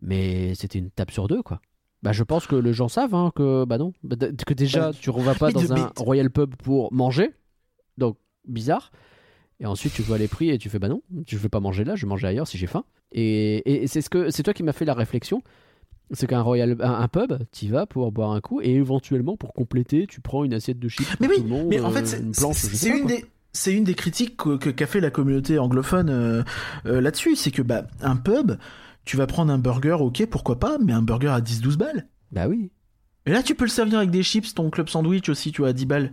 mais c'était une tape sur deux, quoi. Bah, je pense que les gens savent hein, que, bah non, bah, que déjà, Bah, tu ne vas pas dans un Royal Pub pour manger, donc bizarre. Et ensuite, tu vois les prix et tu fais bah non, je vais pas manger là, je vais manger ailleurs si j'ai faim. Et, et c'est ce que c'est toi qui m'as fait la réflexion. C'est qu'un royal, un, un pub, tu vas pour boire un coup et éventuellement pour compléter, tu prends une assiette de chips. Mais pour oui, tout le monde, Mais en euh, fait, c'est- une planche, c'est pas, une des c'est une des critiques que- que- qu'a fait la communauté anglophone euh, euh, là-dessus, c'est que bah un pub, tu vas prendre un burger, ok, pourquoi pas, mais un burger à 10-12 balles. Bah oui. Et là, tu peux le servir avec des chips, ton club sandwich aussi, tu vois, à 10 balles.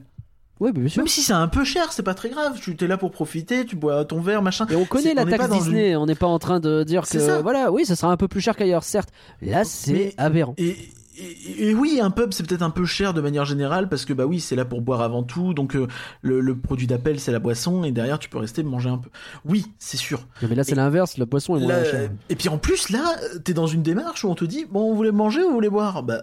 Ouais, bah, bien sûr. Même si c'est un peu cher, c'est pas très grave. Tu es là pour profiter, tu bois ton verre, machin. Et on connaît la taxe Disney, on n'est pas en train de dire C'est que ça. voilà, oui, ça sera un peu plus cher qu'ailleurs, certes. Là, c'est aberrant. Et, et- et oui, un pub c'est peut-être un peu cher de manière générale parce que bah oui, c'est là pour boire avant tout, donc euh, le, le produit d'appel c'est la boisson et derrière tu peux rester manger un peu. Oui, c'est sûr. Mais là, c'est l'inverse, la poisson est moins Là, chère. et puis en plus là, t'es dans une démarche où on te dit bon, vous voulez manger ou vous voulez boire? Bah,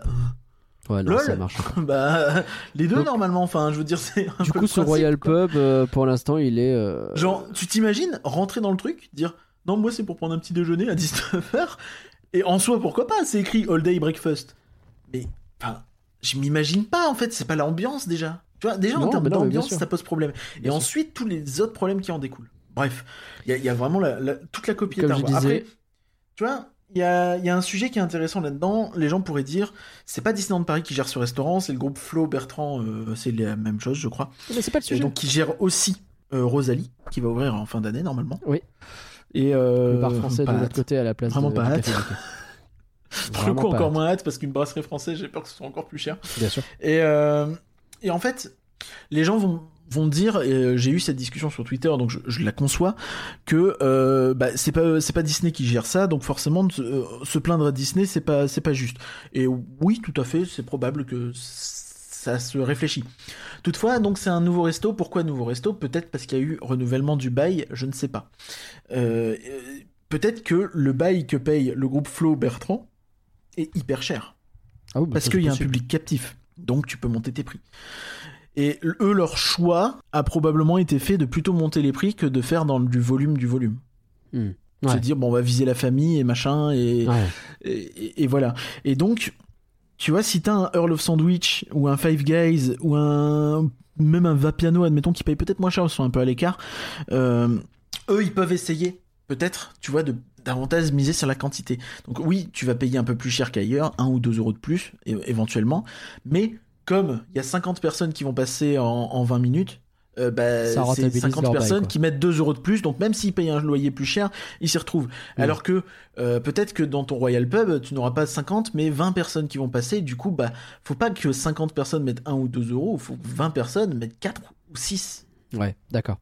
Ouais, non, lol. ça marche. <laughs> bah les deux Donc- normalement. Enfin, je veux dire c'est. un Du peu coup, ce principe, Royal quoi. Pub, euh, pour l'instant, il est. euh, Genre, tu t'imagines rentrer dans le truc, dire non, moi c'est pour prendre un petit déjeuner à 19h, et en soi, pourquoi pas C'est écrit all day breakfast. Mais, enfin, je m'imagine pas en fait, c'est pas l'ambiance déjà. Tu vois, déjà en termes d'ambiance, ça pose problème. Et sûr. ensuite, tous les autres problèmes qui en découlent. Bref, il y, a- il y a vraiment la- la- toute la copie Comme je disais- Après, tu vois, il y a, il y a un sujet qui est intéressant là-dedans. Les gens pourraient dire, c'est pas Disneyland Paris qui gère ce restaurant, c'est le groupe Flo Bertrand, euh, c'est la même chose, je crois. Mais c'est pas le Et sujet. donc qui gère aussi euh, Rosalie, qui va ouvrir en fin d'année normalement. Oui. Et euh, le bar français de l'autre côté à la place Vraiment de, pas hâte. <laughs> Pour le coup, encore hâte. moins hâte parce qu'une brasserie française, j'ai peur que ce soit encore plus cher. Bien sûr. Et, euh, et en fait, les gens vont, vont dire, et euh, j'ai eu cette discussion sur Twitter, donc je, je la conçois, que euh, bah, c'est pas c'est pas Disney qui gère ça, donc forcément se- euh, se plaindre à Disney, c'est pas c'est pas juste. Et oui, tout à fait, c'est probable que ça se réfléchit. Toutefois, donc c'est un nouveau resto. Pourquoi nouveau resto? Peut-être parce qu'il y a eu renouvellement du bail, je ne sais pas. Euh, Peut-être que le bail que paye le groupe Flo Bertrand est hyper cher. Ah oui, bah, Parce qu'il y a un public captif. Donc tu peux monter tes prix. Et eux, leur choix a probablement été fait de plutôt monter les prix que de faire dans du volume du volume. Se Ouais. dire, bon, on va viser la famille et machin, et, Ouais. et, et- et voilà. Et donc, tu vois, si t'as un Earl of Sandwich, ou un Five Guys, ou un même un Vapiano, admettons, qui paye peut-être moins cher, ils sont un peu à l'écart, euh, eux, ils peuvent essayer, peut-être, tu vois, de davantage miser sur la quantité. Donc oui, tu vas payer un peu plus cher qu'ailleurs, un ou deux euros de plus, éventuellement, mais comme il y a 50 personnes qui vont passer en, en 20 minutes, euh, bah, c'est rentabilise 50 leur bail, personnes qui mettent 2 euros de plus, donc même s'ils payent un loyer plus cher, ils s'y retrouvent. Alors que euh, peut-être que dans ton Royal Pub, tu n'auras pas 50, mais 20 personnes qui vont passer, du coup, bah, faut pas que 50 personnes mettent 1 ou 2 euros, faut que 20 personnes mettent 4 ou 6. Ouais, d'accord.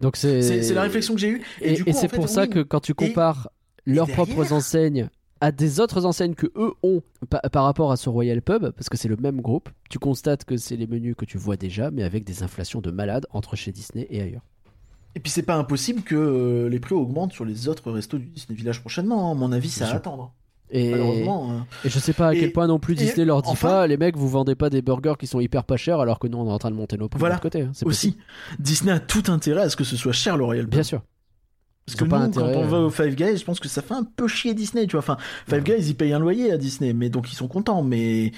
Donc c'est. La réflexion que j'ai eue. Et, en c'est fait, pour ça que quand tu compares leurs derrière- propres enseignes à des autres enseignes que eux ont pa- par rapport à ce Royal Pub, parce que c'est le même groupe, tu constates que c'est les menus que tu vois déjà, mais avec des inflations de malade entre chez Disney et ailleurs. Et puis c'est pas impossible que euh, les prix augmentent sur les autres restos du Disney Village prochainement. hein. À mon avis, à sûr. attendre. Et, Malheureusement. euh. et je sais pas à Et- quel point non plus et Disney leur dit enfin- pas, les mecs, vous vendez pas des burgers qui sont hyper pas chers alors que nous on est en train de monter nos prix Voilà. de l'autre côté. hein. Aussi, possible. Disney a tout intérêt à ce que ce soit cher le Royal Pub. Bien sûr. Parce que nous, pas quand intérêt, on va euh. au Five Guys, je pense que ça fait un peu chier Disney, tu vois. Enfin, Five Guys, ils payent un loyer à Disney, mais donc ils sont contents. Mais,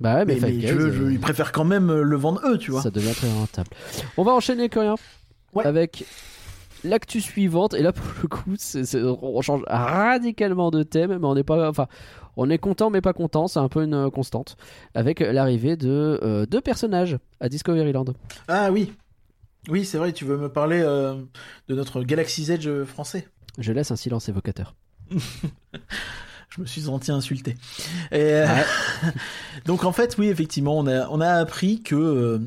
Bah ouais, mais, mais, Five mais Guys, je- euh, je- ils préfèrent quand même euh, le vendre eux, tu vois. Ça devient très rentable. On va enchaîner, Corinne, Ouais. avec l'actu suivante. Et là, pour le coup, on change radicalement de thème, mais on n'est pas. Enfin, on est content, mais pas content. C'est un peu une constante. Avec l'arrivée de euh, deux personnages à Discoveryland. Ah oui. Oui, c'est vrai, tu veux me parler euh, de notre Galaxy's Edge euh, français? Je laisse un silence évocateur. <laughs> Je me suis senti insulté. Et, euh, <laughs> donc en fait, oui, effectivement, on a, on a appris que euh,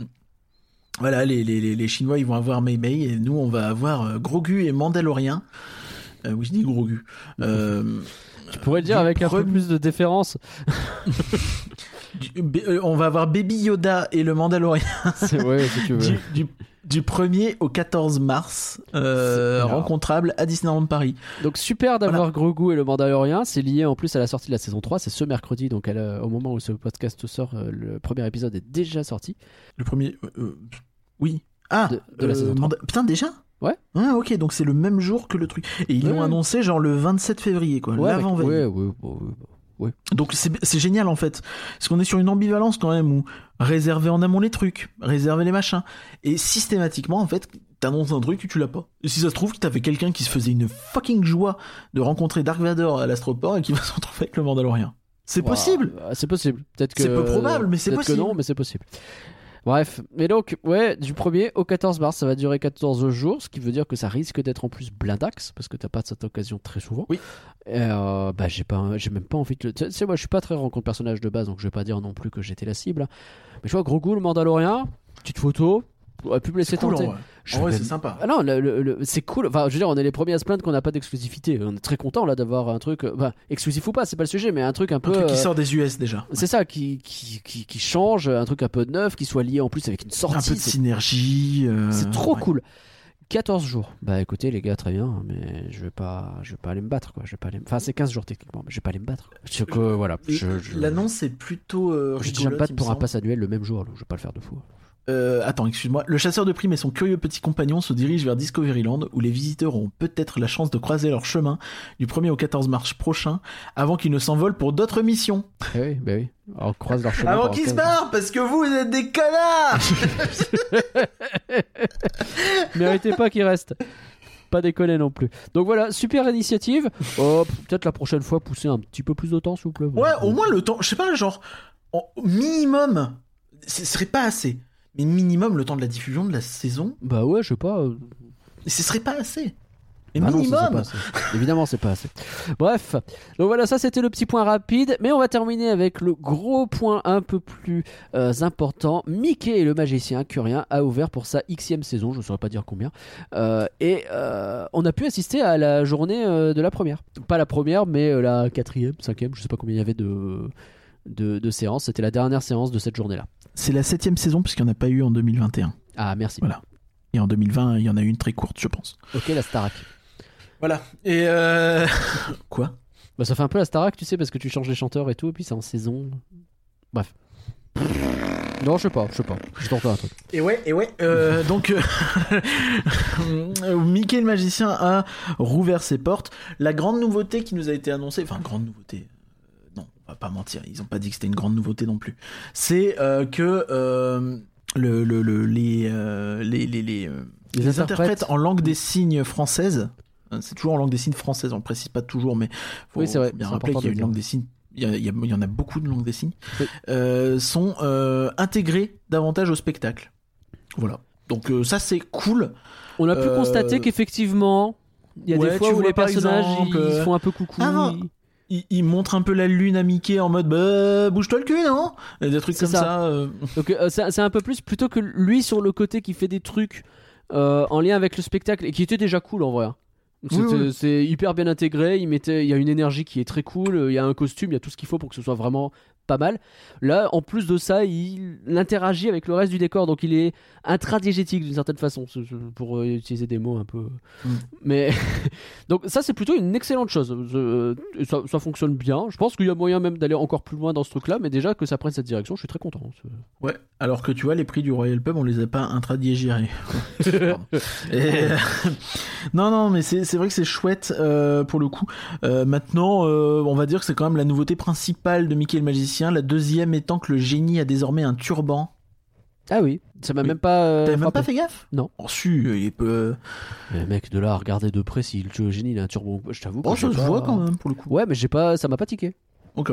voilà, les, les, les- les Chinois, ils vont avoir Mei Mei et nous, on va avoir Grogu et Mandalorien. Euh, oui, je dis Grogu. Euh, Tu pourrais le dire avec un peu plus de déférence. <laughs> Du- euh, on va avoir Baby Yoda et le Mandalorian <laughs> C'est- ouais, si tu veux. du, du, du 1er au 14 mars, euh, rencontrable à Disneyland Paris. Donc super d'avoir Grogu et le Mandalorian. C'est lié en plus à la sortie de la saison 3. C'est ce mercredi. Donc elle, euh, au moment où ce podcast sort, le premier épisode est déjà sorti. Le premier. euh, oui. Ah De- de la saison Manda- Putain, déjà? Ouais. Ah, ok, donc c'est le même jour que le truc. Et ils Ouais. l'ont annoncé genre le 27 février, quoi, Ouais, l'avant-veille. ouais, ouais, ouais, ouais. Donc c'est génial en fait. Parce qu'on est sur une ambivalence quand même où réserver en amont les trucs, réserver les machins. Et systématiquement en fait, t'annonces un truc et tu l'as pas. Et si ça se trouve, t'avais quelqu'un qui se faisait une fucking joie de rencontrer Dark Vador à l'astroport et qui va se retrouver avec le Mandalorian. C'est possible C'est possible. Peut-être que. C'est peu probable, mais c'est peut-être possible. que non, mais c'est possible. Bref, mais donc, ouais, du 1er au 14 mars, ça va durer 14 jours, ce qui veut dire que ça risque d'être en plus blindax, parce que t'as pas cette occasion très souvent. Oui. Et, euh, bah, j'ai pas, j'ai même pas envie de le. Tu sais, moi, je suis pas très rencontre personnage de base, donc je vais pas dire non plus que j'étais la cible. Mais je vois, gros goût, le Mandalorian, petite photo, aurait pu me laisser cool en tenter. vrai. Je En vrai, c'est sympa. Ah non, le- le- le- c'est cool. Enfin, je veux dire, on est les premiers à se plaindre qu'on n'a pas d'exclusivité. On est très content là d'avoir un truc, euh, exclusif ou pas, c'est pas le sujet, mais un truc un Un peu. truc qui euh, sort des US déjà. c'est ça qui, qui, qui, qui change, un truc un peu neuf, qui soit lié en plus avec une sortie. Un peu de synergie. euh, c'est trop ouais. cool. 14 jours. Bah écoutez les gars, très bien, mais je vais pas, je vais pas aller me battre quoi. Je vais pas aller. Enfin c'est 15 jours techniquement, mais je vais pas aller me battre. Je, que, voilà. Et Je, je, L'annonce est plutôt euh, je dis me pour un semble. pass annuel le même jour, donc je vais pas le faire deux fois. Euh, attends, excuse-moi. Le chasseur de primes et son curieux petit compagnon se dirigent vers Discoveryland, où les visiteurs auront peut-être la chance de croiser leur chemin du 1er au 14 mars prochain, avant qu'ils ne s'envolent pour d'autres missions. Eh oui, bah oui. On croise leur chemin. Avant qu'ils se 15 barrent, parce que vous, vous êtes des connards <laughs> Méritez pas qu'il reste. Pas déconner non plus. Donc voilà, super initiative. Oh, Peut-être la prochaine fois pousser un petit peu plus de temps, s'il vous plaît. Ouais, au moins le temps, je sais pas, genre, en- minimum, ce serait pas assez. Mais minimum le temps de la diffusion de la saison, Bah ouais, je sais pas. euh, ce serait pas assez. Mais Ah non, ça, c'est minimum pas assez. Évidemment, c'est pas assez. Bref, donc voilà, ça c'était le petit point rapide, mais on va terminer avec le gros point un peu plus euh, important. Mickey et le magicien Curien a ouvert pour sa xème saison, je ne saurais pas dire combien, Euh, et euh, on a pu assister à la journée de la première. Pas la première, mais la quatrième, cinquième, je sais pas combien il y avait de, de, de séances. C'était la dernière séance de cette journée-là. C'est la septième saison, puisqu'il n'y en a pas eu en 2021. Ah, merci. Voilà. Et en 2020, il y en a eu une très courte, je pense. Ok, la Starac. Voilà. Et euh... <laughs> Quoi? Bah, ça fait un peu la Starac, tu sais, parce que tu changes les chanteurs et tout, et puis c'est en saison. Bref. <laughs> Non, je sais pas, je sais pas. Je tente un truc. Et ouais, et ouais. euh, <laughs> donc, euh, Mickey le magicien a rouvert ses portes. La grande nouveauté qui nous a été annoncée, enfin grande nouveauté. On va pas mentir. Ils ont pas dit que c'était une grande nouveauté non plus. C'est euh, que euh, le, le, le- les, euh, les les les, Les les interprètes. interprètes en langue des signes française. euh, C'est toujours en langue des signes française. On le précise pas toujours, mais faut, Oui, c'est vrai, faut bien rappeler qu'il y a une langue des signes. Il y, en a beaucoup de langues des signes. Oui. euh, sont euh, intégrés davantage au spectacle. Voilà. Donc euh, ça c'est cool. On a pu constater qu'effectivement, il y a ouais, des fois où les personnages exemple, ils, font un peu coucou. Ah, Il, il montre un peu la lune à Mickey en mode bah bouge-toi le cul non? Et Des trucs comme ça. ça. euh, Donc euh, c'est un peu plus plutôt que lui sur le côté qui fait des trucs euh, en lien avec le spectacle et qui était déjà cool en vrai. hein. Oui, C'est oui. hyper bien intégré, il, mettait, il y a une énergie qui est très cool, il y a un costume, il y a tout ce qu'il faut pour que ce soit vraiment pas mal. Là, en plus de ça, il interagit avec le reste du décor, donc il est intradiégétique d'une certaine façon, pour euh, utiliser des mots un peu. Mm. Mais <laughs> donc ça, c'est plutôt une excellente chose. Euh, ça, ça fonctionne bien. Je pense qu'il y a moyen même d'aller encore plus loin dans ce truc-là, mais déjà que ça prenne cette direction, je suis très content. Ouais. Alors que tu vois les prix du Royal Pub on les a pas intradiégérés. <laughs> Et, euh, <laughs> non non mais c'est c'est vrai que c'est chouette euh, pour le coup. Euh, maintenant euh, on va dire que c'est quand même la nouveauté principale de Mickey le magicien. La deuxième étant que le génie a désormais un turban. Ah oui, ça m'a Oui. même pas. euh, T'avais même frappé. pas fait gaffe? Non. Oh su, il est peu. Mais mec, de là à regarder de près si le génie il a un turbo, je t'avoue. Oh j'ai ça se voit quand même pour le coup. Ouais, mais j'ai pas, ça m'a pas tiqué. Ok.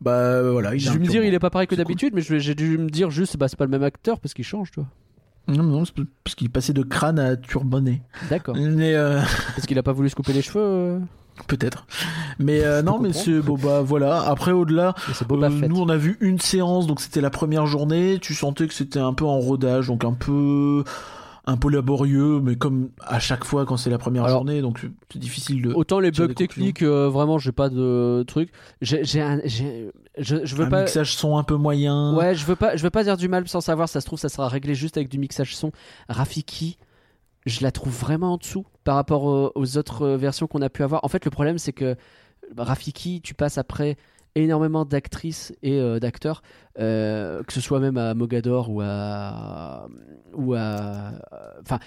Bah voilà. Il un vais me dire, turban. il est pas pareil que d'habitude, mais je vais- j'ai dû me dire juste, bah c'est pas le même acteur parce qu'il change, tu vois. Non non c'est parce qu'il passait de crâne à turbanné. D'accord. Mais euh, parce qu'il a pas voulu se couper les cheveux. euh, peut-être. Mais euh, non mais c'est bon bah voilà. Après au-delà. Euh, nous on a vu une séance donc c'était la première journée tu sentais que c'était un peu en rodage donc un peu un peu laborieux, mais comme à chaque fois quand c'est la première Alors, journée, donc c'est difficile de. Autant les bugs techniques, euh, vraiment, j'ai pas de truc. J'ai, je, je veux un pas. mixage son un peu moyen. Ouais, je veux pas, je veux pas dire du mal sans savoir. Ça se trouve, ça sera réglé juste avec du mixage son. Rafiki, je la trouve vraiment en dessous par rapport aux, autres euh, versions qu'on a pu avoir. En fait, le problème, c'est que bah, Rafiki, tu passes après énormément d'actrices et euh, d'acteurs, euh, que ce soit même à Mogador ou à ou à enfin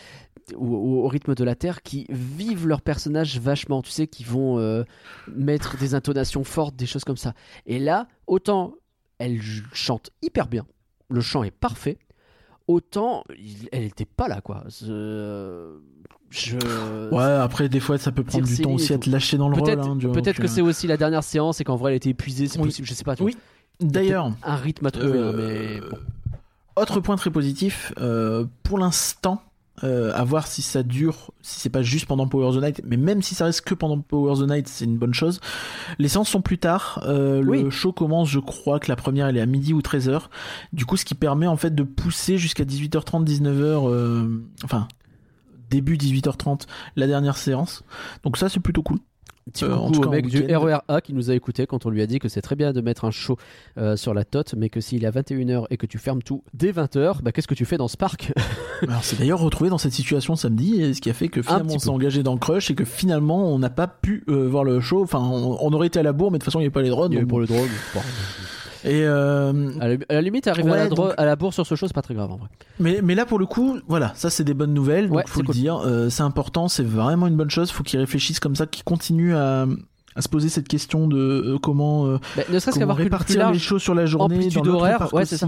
au, rythme de la terre, qui vivent leur personnage vachement. Tu sais, qui vont mettre des intonations fortes, des choses comme ça. Et là, autant elle chante hyper bien, le chant est parfait. Autant il- elle était pas là quoi. Je... Ouais, après des fois ça peut prendre du temps aussi à te lâcher dans le rôle. Peut-être hein, tu vois, peut-être que euh, c'est aussi la dernière séance et qu'en vrai elle était épuisée, c'est Oui. possible, je sais pas. tu. Oui. D'ailleurs, un rythme à trouver, euh, hein, mais bon. autre point très positif, euh, pour l'instant, euh, à voir si ça dure, si c'est pas juste pendant Power the Night, mais même si ça reste que pendant Power the Night, c'est une bonne chose. Les séances sont plus tard. euh, Oui. Le show commence, je crois que la première elle est à midi ou 13h. Du coup, ce qui permet en fait de pousser jusqu'à 18h30, 19h, euh, enfin début 18h30 la dernière séance. Donc ça c'est plutôt cool. Petit euh, en tout cas, mec du week-end. RERA qui nous a écouté quand on lui a dit que c'est très bien de mettre un show euh, sur la tote, mais que s'il est à 21h et que tu fermes tout dès 20h, bah qu'est-ce que tu fais dans ce parc <laughs> Alors c'est d'ailleurs retrouvé dans cette situation samedi, et ce qui a fait que finalement on s'est engagé dans le crush et que finalement on n'a pas pu euh, voir le show. Enfin, on, on aurait été à la bourre, mais de toute façon il n'y avait pas les drones. donc pour le drogue. <laughs> Et euh, À la, à la limite, arriver à, la Ouais, dro- donc- à la bourse sur ce show, c'est pas très grave en vrai. mais, mais là pour le coup, voilà, ça c'est des bonnes nouvelles. Donc Ouais, faut le cool. dire, euh, c'est important, c'est vraiment une bonne chose. Faut qu'ils réfléchissent comme ça, qu'ils continuent à, à se poser cette question de euh, comment, Bah, ne serait-ce comment qu'avoir que le plus répartir les choses sur la journée, amplitude dans horaire, ouais, c'est ça.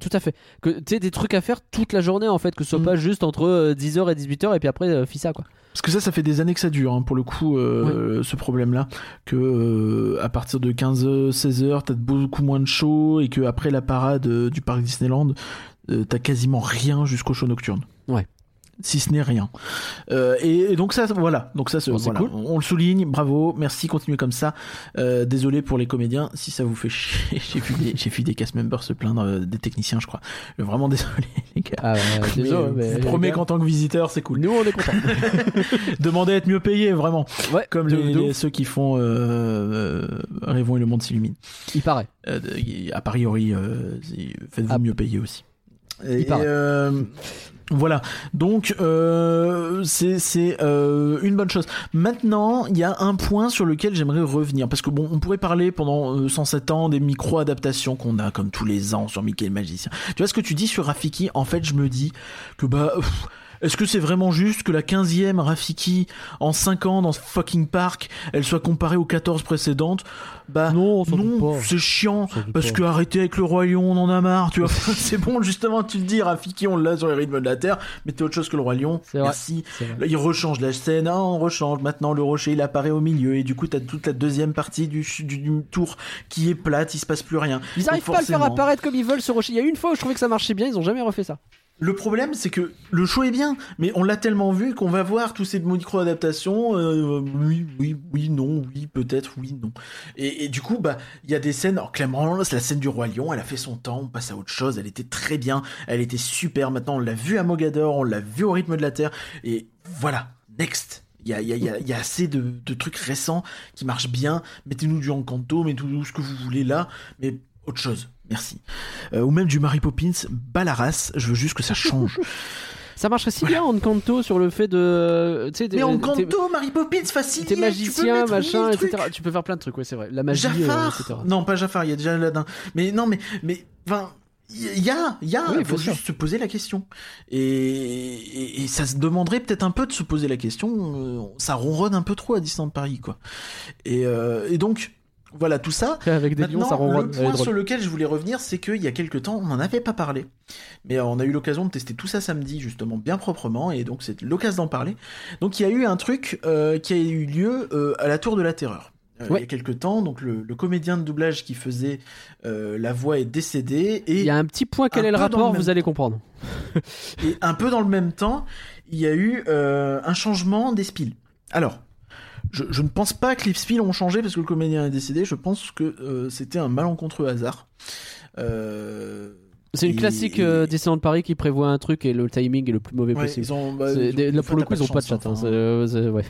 Tout à fait. Que tu des trucs à faire toute la journée en fait, que ce soit Mm. pas juste entre euh, 10h et 18h et puis après fissa quoi. Parce que ça, ça fait des années que ça dure, hein, pour le coup, euh, ce problème-là. Que euh, à partir de 15h, 16h, t'as beaucoup moins de shows et que après la parade euh, du parc Disneyland, t'as quasiment rien jusqu'au show nocturne. Ouais. Si ce n'est rien. Euh, et, et donc ça, voilà. Donc ça, Bon, voilà. cool. on, on le souligne. Bravo, merci, continuez comme ça. Euh, désolé pour les comédiens si ça vous fait chier. <laughs> J'ai vu des, j'ai vu des cast members se plaindre euh, des techniciens, je crois. Vraiment désolé <laughs> les gars. Ah Mais, désolé, mais je vous promets qu'en tant que visiteur, c'est cool. nous on est contents. <laughs> Demandez à être mieux payé, vraiment. ouais, Comme les, ceux qui font Rêvons et le monde s'illumine. il paraît. A priori, faites-vous Ah. mieux payer aussi. Et, paraît. Euh, voilà. Donc, euh, c'est c'est, euh, une bonne chose. Maintenant, il y a un point sur lequel j'aimerais revenir. Parce que bon, on pourrait parler pendant euh, 107 ans des micro-adaptations qu'on a comme tous les ans sur Mickey le Magicien. Tu vois ce que tu dis sur Rafiki? En fait, je me dis que bah... est-ce que c'est vraiment juste que la 15e Rafiki en 5 ans dans ce fucking parc, elle soit comparée aux 14 précédentes? Bah Non, non, c'est chiant parce que arrêtez avec le roi lion, on en a marre, tu vois. <laughs> c'est bon justement, tu le dis, Rafiki, on l'a sur les rythmes de la terre, mais t'es autre chose que le roi lion. Merci. Là, il rechange la scène, ah, on rechange. Maintenant, le rocher, il apparaît au milieu, et du coup, t'as toute la deuxième partie du, du, du tour qui est plate, il se passe plus rien. Ils arrivent pas à le faire apparaître comme ils veulent ce rocher. Il y a une fois où je trouvais que ça marchait bien, ils ont jamais refait ça. Le problème, c'est que le show est bien, mais on l'a tellement vu qu'on va voir tous ces micro-adaptations. euh, oui, oui, oui, non, oui, peut-être, oui, non. Et, du coup, bah, il y a des scènes. Alors, clairement, la scène du roi lion. Elle a fait son temps. On passe à autre chose. Elle était très bien. Elle était super. Maintenant, on l'a vu à Mogador. On l'a vu au rythme de la terre. Et voilà, next. Il y a, y, a, y, y a assez de, de trucs récents qui marchent bien. Mettez-nous du Encanto, mettez-nous ce que vous voulez là, mais autre chose. Merci. Euh, ou même du Mary Poppins, bas la race. Je veux juste que ça change. <laughs> Ça marcherait si bien en Kanto sur le fait de. Tu sais, Mais t'es- en t'es- Canto, Mary Poppins, facile. T'es magicien, machin, etc. Tu peux faire plein de trucs, ouais, c'est vrai. La magie, euh, Jafar. etc. non, pas Jafar, il y a déjà Aladdin. Mais non, mais, mais, enfin, il y a, il y a, Oui, il faut bien sûr. juste se poser la question. Et, et, et ça se demanderait peut-être un peu de se poser la question. euh, Ça ronronne un peu trop à Disneyland Paris, quoi. Et, euh, et donc, voilà, tout ça. Avec des lions, ça le point sur lequel je voulais revenir, c'est qu'il y a quelques temps, on n'en avait pas parlé. Mais on a eu l'occasion de tester tout ça samedi, justement, bien proprement, et donc c'est l'occasion d'en parler. Donc il y a eu un truc euh, qui a eu lieu euh, à la Tour de la Terreur. Euh, Ouais. Il y a quelques temps, donc le, le comédien de doublage qui faisait la voix est décédé, et, Il y a un petit point, quel est le rapport Vous allez comprendre. <laughs> et un peu dans le même temps, il y a eu un changement des spills. Alors, je, je ne pense pas que les spills ont changé parce que le comédien est décédé. Je pense que euh, c'était un malencontreux hasard. Euh, C'est une Et- classique euh, Disneyland Paris qui prévoit un truc et le timing est le plus mauvais Ouais, possible. ils ont, bah, des- là, pour le coup, ils ont pas de chat. hein, euh, ouais.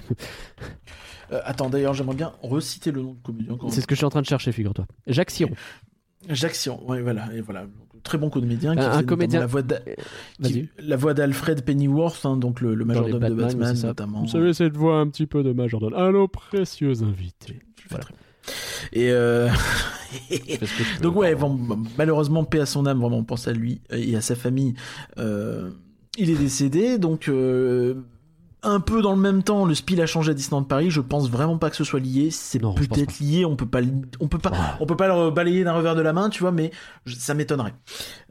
Euh, attends, d'ailleurs, j'aimerais bien reciter le nom du comédien. C'est ce que je suis en train de chercher, figure-toi. Jacques Siron. Jacques Sion, ouais, voilà, et voilà. Très bon comédien. Qui Un- comédien- notamment La voix d'a- Vas-y. qui- la voix d'Alfred Pennyworth, hein, donc le, le majordome de Batman, Batman, c'est ça. notamment. cette voix un petit peu de majordome. À nos précieux fais Voilà. très bien. Et euh, <laughs> donc ouais, bon, malheureusement, paix à son âme, vraiment, on pense à lui et à sa famille. Euh, il est décédé, donc euh, un peu dans le même temps, le spiel a changé à Disneyland Paris. Je pense vraiment pas que ce soit lié. C'est peut-être lié. On peut pas, le- on peut pas, Ouais. on peut pas le balayer d'un revers de la main, tu vois, mais je- ça m'étonnerait.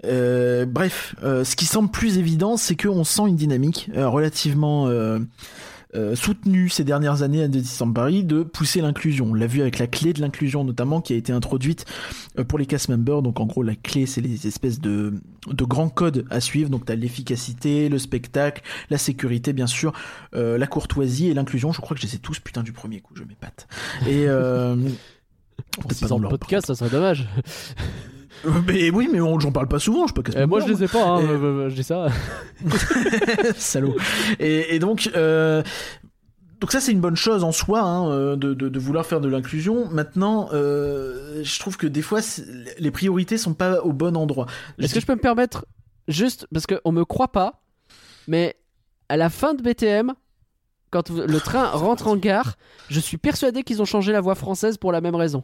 Euh, bref, euh, ce qui semble plus évident, c'est qu'on sent une dynamique euh, relativement euh, soutenue ces dernières années à Disneyland Paris de pousser l'inclusion. On l'a vu avec la clé de l'inclusion notamment qui a été introduite euh, pour les cast members. Donc en gros, la clé, c'est les espèces de, de grands codes à suivre. Donc tu as l'efficacité, le spectacle, la sécurité, bien sûr, euh, la courtoisie et l'inclusion. Je crois que je les ai tous putain du premier coup, je m'épate. Et euh, <laughs> peut-être pas dans l'ordre, podcast, ça serait dommage. Euh, Mais oui, mais j'en parle pas souvent, je peux Euh, moi, je les les ai pas, hein, Et- euh, euh, je dis ça. <laughs> Salaud. Et, et donc, euh, donc ça c'est une bonne chose en soi hein, de, de, de vouloir faire de l'inclusion. Maintenant, je trouve que des fois les priorités sont pas au bon endroit. Est-ce que je peux me permettre, juste parce qu'on me croit pas, mais à la fin de BTM, quand le train rentre en gare, je suis persuadé qu'ils ont changé la voix française pour la même raison.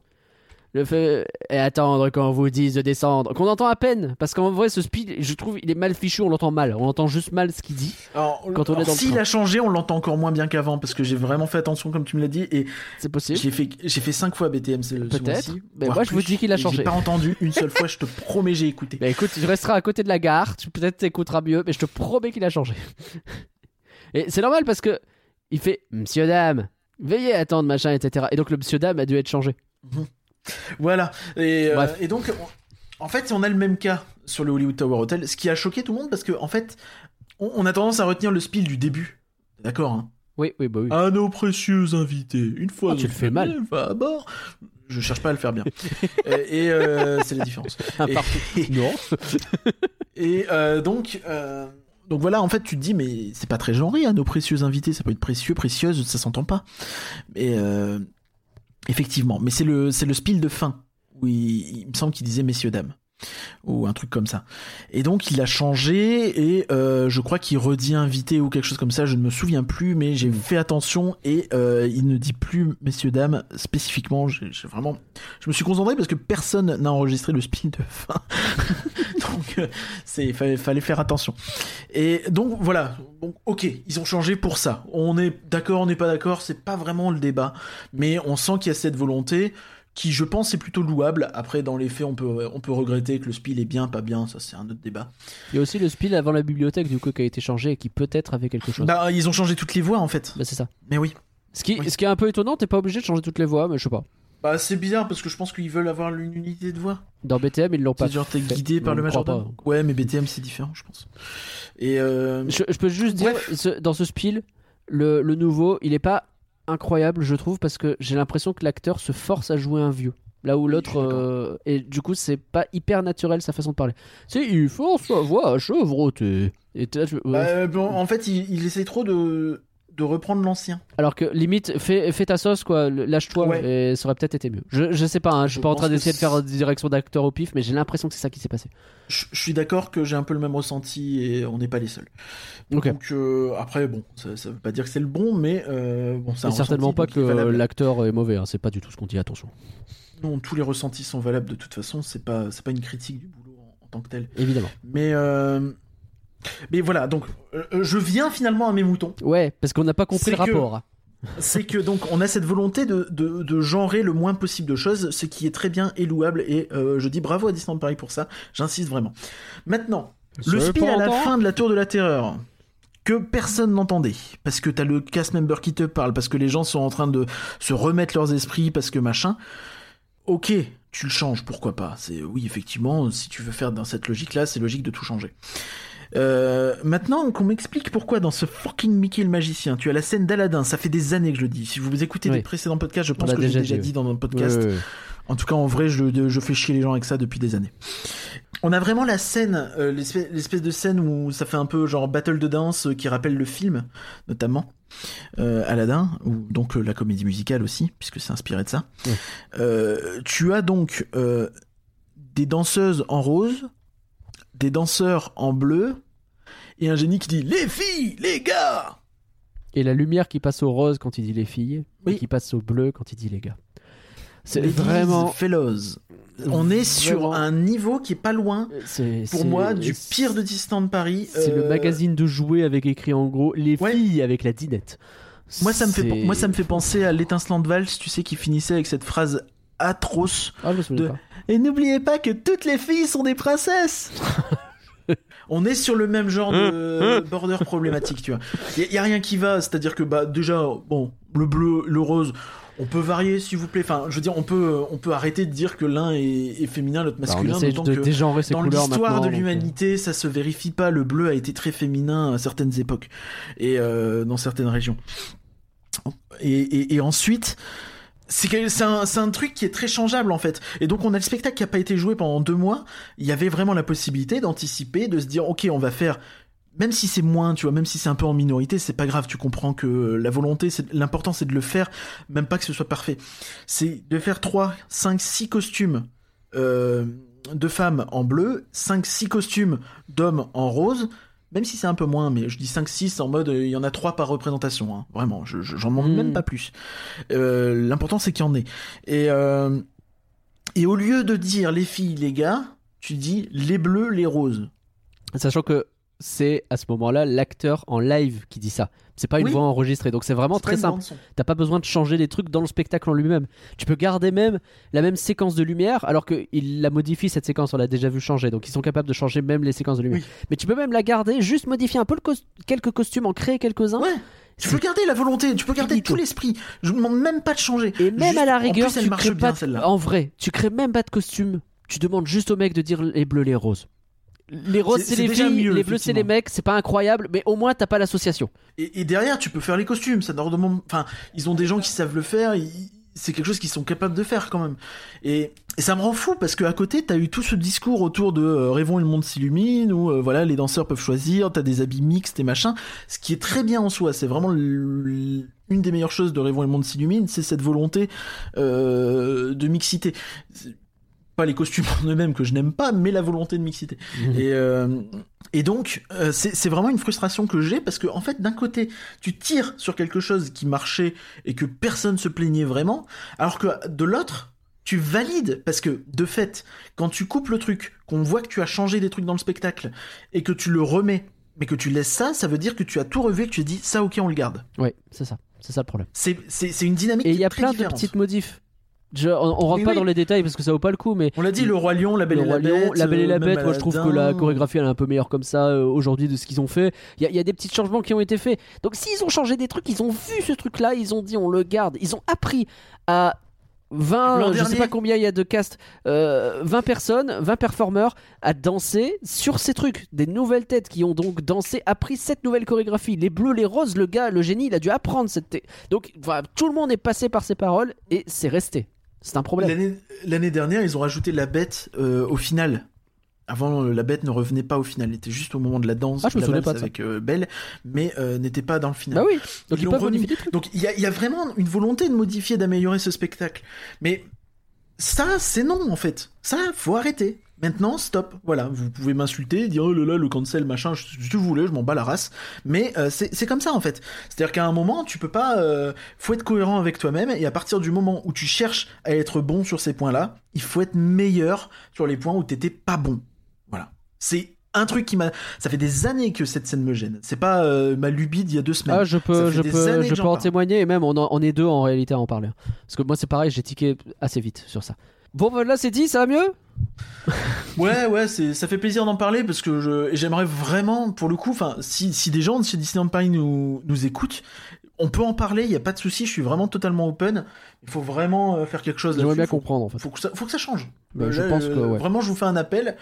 Le fait et attendre qu'on vous dise de descendre, qu'on entend à peine, parce qu'en vrai ce speed, je trouve, il est mal fichu, on l'entend mal, on entend juste mal ce qu'il dit. Alors, quand on est alors, dans s'il a changé, on l'entend encore moins bien qu'avant parce que j'ai vraiment fait attention comme tu me l'as dit et C'est possible. j'ai fait j'ai fait cinq fois BTM ce Peut-être. mois-ci, Mais moi, je vous dis qu'il a changé. J'ai pas entendu une seule fois, je te promets, j'ai écouté. Bah écoute, tu resteras à côté de la gare, tu peut-être t'écouteras mieux, mais je te promets qu'il a changé. Et c'est normal parce que il fait Monsieur Dame, veuillez attendre machin, etc. Et donc le Monsieur Dame a dû être changé. Voilà. Et, euh, et donc, on- en fait, on a le même cas sur le Hollywood Tower Hotel, ce qui a choqué tout le monde parce que, en fait, on, on a tendance à retenir le spiel du début. D'accord hein? Oui, oui, bah oui. À nos précieux invités, une fois. Ah, tu le fais mal. Va à bord. Je cherche pas à le faire bien. <laughs> et et, euh, c'est la différence. <laughs> Un et- non. <laughs> Et euh, donc, euh, donc voilà, en fait, tu te dis, mais c'est pas très genré, hein, nos précieux invités, ça peut être précieux, précieuse, ça s'entend pas. Mais euh, effectivement, mais c'est le, c'est le spiel de fin où il, me semble qu'il disait messieurs dames ou un truc comme ça. Et donc il a changé et euh, je crois qu'il redit invité ou quelque chose comme ça, je ne me souviens plus, mais j'ai fait attention et euh, il ne dit plus messieurs dames spécifiquement. J'ai vraiment, je me suis concentré parce que personne n'a enregistré le spiel de fin. <laughs> c'est fallait, fallait faire attention. Et donc voilà, donc ok, ils ont changé pour ça. On est d'accord, on n'est pas d'accord, c'est pas vraiment le débat, mais on sent qu'il y a cette volonté qui je pense est plutôt louable. Après dans les faits on peut on peut regretter que le spiel est bien pas bien, ça c'est un autre débat. Il y a aussi le spiel avant la bibliothèque du coup qui a été changé et qui peut-être avait quelque chose. Bah ils ont changé toutes les voix en fait. Bah, c'est ça. Mais oui. Ce qui, Oui. ce qui est un peu étonnant, t'es pas obligé de changer toutes les voix, mais je sais pas. Bah c'est bizarre parce que je pense qu'ils veulent avoir une unité de voix. Dans BTM, ils l'ont pas. C'est genre t'es guidé par le majordome. Ouais mais BTM c'est différent je pense. Et euh... Je, je peux juste dire, ce- dans ce spiel, le, le nouveau, il est pas incroyable, je trouve, parce que j'ai l'impression que l'acteur se force à jouer un vieux. Là où l'autre. euh, et du coup, c'est pas hyper naturel sa façon de parler. C'est il force sa voix à chevrotter. Et là, tu- bah, euh, bon, en fait il, il essaie trop de de reprendre l'ancien. Alors que limite, fais, fais ta sauce, quoi, lâche-toi, Ouais. et ça aurait peut-être été mieux. Je, je sais pas, hein, je suis pas en train d'essayer de faire directions d'acteur au pif, mais j'ai l'impression que c'est ça qui s'est passé. Je, je suis d'accord que j'ai un peu le même ressenti et on n'est pas les seuls. Ok. Donc euh, après bon, ça, ça veut pas dire que c'est le bon, mais euh, bon, certainement pas que valable. l'acteur est mauvais, hein, c'est pas du tout ce qu'on dit, attention. Non, tous les ressentis sont valables de toute façon. C'est pas c'est pas une critique du boulot en, en tant que tel. Évidemment. Mais euh, mais voilà, donc euh, je viens finalement à mes moutons. Ouais, parce qu'on n'a pas compris le que- rapport. C'est que donc on a cette volonté de, de, de genrer le moins possible de choses, ce qui est très bien et louable. Et euh, je dis bravo à Disneyland Paris pour ça. J'insiste vraiment. Maintenant, le speed à la fin de la Tour de la Terreur que personne n'entendait parce que t'as le cast member qui te parle parce que les gens sont en train de se remettre leurs esprits parce que machin ok tu le changes pourquoi pas? C'est oui effectivement si tu veux faire dans cette logique là c'est logique de tout changer euh, maintenant qu'on m'explique pourquoi dans ce fucking Mickey le magicien tu as la scène d'Aladin ça fait des années que je le dis si vous écoutez Oui. les précédents podcasts je pense que j'ai déjà déjà dit, dans notre podcast en tout cas, en vrai, je, je fais chier les gens avec ça depuis des années. On a vraiment la scène, euh, l'espèce de scène où ça fait un peu genre battle de danse euh, qui rappelle le film, notamment euh, Aladdin, ou donc euh, la comédie musicale aussi, puisque c'est inspiré de ça. Ouais. Euh, tu as donc des danseuses en rose, des danseurs en bleu, et un génie qui dit les filles, les gars. Et la lumière qui passe au rose quand il dit les filles, Oui. et qui passe au bleu quand il dit les gars. C'est vraiment. fellows. On est sur Vraiment. un niveau qui est pas loin, c'est- pour moi, du pire de Disneyland Paris. C'est le Euh, magazine de jouets avec écrit en gros les Ouais. filles avec la dinette. Moi ça, me fait, moi, ça me fait penser à l'étincelante valse, tu sais, qui finissait avec cette phrase atroce. Ah, je me de-. Et n'oubliez pas que toutes les filles sont des princesses <laughs> On est sur le même genre de border problématique, tu vois. Il y, a rien qui va, c'est-à-dire que bah déjà, bon, le bleu, le rose, on peut varier, s'il vous plaît. Enfin, je veux dire, on peut, on peut arrêter de dire que l'un est, est féminin, l'autre Bah, on masculin. essaie d'autant de que dégenrer ces dans l'histoire de donc, euh, l'humanité, ça se vérifie pas. Le bleu a été très féminin à certaines époques et euh, dans certaines régions. Et, et, et ensuite, c'est un, un truc qui est très changeable en fait. Et donc on a le spectacle qui a pas été joué pendant deux mois. Il y avait vraiment la possibilité d'anticiper, de se dire ok, on va faire. Même si c'est moins, tu vois, même si c'est un peu en minorité, c'est pas grave. Tu comprends que la volonté, l'important, c'est de le faire, même pas que ce soit parfait. C'est de faire 3, 5, 6 costumes euh, de femmes en bleu, 5, 6 costumes d'hommes en rose, même si c'est un peu moins, mais je dis 5, 6 en mode, euh, il y en a 3 par représentation, hein. vraiment, je- je- j'en demande même pas plus. Euh, L'important c'est qu'il y en ait. Et, euh, et au lieu de dire les filles, les gars, tu dis les bleus, les roses. Sachant que c'est à ce moment-là l'acteur en live qui dit ça. C'est pas une Oui. voix enregistrée, donc c'est vraiment très simple. T'as pas besoin de changer des trucs dans le spectacle en lui-même. Tu peux garder même la même séquence de lumière, alors qu'il la modifie cette séquence, on l'a déjà vu changer, donc ils sont capables de changer même les séquences de lumière. Oui. Mais tu peux même la garder, juste modifier un peu le cos- quelques costumes, en créer quelques-uns. Ouais. Tu peux garder la volonté, tu peux garder tout l'esprit. Je ne demande même pas de changer. Et même Juste- à la en rigueur, plus, elle tu marche crées bien, pas. celle-là. En vrai, tu crées même pas de costume. Tu demandes juste au mec de dire les bleus, les roses. Les roses, C'est- les filles, mieux, les bleus, c'est les mecs. C'est pas incroyable, mais au moins t'as pas l'association. Et, et derrière, tu peux faire les costumes. Ça leur demande. Enfin, ils ont des gens qui savent le faire. C'est quelque chose qu'ils sont capables de faire quand même. Et, et ça me rend fou parce qu'à côté, t'as eu tout ce discours autour de euh, rêvons et le monde s'illumine où euh, voilà, les danseurs peuvent choisir. T'as des habits mixtes et machin. Ce qui est très bien en soi. C'est vraiment le- une des meilleures choses de rêvons et le monde s'illumine, c'est cette volonté euh, de mixité. Pas les costumes en eux-mêmes que je n'aime pas, mais la volonté de mixité. Et, euh, et donc, euh, c'est vraiment une frustration que j'ai parce que, en fait, d'un côté, tu tires sur quelque chose qui marchait et que personne se plaignait vraiment, alors que de l'autre, tu valides parce que, de fait, quand tu coupes le truc, qu'on voit que tu as changé des trucs dans le spectacle et que tu le remets, mais que tu laisses ça, ça veut dire que tu as tout revu et que tu as dit ça, ok, on le garde. Ouais, c'est ça. C'est ça le problème. C'est une dynamique Et il y a plein de petites modifs. Je- on, on rentre pas oui. dans les détails parce que ça vaut pas le coup, mais On l'a dit, le Roi Lion, la Belle le et la Lion, Bête. la Belle et la euh, Bête, moi je trouve que la chorégraphie elle est un peu meilleure comme ça euh, aujourd'hui de ce qu'ils ont fait. Il y, a- il y a des petits changements qui ont été faits. Donc s'ils ont changé des trucs, ils ont vu ce truc là, ils ont dit on le garde. Ils ont appris à 20, L'an je sais pas combien il y a de cast, euh, 20 personnes, 20 performeurs à danser sur ces trucs. Des nouvelles têtes qui ont donc dansé, appris cette nouvelle chorégraphie. Les bleus, les roses, le gars, le génie, il a dû apprendre cette. Donc voilà, tout le monde est passé par ces paroles et c'est resté. C'est un problème. L'année- dernière, ils ont rajouté la bête euh, au final. Avant, euh, la bête ne revenait pas au final. Elle était juste au moment de la danse Ah, je me la pas de avec euh, Belle, mais euh, n'était pas dans le final. Bah oui, donc Ils remis. Donc il y a, il y a vraiment une volonté de modifier, d'améliorer ce spectacle. Mais ça, c'est non en fait. Ça, faut arrêter. Maintenant, stop. Voilà, vous pouvez m'insulter, dire oh là là, le cancel, machin, je- vous voulez, je m'en bats la race. Mais euh, c'est comme ça en fait. C'est-à-dire qu'à un moment, tu peux pas. euh, faut être cohérent avec toi-même, et à partir du moment où tu cherches à être bon sur ces points-là, il faut être meilleur sur les points où t'étais pas bon. Voilà. C'est un truc qui m'a. Ça fait des années que cette scène me gêne. C'est pas euh, ma lubie d'il y a deux semaines. Ah, je peux, je peux, je peux en témoigner et même on, en- on est deux en réalité à en parler. Parce que moi c'est pareil, j'ai tiqué assez vite sur ça. Bon, voilà, c'est dit, ça va mieux? Ouais, ouais, c'est, ça fait plaisir d'en parler parce que j'aimerais vraiment, pour le coup, enfin, si, si des gens de chez Disneyland Paris nous, nous écoutent, on peut en parler, il n'y a pas de souci, je suis vraiment totalement open. Il faut vraiment euh, faire quelque chose J'aimerais bien faut, comprendre en fait. faut que ça, faut que ça change. Bah, je pense que, euh, ouais. Vraiment, je vous fais un appel.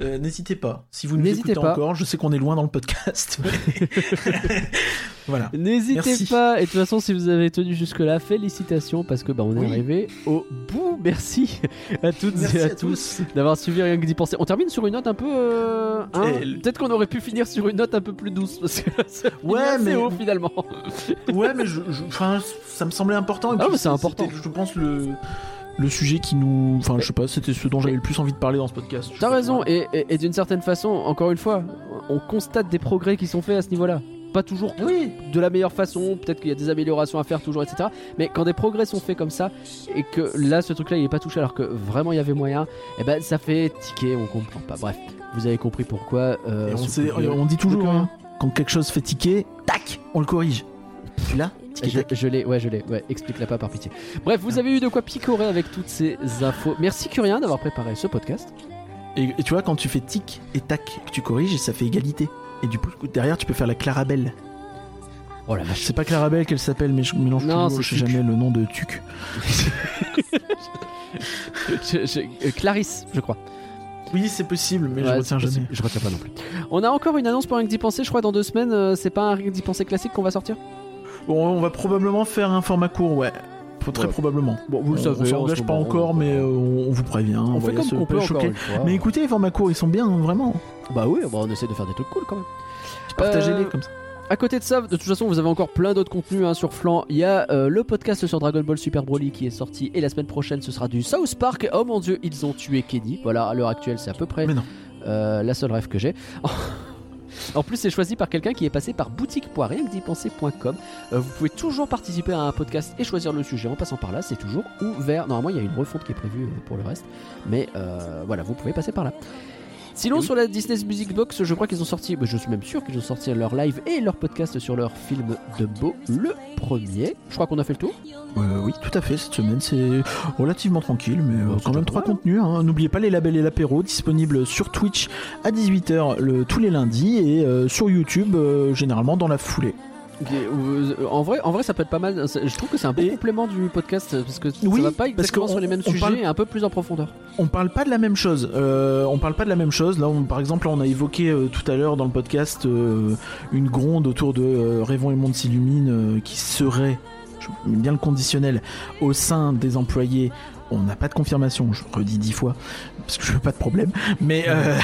Euh, N'hésitez pas. Si vous nous N'hésitez écoutez pas. encore, je sais qu'on est loin dans le podcast. <laughs> voilà. N'hésitez pas, et de toute façon, si vous avez tenu jusque-là, félicitations parce que bah, on est Oui. arrivé au bout. Merci à toutes Merci et à, à tous d'avoir suivi rien que d'y penser. On termine sur une note un peu. euh, hein, Peut-être qu'on aurait pu finir sur une note un peu plus douce parce que Ouais, mais- haut finalement. Ouais, mais je, je- enfin, ça me semblait important. et Ah, c'est important. Je pense le le sujet qui nous, enfin, je sais pas, c'était ce dont j'avais le plus envie de parler dans ce podcast. T'as raison, et, et- et d'une certaine façon, encore une fois, on constate des progrès qui sont faits à ce niveau-là. Pas toujours Oui. de la meilleure façon, peut-être qu'il y a des améliorations à faire toujours, etc. Mais quand des progrès sont faits comme ça, et que là, ce truc-là, il est pas touché alors que vraiment il y avait moyen, et ben ça fait tiquer, on comprend pas. Bref, vous avez compris pourquoi. euh, Et on, sait- dit toujours, hein, quand quelque chose fait tiquer, tac, on le corrige. Tu l'as Je, je l'ai, ouais, je l'ai, ouais, explique-la pas par pitié. Bref, vous avez eu de quoi picorer avec toutes ces infos. Merci Curien d'avoir préparé ce podcast. Et, et tu vois, quand tu fais tic et tac, que tu corriges, ça fait égalité. Et du coup, derrière, tu peux faire la Clarabelle. Oh la vache. C'est pas Clarabelle qu'elle s'appelle, mais je mélange Non, toujours, je sais jamais le nom de Tuc. <laughs> Je- je- euh, Clarisse, je crois. Oui, c'est possible, mais je Ouais, retiens c'est jamais. Je retiens pas non plus. On a encore une annonce pour Rien que d'y penser, je crois, dans deux semaines. euh, c'est pas un Rien que d'y penser classique qu'on va sortir? Bon, on va probablement faire un format court, ouais. Très Ouais. probablement. Bon, vous le on, savez. on en s'engage pas encore, on- mais euh, on, on vous prévient. On fait comme qu'on peut choquer. Mais écoutez, les formats courts, ils sont bien, hein, vraiment. Bah oui, bah, on essaie de faire des trucs cool quand même. Partagez-les Euh, comme ça. À côté de ça, de toute façon, vous avez encore plein d'autres contenus hein, sur Flan. Il y a euh, le podcast sur Dragon Ball Super Broly qui est sorti. Et la semaine prochaine, ce sera du South Park. Oh mon dieu, ils ont tué Kenny. Voilà, à l'heure actuelle, c'est à peu près Mais non. euh, la seule rêve que j'ai. <laughs> En plus, c'est choisi par quelqu'un qui est passé par boutique.rienquedipenser.com. Euh, vous pouvez toujours participer à un podcast et choisir le sujet en passant par là. C'est toujours ouvert. Normalement, il y a une refonte qui est prévue euh, pour le reste. Mais euh, voilà, vous pouvez passer par là. Sinon, sur la Disney Music Box, je crois qu'ils ont sorti, bah, je suis même sûr qu'ils ont sorti leur live et leur podcast sur leur film de Beau, le premier. Je crois qu'on a fait le tour. Euh, oui, tout à fait. Cette semaine, c'est relativement tranquille, mais euh, Bah, c'est quand même trois contenus. hein. N'oubliez pas les labels et l'apéro, disponibles sur Twitch à 18h le, tous les lundis et euh, sur YouTube, euh, généralement dans la foulée. Euh, en, vrai, en vrai, ça peut être pas mal. Je trouve que c'est un bon Et- complément du podcast parce que Oui, ça va pas exactement sur les mêmes sujets parle- et un peu plus en profondeur. On parle pas de la même chose. Euh, on parle pas de la même chose. Là, on- par exemple, là, on a évoqué euh, tout à l'heure dans le podcast euh, une gronde autour de Rêvons et Monde s'illumine qui serait, je mets bien le conditionnel, au sein des employés. On n'a pas de confirmation, je redis dix fois, parce que je veux pas de problème. Mais euh,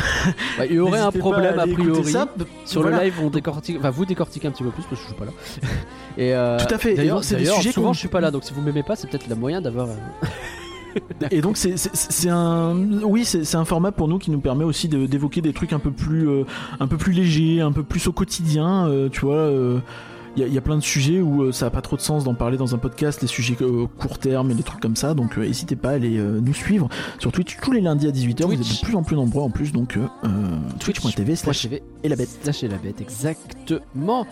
Bah, il y aurait un problème a priori. ça. Sur Voilà. le live, on décortique, enfin vous décortiquez un petit peu plus parce que je suis pas là. <laughs> Et euh, Tout à fait. D'ailleurs, c'est des d'ailleurs, sujets souvent je suis pas là, donc si vous m'aimez pas, c'est peut-être le moyen d'avoir. euh, <laughs> Et donc c'est un oui c'est un format pour nous qui nous permet aussi d'évoquer des trucs un peu plus euh, un peu plus légers, un peu plus au quotidien. tu vois, il y, a- il y a plein de sujets où euh, ça a pas trop de sens d'en parler dans un podcast, les sujets euh, court terme et des trucs comme ça. Donc euh, n'hésitez pas à aller nous suivre sur Twitch tous les lundis à 18h. Vous êtes de plus en plus nombreux en plus donc twitch.tv slash et la bête slash et la bête, exactement.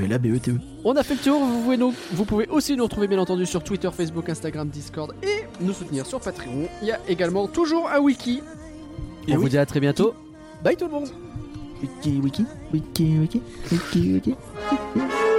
et la BETE. On a fait le tour, vous pouvez, nous, vous pouvez aussi nous retrouver bien entendu sur Twitter, Facebook, Instagram, Discord et nous soutenir sur Patreon. Il y a également toujours un wiki. Et On oui. vous dit à très bientôt. Bye tout le monde Wiki wiki wiki wiki wiki wiki.